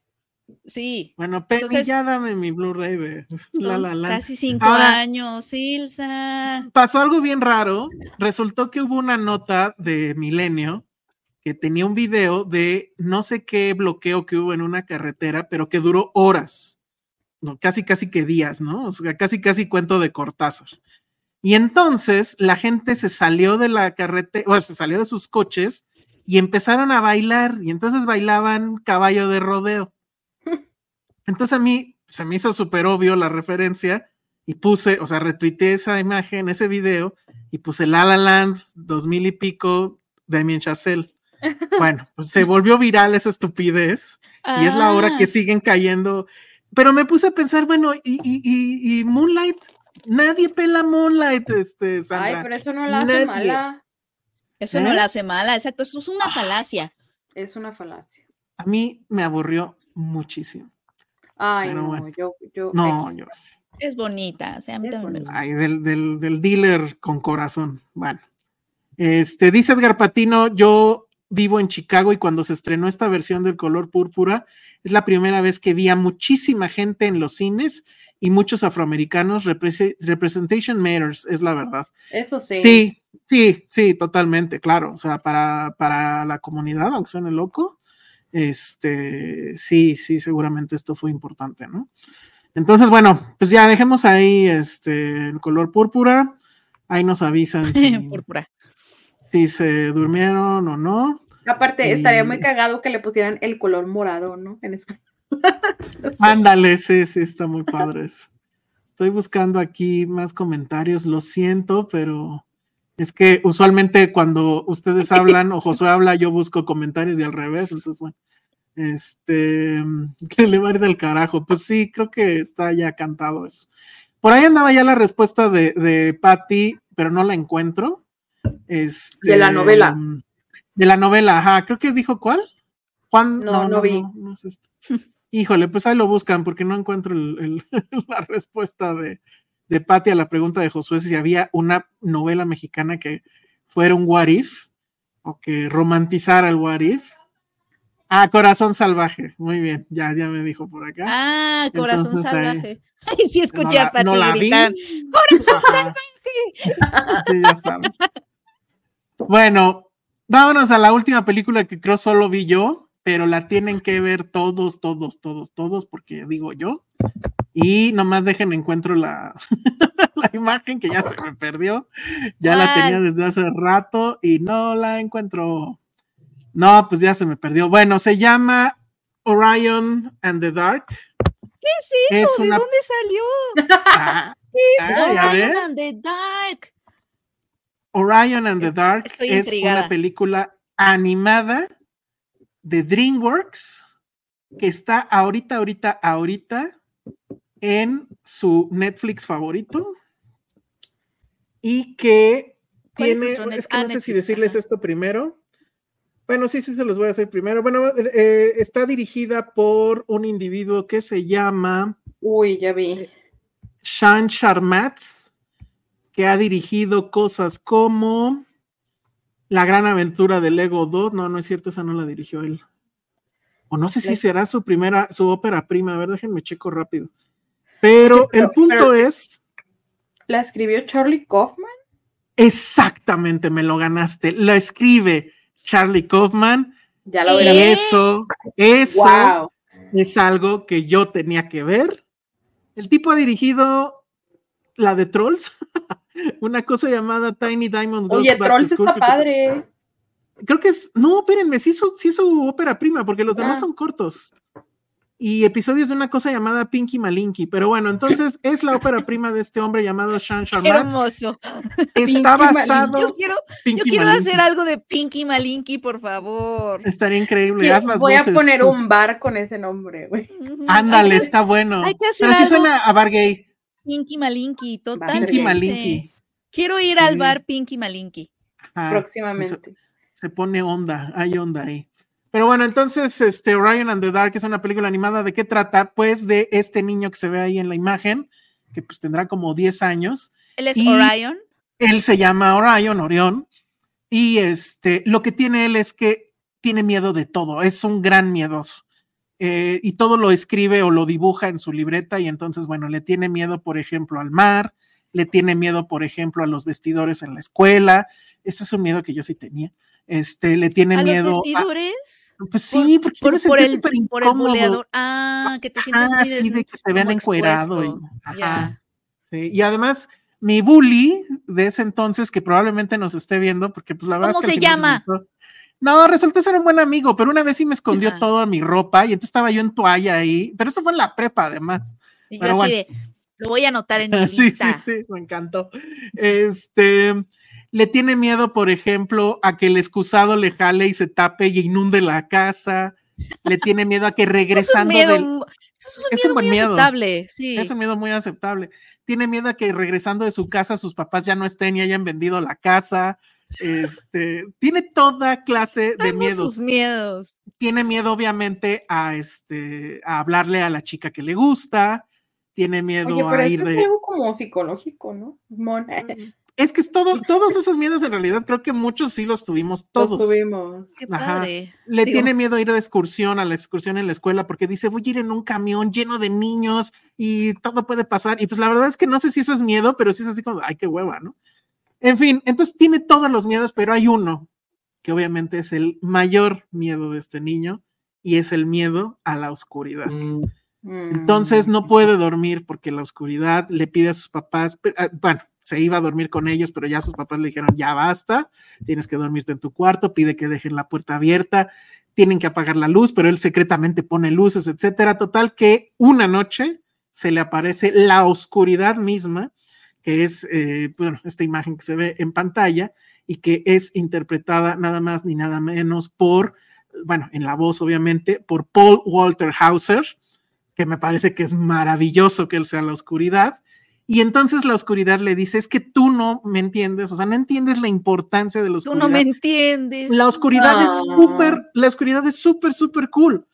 Sí. Bueno, pero ya dame mi Blu-ray de La La Land. Casi cinco años, Ilsa. Pasó algo bien raro. Resultó que hubo una nota de Milenio que tenía un video de no sé qué bloqueo que hubo en una carretera, pero que duró horas, no, casi casi que días, ¿no? O sea, casi casi cuento de Cortázar. Y entonces la gente se salió de la carretera, o se salió de sus coches y empezaron a bailar, y entonces bailaban caballo de rodeo. Entonces a mí se me hizo súper obvio la referencia y puse, o sea, retuiteé esa imagen, ese video, y puse La La Land, dos mil y pico, Damien Chazelle. Bueno, pues se volvió viral esa estupidez y es la hora que ah. siguen cayendo. Pero me puse a pensar, bueno, y, y, y, Moonlight, nadie pela Moonlight, este, Sandra. Ay, pero eso no la hace mala. Eso no ¿Eh? la hace mala, exacto, eso es una falacia. Es una falacia. A mí me aburrió muchísimo. Ay, no, yo, yo. No, yo Es bonita, o sea, a mí también Ay, del, del, del dealer con corazón. Bueno. Este, dice Edgar Patino, yo vivo en Chicago y cuando se estrenó esta versión del color púrpura, es la primera vez que vi a muchísima gente en los cines y muchos afroamericanos. representation matters, es la verdad. Eso sí. Sí, sí, sí, totalmente, claro. O sea, para, para la comunidad, aunque suene loco, este, sí, sí, seguramente esto fue importante, ¿no? Entonces, bueno, pues ya dejemos ahí este, el color púrpura. Ahí nos avisan. Si, púrpura si se durmieron o no. Aparte, estaría muy cagado que le pusieran el color morado, ¿no? En español. Ándale, sí, sí, está muy padre eso. Estoy buscando aquí más comentarios, lo siento, pero es que usualmente cuando ustedes hablan o Josué habla, yo busco comentarios y al revés, entonces bueno, este, que le va a ir del carajo. Pues sí, creo que está ya cantado eso. Por ahí andaba ya la respuesta de, de Patty, pero no la encuentro. Este, de la novela. De la novela, ajá. Creo que dijo cuál. Juan. No, no, vi. Híjole, pues ahí lo buscan porque no encuentro la respuesta de, de Patti a la pregunta de Josué si había una novela mexicana que fuera un what if o que romantizara el what if. Ah, Corazón Salvaje. Muy bien, ya, ya me dijo por acá. Ah, Corazón Salvaje. Ay, sí escuché a Pati gritar. ¡Corazón Salvaje! sí, ya saben. Bueno, vámonos a la última película que creo solo vi yo, pero la tienen que ver todos, todos, todos, todos, porque digo yo. Y nomás dejen encuentro la, la imagen que ya se me perdió. Ya la tenía desde hace rato y no la encuentro. No, pues ya se me perdió. Bueno, se llama Orion and the Dark. ¿Qué es eso? ¿De dónde salió? Ah, ¿Qué es ah, Orion and the Dark? Orion and the Dark es una película animada de DreamWorks que está ahorita, ahorita, ahorita en su Netflix favorito y que tiene, es, que no sé si decirles esto primero. Bueno, sí, sí, se los voy a hacer primero. Bueno, eh, está dirigida por un individuo que se llama. Uy, ya vi. Sean Sharmatz que ha dirigido cosas como La gran aventura de Lego 2. No, no es cierto, esa no la dirigió él. O no sé si será su primera, su ópera prima. A ver, déjenme checo rápido. Pero, el punto es. ¿La escribió Charlie Kaufman? Exactamente, me lo ganaste. La escribe Charlie Kaufman. Ya lo y eso, eso es algo que yo tenía que ver. El tipo ha dirigido la de Trolls. una cosa llamada Tiny Diamonds. Oye, Trolls está padre. Creo que es, no, espérenme, sí su, sí su ópera prima, porque los demás ah. son cortos. Y episodios de una cosa llamada Pinky Malinky. Pero bueno, entonces es la ópera prima de este hombre llamado Sean Sharmat. hermoso. Está basado. Yo quiero, yo quiero hacer algo de Pinky Malinky, por favor. Estaría increíble. Voy a poner un bar con ese nombre, güey. Ándale, está bueno. Pero sí suena a bar gay. Pinky Malinky, totalmente. Pinky Malinky. Quiero ir al bar Pinky Malinky. Próximamente. Se, pone onda, hay onda ahí. Pero bueno, entonces, este Orion and the Dark es una película animada. ¿De qué trata? Pues de este niño que se ve ahí en la imagen, que pues tendrá como 10 años. ¿Él es Orion? Él se llama Orion, Orión. Y este, lo que tiene él es que tiene miedo de todo, es un gran miedoso. Eh, y todo lo escribe o lo dibuja en su libreta y entonces, bueno, le tiene miedo, por ejemplo, al mar, le tiene miedo, por ejemplo, a los vestidores en la escuela. Eso es un miedo que yo sí tenía. Este, le tiene miedo. ¿Los vestidores? pues sí, porque por, por, el, por el buleador. Ah, que te sientes ah, sí, de que te vean encuerado. Y, sí, y además, mi bully de ese entonces, que probablemente nos esté viendo, porque pues la verdad ¿Cómo es que se llama? No, resultó ser un buen amigo, pero una vez sí me escondió toda mi ropa y entonces estaba yo en toalla ahí, pero eso fue en la prepa además. Y yo así de, lo voy a anotar en mi lista. Sí, sí, sí, me encantó. Este, le tiene miedo, por ejemplo, a que el excusado le jale y se tape y inunde la casa. Le tiene miedo a que regresando es un miedo, es un miedo muy aceptable, sí. Es un miedo muy aceptable. Tiene miedo a que regresando de su casa sus papás ya no estén y hayan vendido la casa. Este, tiene toda clase de miedos. Sus miedos. Tiene miedo, obviamente, a este, a hablarle a la chica que le gusta. Tiene miedo a ir eso es algo como psicológico, ¿no? Es que es todo, todos esos miedos en realidad creo que muchos sí los tuvimos, todos. Los tuvimos. Qué padre. Le tiene miedo a ir de excursión, a la excursión en la escuela, porque dice, voy a ir en un camión lleno de niños y todo puede pasar. Y pues la verdad es que no sé si eso es miedo, pero sí es así como, ay, qué hueva, ¿no? En fin, entonces tiene todos los miedos, pero hay uno que obviamente es el mayor miedo de este niño y es el miedo a la oscuridad. Mm. Entonces no puede dormir porque la oscuridad le pide a sus papás, ah, bueno, se iba a dormir con ellos, pero ya sus papás le dijeron, ya basta, tienes que dormirte en tu cuarto, pide que dejen la puerta abierta, tienen que apagar la luz, pero él secretamente pone luces, etcétera. Total que una noche se le aparece la oscuridad misma, que es eh, bueno, esta imagen que se ve en pantalla y que es interpretada nada más ni nada menos por, bueno, en la voz obviamente, por Paul Walter Hauser, que me parece que es maravilloso que él sea la oscuridad. Y entonces la oscuridad le dice, es que tú no me entiendes, o sea, no entiendes la importancia de la oscuridad. Tú no me entiendes. La oscuridad es súper, la oscuridad es súper, súper cool.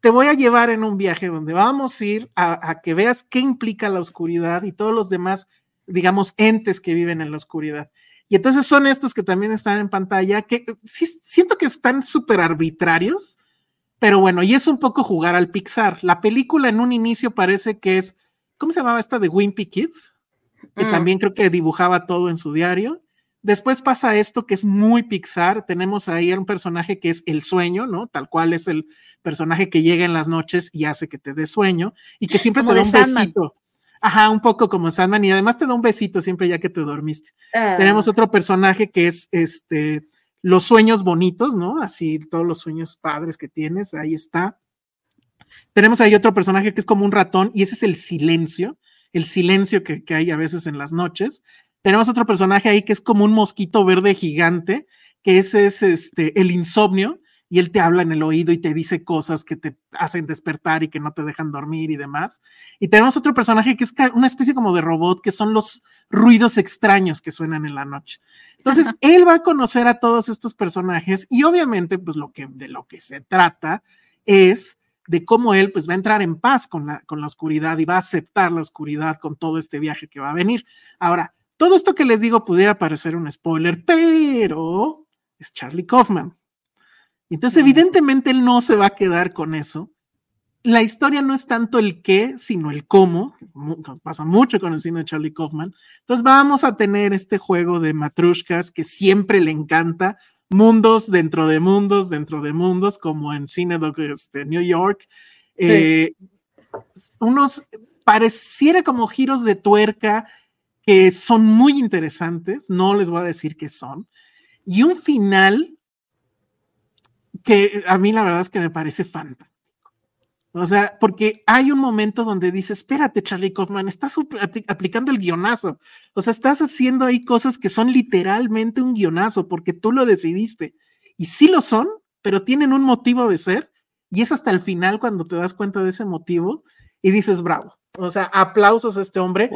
Te voy a llevar en un viaje donde vamos a ir a, a, que veas qué implica la oscuridad y todos los demás, digamos, entes que viven en la oscuridad. Y entonces son estos que también están en pantalla, que sí, siento que están súper arbitrarios, pero bueno, y es un poco jugar al Pixar. La película en un inicio parece que es ¿cómo se llamaba esta de Wimpy Kid? Que mm. también creo que dibujaba todo en su diario. Después pasa esto que es muy Pixar. Tenemos ahí un personaje que es el sueño, ¿no? Tal cual es el personaje que llega en las noches y hace que te dé sueño y que siempre te da un besito. Ajá, un poco como Sandman y además te da un besito siempre ya que te dormiste. Ah. Tenemos otro personaje que es este los sueños bonitos, ¿no? Así todos los sueños padres que tienes, ahí está. Tenemos ahí otro personaje que es como un ratón y ese es el silencio, el silencio que, hay a veces en las noches. Tenemos otro personaje ahí que es como un mosquito verde gigante, que ese es este, el insomnio, y él te habla en el oído y te dice cosas que te hacen despertar y que no te dejan dormir y demás. Y tenemos otro personaje que es una especie como de robot, que son los ruidos extraños que suenan en la noche. Entonces, él va a conocer a todos estos personajes y obviamente, pues lo que, de lo que se trata es de cómo él pues va a entrar en paz con la, con la oscuridad y va a aceptar la oscuridad con todo este viaje que va a venir. Ahora, todo esto que les digo pudiera parecer un spoiler, pero es Charlie Kaufman. Entonces, evidentemente, él no se va a quedar con eso. La historia no es tanto el qué, sino el cómo. Pasa mucho con el cine de Charlie Kaufman. Entonces, vamos a tener este juego de matrushkas que siempre le encanta mundos dentro de mundos dentro de mundos, como en Cine este, New York. Eh, unos pareciera como giros de tuerca que son muy interesantes, no les voy a decir qué son, y un final que a mí la verdad es que me parece fantástico. O sea, porque hay un momento donde dice, espérate, Charlie Kaufman, estás aplicando el guionazo. O sea, estás haciendo ahí cosas que son literalmente un guionazo porque tú lo decidiste. Y sí lo son, pero tienen un motivo de ser. Y es hasta el final cuando te das cuenta de ese motivo y dices, bravo. O sea, aplausos a este hombre.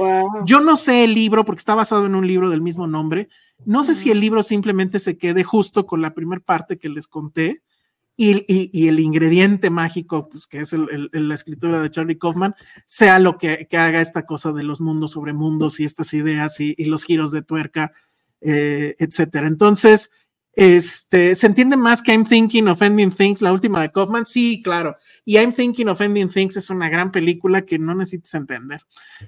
Yo no sé el libro porque está basado en un libro del mismo nombre. No sé si el libro simplemente se quede justo con la primera parte que les conté y, el ingrediente mágico, pues que es la escritura de Charlie Kaufman, sea lo que, haga esta cosa de los mundos sobre mundos y estas ideas y, los giros de tuerca, eh, etcétera. Entonces, este, ¿se entiende más que I'm Thinking of Ending Things, la última de Kaufman? Sí, claro. Y I'm Thinking of Ending Things es una gran película que no necesitas entender.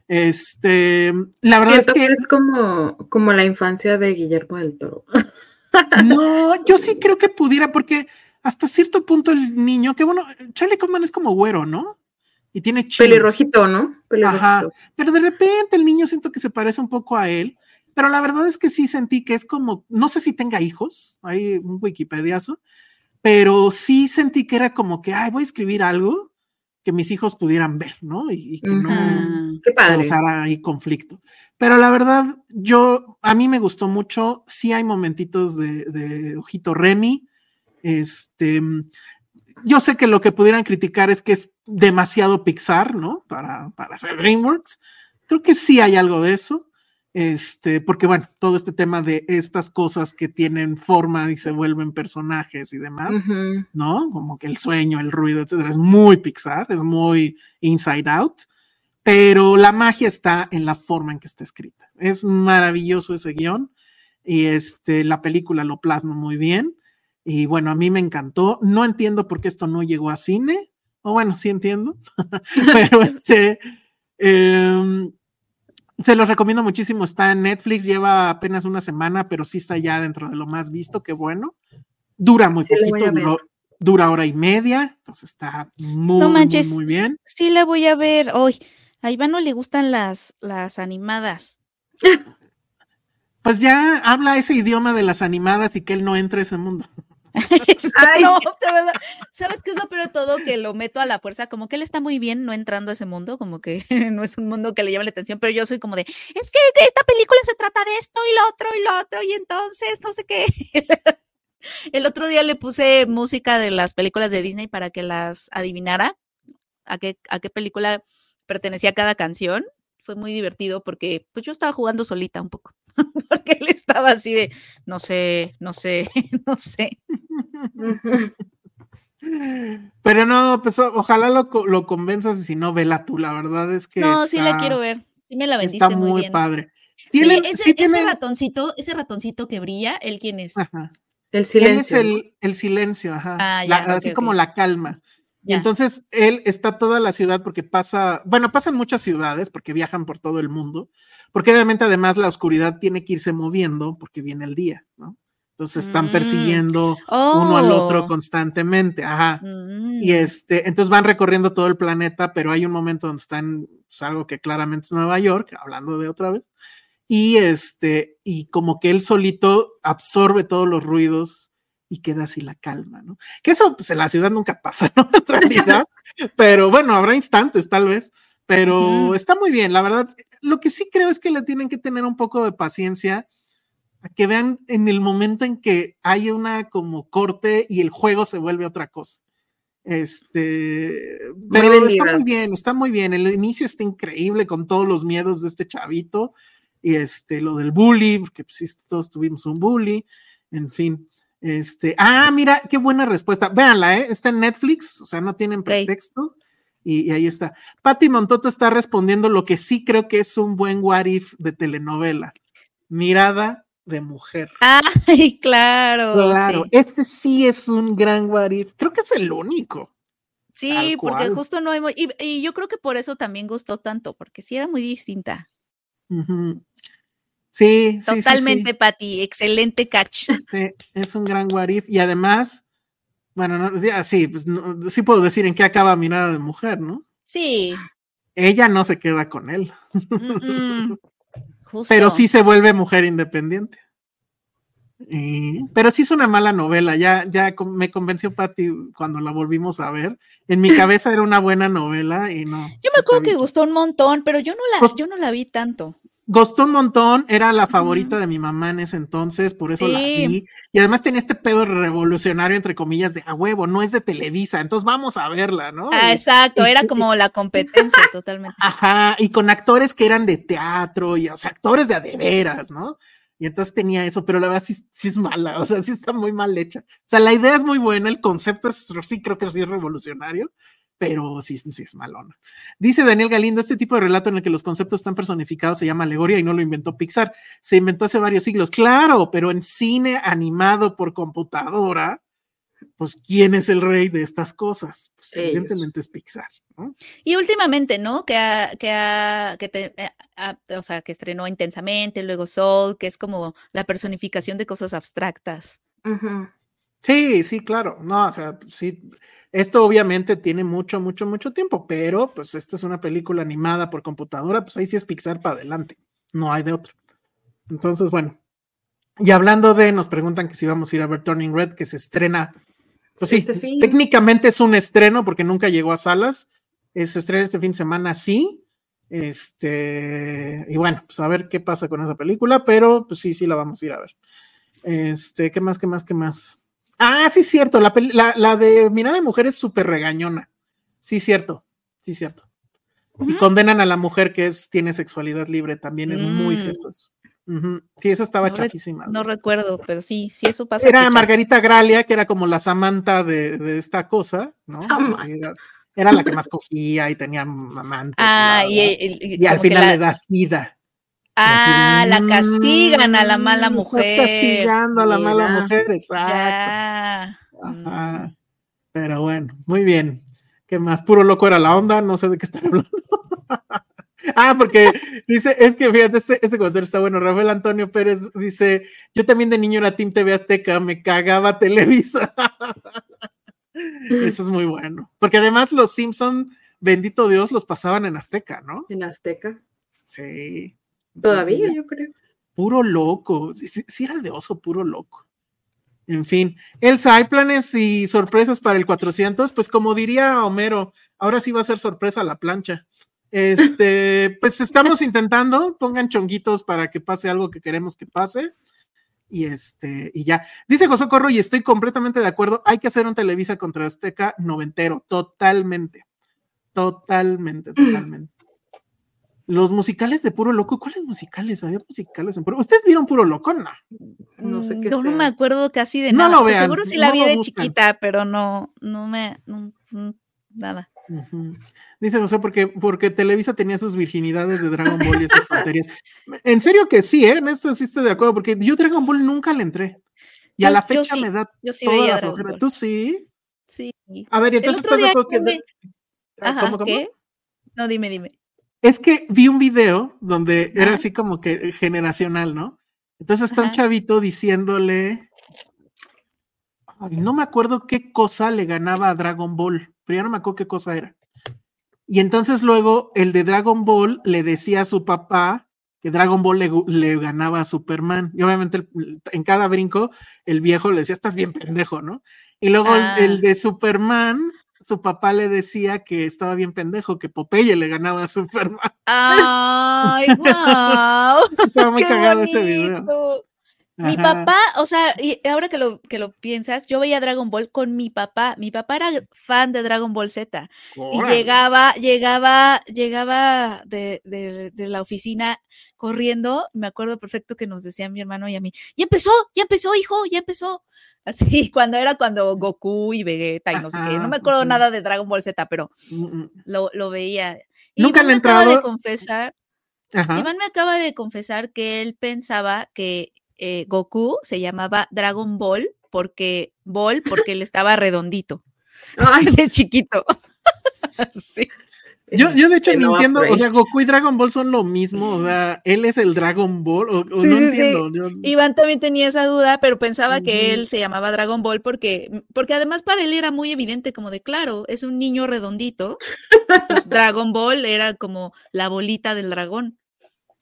Este, la verdad es que es como, como la infancia de Guillermo del Toro. No, yo sí creo que pudiera, porque hasta cierto punto el niño, que bueno, Charlie Kaufman es como güero, ¿no? Y tiene chiles. Pelirrojito, ¿no? Ajá. Pero de repente el niño siento que se parece un poco a él. Pero la verdad es que sí sentí que es como, no sé si tenga hijos, hay un Wikipediazo, pero sí sentí que era como que, ay, voy a escribir algo que mis hijos pudieran ver, ¿no? Y, que no Qué padre. causara ahí conflicto. Pero la verdad, yo, a mí me gustó mucho, sí hay momentitos de, de Ojito Remy, este, yo sé que lo que pudieran criticar es que es demasiado Pixar, ¿no? Para, para hacer DreamWorks. Creo que sí hay algo de eso. Este, porque bueno, todo este tema de estas cosas que tienen forma y se vuelven personajes y demás, ¿no? Como que el sueño, el ruido, etcétera, es muy Pixar, es muy Inside Out, pero la magia está en la forma en que está escrita. Es maravilloso ese guion y este, la película lo plasma muy bien. Y bueno, a mí me encantó. No entiendo por qué esto no llegó a cine. O bueno, sí entiendo. Pero este. Em, se los recomiendo muchísimo. Está en Netflix, lleva apenas una semana, pero sí está ya dentro de lo más visto. Qué bueno. Dura muy poquito, dura hora y media. Entonces está muy, muy, bien. Sí, la voy a ver hoy. A Iván no le gustan las, las animadas. Pues ya habla ese idioma de las animadas y que él no entre a ese mundo. Este, no, ¿sabes qué es lo peor de todo? Que lo meto a la fuerza, como que él está muy bien no entrando a ese mundo, como que no es un mundo que le llame la atención, pero yo soy como de, es que esta película se trata de esto y lo otro y lo otro, y entonces no sé qué. El otro día le puse música de las películas de Disney para que las adivinara a qué, a qué película pertenecía cada canción. Fue muy divertido porque pues yo estaba jugando solita un poco, porque él estaba así de, no sé, no sé, no sé. Pero no, pues ojalá lo, lo convenzas y si no, vela tú, la verdad es que. No, sí la quiero ver. Sí me la vendiste Está muy, padre. ese, ratoncito, ese ratoncito que brilla, ¿él quién es? El silencio. Él es el, silencio, ajá. Ah, así como la calma. Y entonces él está toda la ciudad porque pasa, bueno, pasan muchas ciudades porque viajan por todo el mundo, porque obviamente además la oscuridad tiene que irse moviendo porque viene el día, ¿no? Entonces están mm. persiguiendo uno al otro oh. constantemente, ajá. Mm. Y este, entonces van recorriendo todo el planeta, pero hay un momento donde están, pues, algo que claramente es Nueva York, hablando de otra vez, y este, y como que él solito absorbe todos los ruidos y queda así la calma, ¿no? Que eso pues, en la ciudad nunca pasa, ¿no? En realidad, pero bueno, habrá instantes tal vez, pero está muy bien, la verdad. Lo que sí creo es que le tienen que tener un poco de paciencia a que vean en el momento en que hay una como corte y el juego se vuelve otra cosa. Este, pero está muy bien, está muy bien. El inicio está increíble con todos los miedos de este chavito y este, lo del bully, porque pues todos tuvimos un bully, en fin. Este, ah, mira, qué buena respuesta. Véanla, ¿eh? Está en Netflix, o sea, no tienen pretexto. Y, ahí está. Patti Montoto está respondiendo lo que sí creo que es un buen what if de telenovela. Mirada de mujer. Ay, claro. Claro, este sí es un gran what if. Creo que es el único. Sí, porque justo no hemos. Y, yo creo que por eso también gustó tanto, porque sí era muy distinta. Sí, Totalmente, sí, Pati. Excelente catch. Sí, es un gran what y además, bueno, no, sí, pues sí puedo decir en qué acaba Mirada de Mujer, ¿no? Sí. Ella no se queda con él. Pero sí se vuelve mujer independiente. pero sí es una mala novela, ya, ya me convenció Patti cuando la volvimos a ver. En mi cabeza era una buena novela y no. Yo me acuerdo que gustó un montón, pero yo no la, pues yo no la vi tanto. Gustó un montón, era la favorita de mi mamá en ese entonces, por eso la vi. Y además tenía este pedo revolucionario, entre comillas, de a huevo, no es de Televisa, entonces vamos a verla, ¿no? Ah, exacto, era como la competencia totalmente. Ajá, y con actores que eran de teatro, y o sea, actores de adeveras, ¿no? Y entonces tenía eso, pero la verdad sí, sí, es mala, o sea, sí está muy mal hecha. O sea, la idea es muy buena, el concepto es, sí creo que sí es revolucionario, pero sí, sí es malona. Dice Daniel Galindo, este tipo de relato en el que los conceptos están personificados se llama alegoría y no lo inventó Pixar, se inventó hace varios siglos, claro, pero en cine animado por computadora, pues ¿quién es el rey de estas cosas? Pues, evidentemente es Pixar. ¿no? Y últimamente, ¿no? Que, que, que eh, o sea, que estrenó intensamente, luego Soul, que es como la personificación de cosas abstractas. Sí, sí, claro. No, o sea, sí esto obviamente tiene mucho, mucho, mucho tiempo, pero pues esta es una película animada por computadora, pues ahí sí es Pixar para adelante, no hay de otro. Entonces, bueno, y hablando de, nos preguntan que si vamos a ir a ver Turning Red, que se estrena, pues sí, este técnicamente es un estreno porque nunca llegó a salas, se estrena este fin de semana, sí, este, y bueno, pues a ver qué pasa con esa película, pero pues sí, sí la vamos a ir a ver. Este, ¿qué más, qué más, qué más? Ah, sí, cierto. La, la, de Mirada de Mujer es súper regañona. Sí, cierto. Sí, cierto. Y condenan a la mujer que es, tiene sexualidad libre. También es muy mm. cierto eso. Sí, eso estaba chafísima. No recuerdo, pero sí, sí, eso pasa. Era Margarita Gralia, que era como la Samantha de, esta cosa, ¿no? era, la que más cogía y tenía amantes. Ah, y, al final le da sida. Ah, la mm, castigan a la mala mujer. Estás castigando a la mala mujer, exacto. Mm. Pero bueno, muy bien. ¿Qué más? Puro loco era la onda, no sé de qué están hablando. ah, porque dice, es que fíjate, este, este comentario está bueno. Rafael Antonio Pérez dice: Yo también de niño era Team TV Azteca, me cagaba Televisa. Eso es muy bueno. Porque además los Simpson, bendito Dios, los pasaban en Azteca, ¿no? En Azteca. Sí. Todavía, yo creo. Puro loco. Si, era de oso, puro loco. En fin, Elsa, ¿hay planes y sorpresas para el 400? Pues como diría Homero, ahora sí va a ser sorpresa la plancha. Este, pues estamos intentando, pongan chonguitos para que pase algo que queremos que pase. Y este, y ya. Dice José Corro, y estoy completamente de acuerdo, hay que hacer un Televisa contra Azteca noventero, totalmente. Totalmente, totalmente. Los musicales de Puro Loco, ¿cuáles musicales? Había musicales en Puro ¿Ustedes vieron Puro Loco? No. No sé mm, qué. Yo no me acuerdo casi de nada. No lo vean, seguro sí la vi de chiquita, pero no, no me, mm, nada. Dice José, porque, porque Televisa tenía sus virginidades de Dragon Ball y esas tonterías. En serio que sí, ¿eh? En esto sí estoy de acuerdo, porque yo Dragon Ball nunca le entré. Y a la fecha me da toda la flojera. ¿Tú sí? Sí. A ver, y entonces estás de acuerdo que. Ajá, ¿qué? No, dime, dime. Es que vi un video donde era así como que generacional, ¿no? Entonces está un chavito diciéndole, no me acuerdo qué cosa le ganaba a Dragon Ball, pero ya no me acuerdo qué cosa era. Y entonces luego el de Dragon Ball le decía a su papá que Dragon Ball le, ganaba a Superman. Y obviamente en cada brinco el viejo le decía, estás bien pendejo, ¿no? Y luego el, ah. de Superman su papá le decía que estaba bien pendejo, que Popeye le ganaba a Superman. ¡Ay, wow! estaba muy cagado ese video. Mi papá, o sea, y ahora que lo, que lo piensas, yo veía Dragon Ball con mi papá. Mi papá era fan de Dragon Ball Z. Y llegaba, llegaba, llegaba de, de, de, la oficina corriendo. Me acuerdo perfecto que nos decía mi hermano y a mí, ya empezó, ya empezó, hijo, ya empezó. Así, cuando era cuando Goku y Vegeta y no sé qué. No me acuerdo nada de Dragon Ball Z, pero mm, mm. lo, lo veía. Nunca le acaba de confesar. Iván me acaba de confesar que él pensaba que eh, Goku se llamaba Dragon Ball porque Ball porque él estaba redondito. Ay. De chiquito. sí. Yo, yo de hecho no entiendo, o sea, Goku y Dragon Ball son lo mismo, o sea, él es el Dragon Ball, o, no entiendo. Iván también tenía esa duda, pero pensaba que él se llamaba Dragon Ball porque, porque además para él era muy evidente como de, claro, es un niño redondito, pues Dragon Ball era como la bolita del dragón.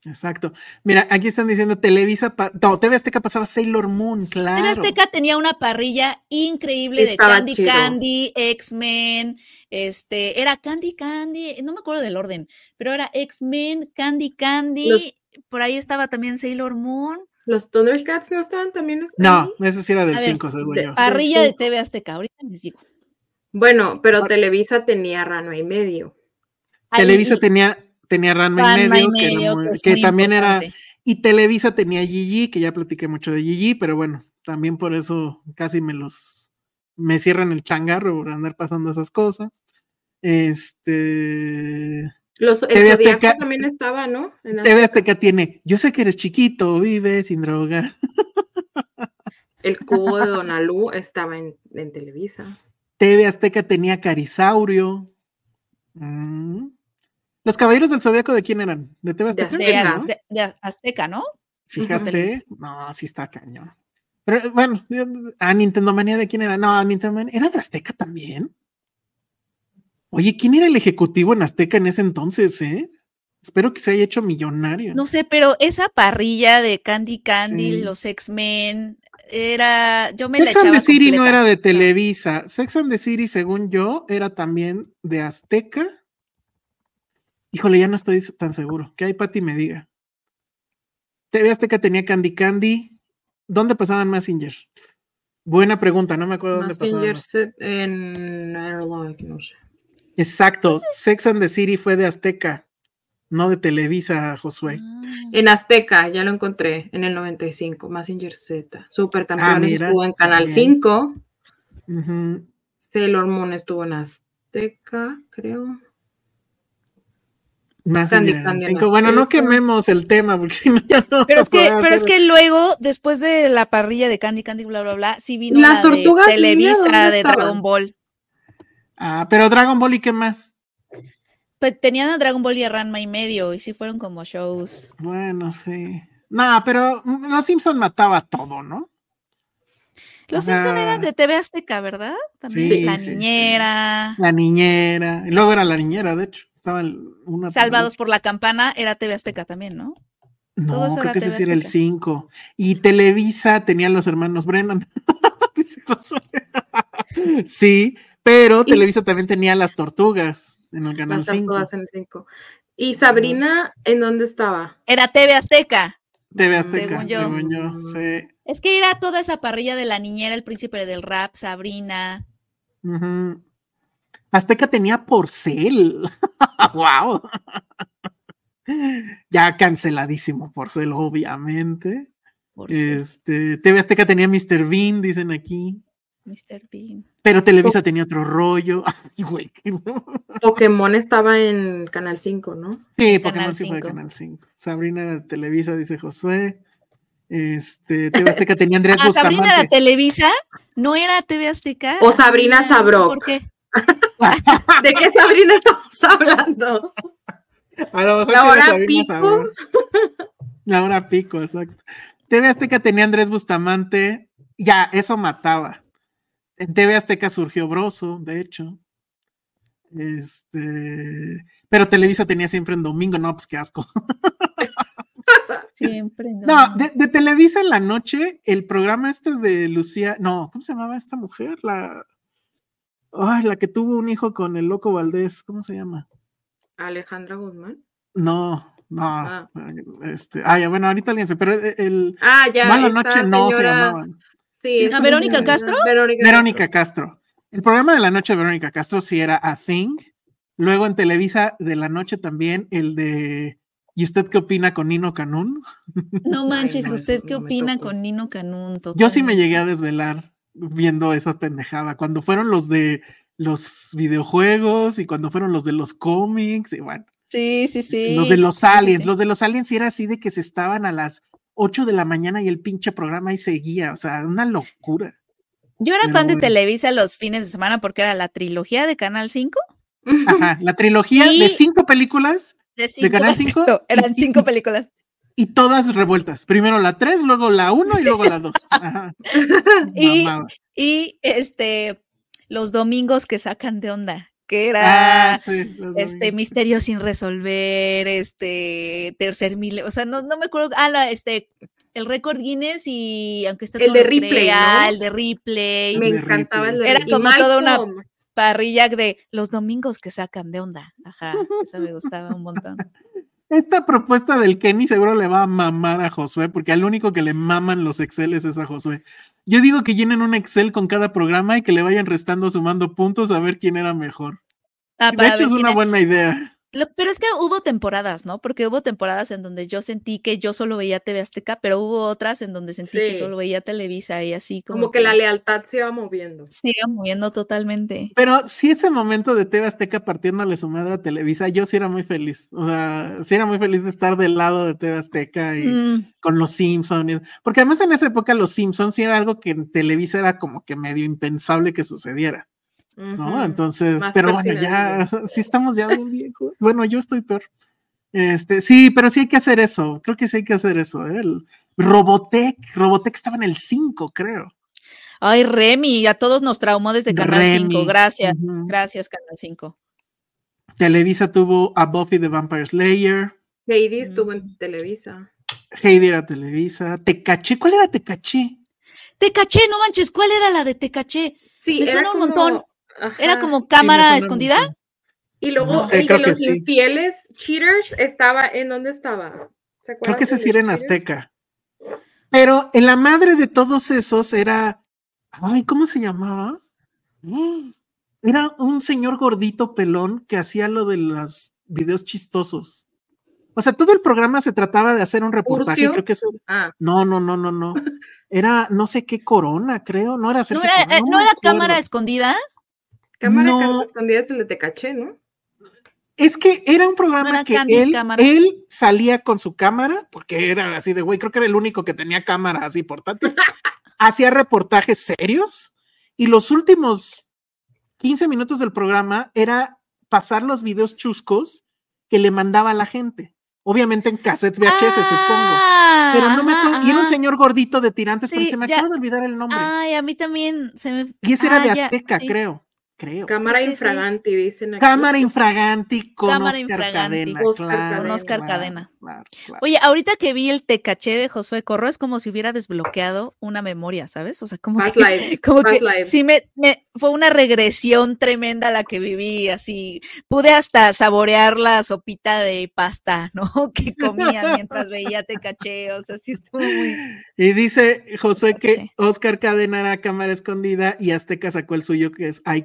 Exacto. Mira, aquí están diciendo Televisa, no, TV Azteca pasaba Sailor Moon, claro. TV Azteca tenía una parrilla increíble de Candy Candy, X-Men, este, era Candy Candy, no me acuerdo del orden, pero era X-Men, Candy Candy, por ahí estaba también Sailor Moon. ¿Los Thundercats no estaban también? No, ese sí era del 5, según yo. Parrilla de TV Azteca, ahorita les digo. Bueno, pero Televisa tenía Rano y medio. Televisa tenía tenía Ranma, y medio, que, también era, y Televisa tenía Gigi, que ya platiqué mucho de Gigi, pero bueno, también por eso casi me los, me cierran el changarro por andar pasando esas cosas. Este... Los, TV Azteca también estaba, ¿no? TV Azteca tiene, yo sé que eres chiquito, vive sin drogas. El cubo de Donalú estaba en, Televisa. TV Azteca tenía Carisaurio. Mm. ¿Los caballeros del zodiaco de quién eran? ¿De TV Azteca? De, Azteca, ¿no? Fíjate, no, sí está cañón. Pero bueno, a Nintendo Manía de quién era? No, a Nintendo Manía, ¿era de Azteca también? Oye, ¿quién era el ejecutivo en Azteca en ese entonces, eh? Espero que se haya hecho millonario. No sé, pero esa parrilla de Candy Candy, los X-Men, era. Yo me Sex and the City no era de Televisa. Sex and the City, según yo, era también de Azteca Híjole, ya no estoy tan seguro. Que hay Pati me diga. TV Azteca tenía Candy Candy. ¿Dónde pasaban Messenger? Buena pregunta, no me acuerdo dónde pasaban. en no sé. Exacto, Sex and the City fue de Azteca, no de Televisa, Josué. Ah. En Azteca, ya lo encontré, en el 95, Messenger Z. Supercampeones ah, estuvo en Canal 5. Sailor Moon estuvo en Azteca, creo. Más Bueno, no quememos el tema porque si no ya no. Pero es que, pero es que luego, después de la parrilla de Candy Candy, bla, bla, bla, sí vino Las la tortugas de Televisa de Dragon Ball. Ah, pero Dragon Ball y qué más. Pues tenían a Dragon Ball y a Ranma y medio, y sí fueron como shows. Bueno, sí. No, pero Los Simpson mataba todo, ¿no? Los Simpson eran de TV Azteca, ¿verdad? También sí, la niñera. La niñera. Y luego era la niñera, de hecho. Salvados por la campana era TV Azteca también, ¿no? No, creo que ese sí era el 5. Y Televisa tenían los hermanos Brennan. sí, pero Televisa también tenía las tortugas en el canal 5. en el 5. ¿Y Sabrina en dónde estaba? Era TV Azteca. TV Azteca, según yo. sí. Es que era toda esa parrilla de la niñera, el príncipe del rap, Sabrina. Azteca tenía porcel. ¡Wow! ya canceladísimo porcel, obviamente. Este, TV Azteca tenía Mr. Bean, dicen aquí. Mr. Bean. Pero Televisa tenía otro rollo. Pokémon estaba en Canal 5, ¿no? Sí, Pokémon sí fue en Canal 5. Sabrina Televisa, dice Josué. Este, TV Azteca tenía Andrés ah, Sabrina era Televisa? ¿No era TV Azteca? O Sabrina Sabro. ¿Por qué? ¿De qué Sabrina estamos hablando? A lo mejor la hora pico. La hora pico, exacto. TV Azteca tenía Andrés Bustamante. Ya, eso mataba. En TV Azteca surgió Broso, de hecho. Este, pero Televisa tenía siempre en domingo, no, pues qué asco. Siempre. No, de, de, Televisa en la noche, el programa este de Lucía, no, ¿cómo se llamaba esta mujer? La, ay, la que tuvo un hijo con el loco Valdés, ¿cómo se llama? Alejandra Guzmán. No, no, ah. este, ah, ya, bueno, ahorita alguien se, pero el ah, ya, Mala Noche no se llamaban. Sí, Verónica Castro? Verónica, Castro. El programa de la noche de Verónica Castro sí era A Thing. Luego en Televisa de la noche también el de ¿Y usted qué opina con Nino Canún? No manches, ¿usted qué opina con Nino Canún? Yo sí me llegué a desvelar viendo esa pendejada. Cuando fueron los de los videojuegos y cuando fueron los de los cómics y bueno. Sí, sí, sí. Los de los aliens, los de los aliens era así de que se estaban a las 8 de la mañana y el pinche programa ahí seguía, o sea, una locura. Yo era fan de Televisa los fines de semana porque era la trilogía de Canal 5. Ajá, la trilogía de cinco películas de, Canal 5. Eran cinco películas. Y todas revueltas. Primero la 3, luego la 1 y luego la 2. y, y este, los domingos que sacan de onda que era ah, este misterio sin resolver, este tercer mil, o sea, no, no me acuerdo, ah, este, el récord Guinness y aunque está el de Ripley, el de Ripley, me encantaba el de Era como toda una parrilla de los domingos que sacan de onda, ajá, eso me gustaba un montón. Esta propuesta del Kenny seguro le va a mamar a Josué, porque al único que le maman los Exceles es a Josué. Yo digo que llenen un Excel con cada programa y que le vayan restando, sumando puntos a ver quién era mejor. Ah, de hecho, es una buena idea pero es que hubo temporadas, ¿no? Porque hubo temporadas en donde yo sentí que yo solo veía TV Azteca, pero hubo otras en donde sentí que solo veía Televisa y así como, como que, la lealtad se iba moviendo. Se iba moviendo totalmente. Pero sí ese momento de TV Azteca partiéndole su madre a Televisa, yo sí era muy feliz. O sea, sí era muy feliz de estar del lado de TV Azteca y mm. con los Simpsons. Porque además en esa época los Simpsons sí era algo que en Televisa era como que medio impensable que sucediera. ¿No? Entonces, pero bueno, ya, sí estamos ya bien viejos. Bueno, yo estoy peor. Este, sí, pero sí hay que hacer eso. Creo que sí hay que hacer eso. ¿eh? El Robotech, Robotech estaba en el 5, creo. Ay, Remy, a todos nos traumó desde Canal 5. Gracias, gracias, Canal 5. Televisa tuvo a Buffy the Vampire Slayer. Heidi estuvo en Televisa. Heidi era Televisa. Tecaché, ¿cuál era Tecaché? Tecaché, no manches, ¿cuál era la de Tecaché? Sí, Me suena un montón. ¿Era como cámara escondida? Y luego el de los infieles, Cheaters, estaba, ¿en dónde estaba? creo que ese sí era en Azteca. Pero en la madre de todos esos era, ay, ¿cómo se llamaba? Era un señor gordito pelón que hacía lo de los videos chistosos. O sea, todo el programa se trataba de hacer un reportaje. Creo que ah. No, no, no, no, no. Era no sé qué corona, creo. No era, ¿No era, ¿no era cámara escondida? Cámara no, escondida se le te caché, ¿no? Es que era un programa que él, él, salía con su cámara, porque era así de güey, creo que era el único que tenía cámara así portátil. hacía reportajes serios y los últimos 15 minutos del programa era pasar los videos chuscos que le mandaba a la gente. Obviamente en cassettes VHS, supongo. Pero no me acuerdo. Y era un señor gordito de tirantes, pero se me acaba de olvidar el nombre. Ay, a mí también se me. Y ese era ah, de Azteca, creo. Creo. Cámara infraganti, dicen aquí. Cámara infraganti con Cámara Oscar Cadena. con Oscar Cadena. Oye, ahorita que vi el tecaché de Josué Corro, es como si hubiera desbloqueado una memoria, ¿sabes? O sea, como que, como que sí me, fue una regresión tremenda la que viví, así, pude hasta saborear la sopita de pasta, ¿no? Que comía mientras veía tecaché, o sea, sí estuvo muy... Y dice Josué que Oscar Cadena era cámara escondida y Azteca sacó el suyo que es Ay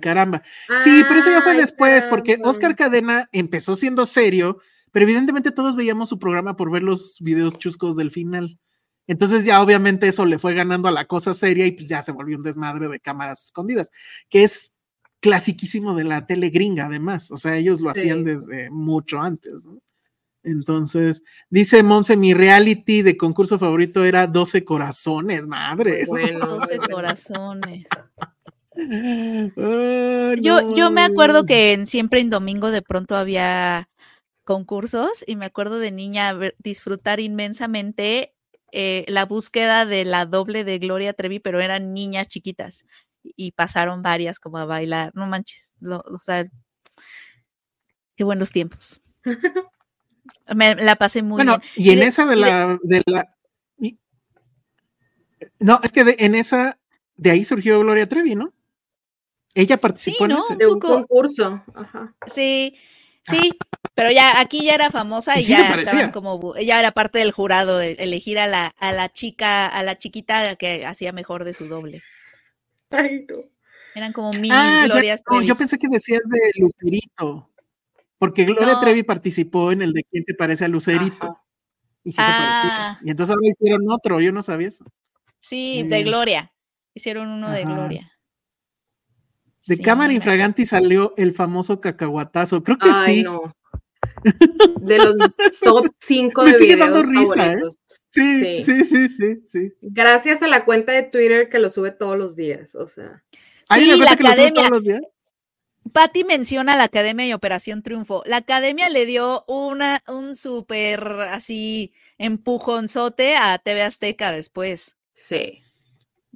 Sí, pero eso ya fue después, porque Oscar Cadena empezó siendo serio, pero evidentemente todos veíamos su programa por ver los videos chuscos del final. Entonces ya obviamente eso le fue ganando a la cosa seria y pues ya se volvió un desmadre de cámaras escondidas, que es clasiquísimo de la tele gringa además, o sea, ellos lo hacían desde mucho antes, Entonces, dice Monse, mi reality de concurso favorito era 12 corazones, madre. Bueno, 12 corazones. Yo, yo me acuerdo que en, siempre en domingo de pronto había concursos y me acuerdo de niña disfrutar inmensamente eh, la búsqueda de la doble de Gloria Trevi, pero eran niñas chiquitas y pasaron varias como a bailar. No manches, o sea, qué buenos tiempos. Me la pasé muy bueno, Y en esa de, la, de la no, es que en esa de ahí surgió Gloria Trevi, ¿no? Ella participó en ese. un concurso. Ajá. Sí, sí, pero ya aquí ya era famosa y, ya estaban como ella era parte del jurado elegir a la a la chica, a la chiquita que hacía mejor de su doble. Ay, no. Eran como mini ah, glorias. yo pensé que decías de Lucerito. Porque Gloria Trevi participó en el de quién se parece a Lucerito. Y sí se parecía. Ah. Y entonces ahora hicieron otro, yo no sabía eso. Sí, de Gloria. Hicieron uno de Gloria. De cámara infraganti salió el famoso cacahuatazo. Creo que sí. No. De los top 5 de videos dando risa, ¿eh? sí, sí, sí, sí, sí, Gracias a la cuenta de Twitter que lo sube todos los días, o sea. Sí, la academia. Patti menciona la Academia y Operación Triunfo. La Academia le dio una, un súper así empujonzote a TV Azteca después. Sí.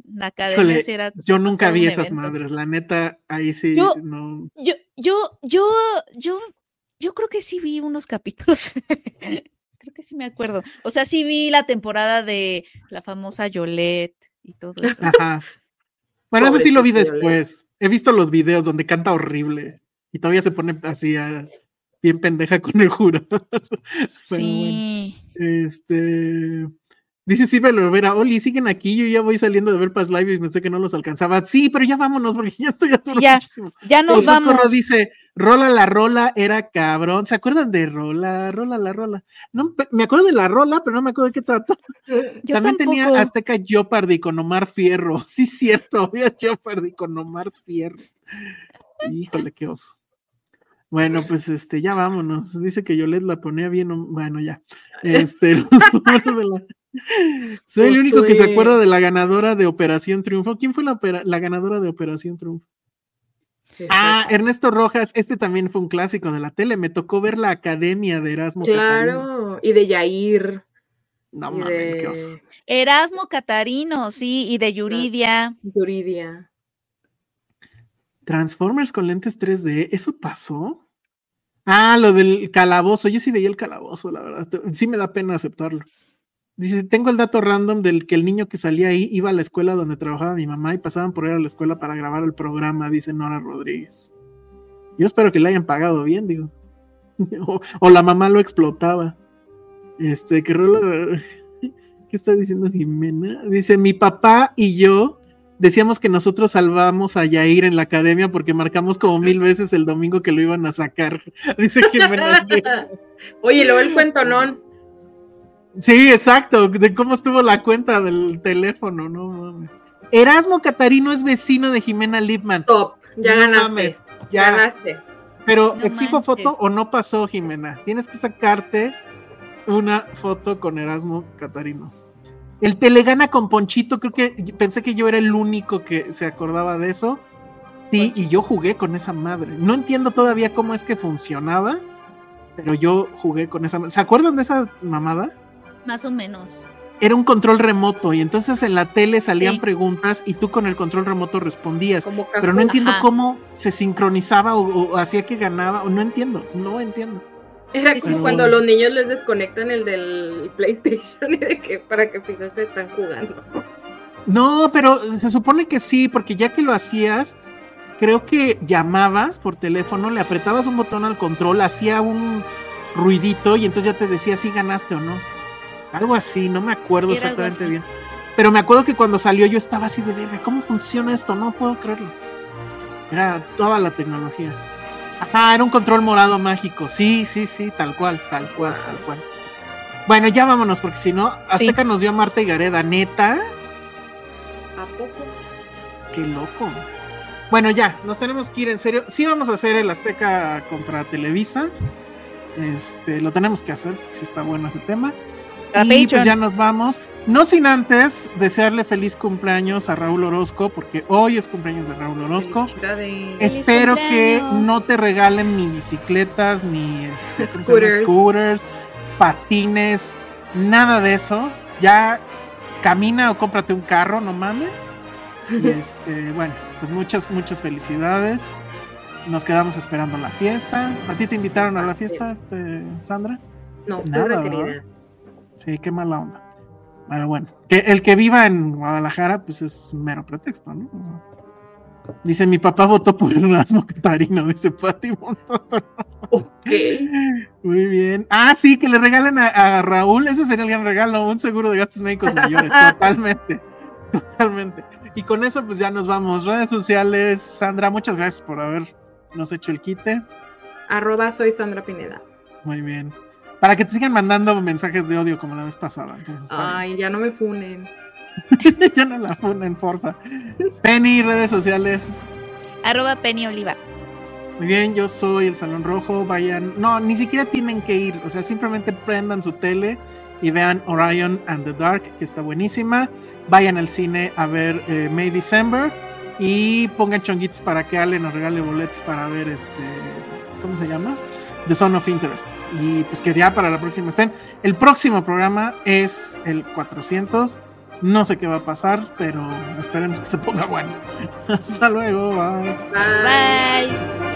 La academia era Yo nunca vi esas madres, la neta, ahí sí yo, no. Yo, yo, yo, yo, yo creo que sí vi unos capítulos. creo que sí me acuerdo. O sea, sí vi la temporada de la famosa Yolette y todo eso. Ajá. Bueno, eso sí lo vi después. He visto los videos donde canta horrible y todavía se pone así bien pendeja con el jurado. sí. este. Dice Silvia Lovera, Oli, siguen aquí, yo ya voy saliendo de ver Paz Live y pensé que no los alcanzaba. Sí, pero ya vámonos, porque ya estoy ya, muchísimo. Ya nos vamos. dice, Rola la Rola era cabrón. ¿Se acuerdan de Rola, Rola la Rola? No, me acuerdo de la Rola, pero no me acuerdo de qué trata. También tenía Azteca Jeopardy con Omar Fierro. Sí, cierto, había Jeopardy con Omar Fierro. Híjole, qué oso. Bueno, pues este, ya vámonos. Dice que yo les la ponía bien. Bueno, ya. Este, los de la... Soy el único que se acuerda de la ganadora de Operación Triunfo. ¿Quién fue la, la ganadora de Operación Triunfo? Ah, Ernesto Rojas, este también fue un clásico de la tele. Me tocó ver la academia de Erasmo Claro, y de Yair. No mames, qué oso. Erasmo Catarino, sí, y de Yuridia. Yuridia. Transformers con lentes 3D, ¿eso pasó? Ah, lo del calabozo. Yo sí veía el calabozo, la verdad. Sí me da pena aceptarlo. Dice, tengo el dato random del que el niño que salía ahí iba a la escuela donde trabajaba mi mamá y pasaban por ir a la escuela para grabar el programa, dice Nora Rodríguez. Yo espero que le hayan pagado bien, digo. o, la mamá lo explotaba. Este, que ¿Qué está diciendo Jimena? Dice, mi papá y yo decíamos que nosotros salvamos a Yair en la academia porque marcamos como mil veces el domingo que lo iban a sacar. Dice Jimena. Oye, luego el cuento, ¿no? Sí, exacto, de cómo estuvo la cuenta del teléfono, no mames. Erasmo Catarino es vecino de Jimena Lipman. Top, ya ganaste. ya ganaste. Pero exijo foto o no pasó, Jimena. Tienes que sacarte una foto con Erasmo Catarino. El Telegana con Ponchito, creo que pensé que yo era el único que se acordaba de eso. Sí, y yo jugué con esa madre. No entiendo todavía cómo es que funcionaba, pero yo jugué con esa. ¿Se acuerdan de esa mamada? Más o menos. era un control remoto y entonces en la tele salían preguntas y tú con el control remoto respondías. Pero no entiendo cómo se sincronizaba o, hacía que ganaba, o no entiendo, no entiendo. Era como cuando los niños les desconectan el del PlayStation y de que para que fijas que están jugando. No, pero se supone que sí, porque ya que lo hacías, creo que llamabas por teléfono, le apretabas un botón al control, hacía un ruidito y entonces ya te decía si ganaste o no. Algo así, no me acuerdo exactamente bien. Pero me acuerdo que cuando salió yo estaba así de verga, ¿cómo funciona esto? No puedo creerlo. Era toda la tecnología. Ajá, era un control morado mágico. Sí, sí, sí, tal cual, tal cual, tal cual. Bueno, ya vámonos, porque si no, Azteca nos dio a Marta y Gareda, neta. ¿A poco? Qué loco. Bueno, ya, nos tenemos que ir en serio. Sí vamos a hacer el Azteca contra Televisa. Este, lo tenemos que hacer, si está bueno ese tema. Y pues ya nos vamos. No sin antes desearle feliz cumpleaños a Raúl Orozco, porque hoy es cumpleaños de Raúl Orozco. Espero que no te regalen ni bicicletas, ni este, scooters. patines, nada de eso. Ya camina o cómprate un carro, no mames. Y este, bueno, pues muchas, muchas felicidades. Nos quedamos esperando la fiesta. ¿A ti te invitaron a la fiesta, este, Sandra? No, nada, querida. Sí, qué mala onda. Bueno, bueno. Que el que viva en Guadalajara, pues es mero pretexto, ¿no? dice, mi papá votó por el asmo catarino, dice Pati Ok. Muy bien. Ah, sí, que le regalen a, Raúl, ese sería el gran regalo, un seguro de gastos médicos mayores, totalmente. Totalmente. Y con eso, pues ya nos vamos. Redes sociales, Sandra, muchas gracias por habernos hecho el quite. Arroba soy Sandra Pineda. Muy bien. Para que te sigan mandando mensajes de odio como la vez pasada. Ay, ya no me funen. ya no la funen, porfa. Penny, redes sociales. Arroba Penny Oliva. Muy bien, yo soy el Salón Rojo. Vayan, no, ni siquiera tienen que ir. O sea, simplemente prendan su tele y vean Orion and the Dark, que está buenísima. Vayan al cine a ver eh, May December y pongan chonguitos para que Ale nos regale boletos para ver este, ¿cómo se llama? The Son of Interest. Y pues que ya para la próxima estén. El próximo programa es el 400. No sé qué va a pasar, pero esperemos que se ponga bueno. Hasta luego. Bye. Bye.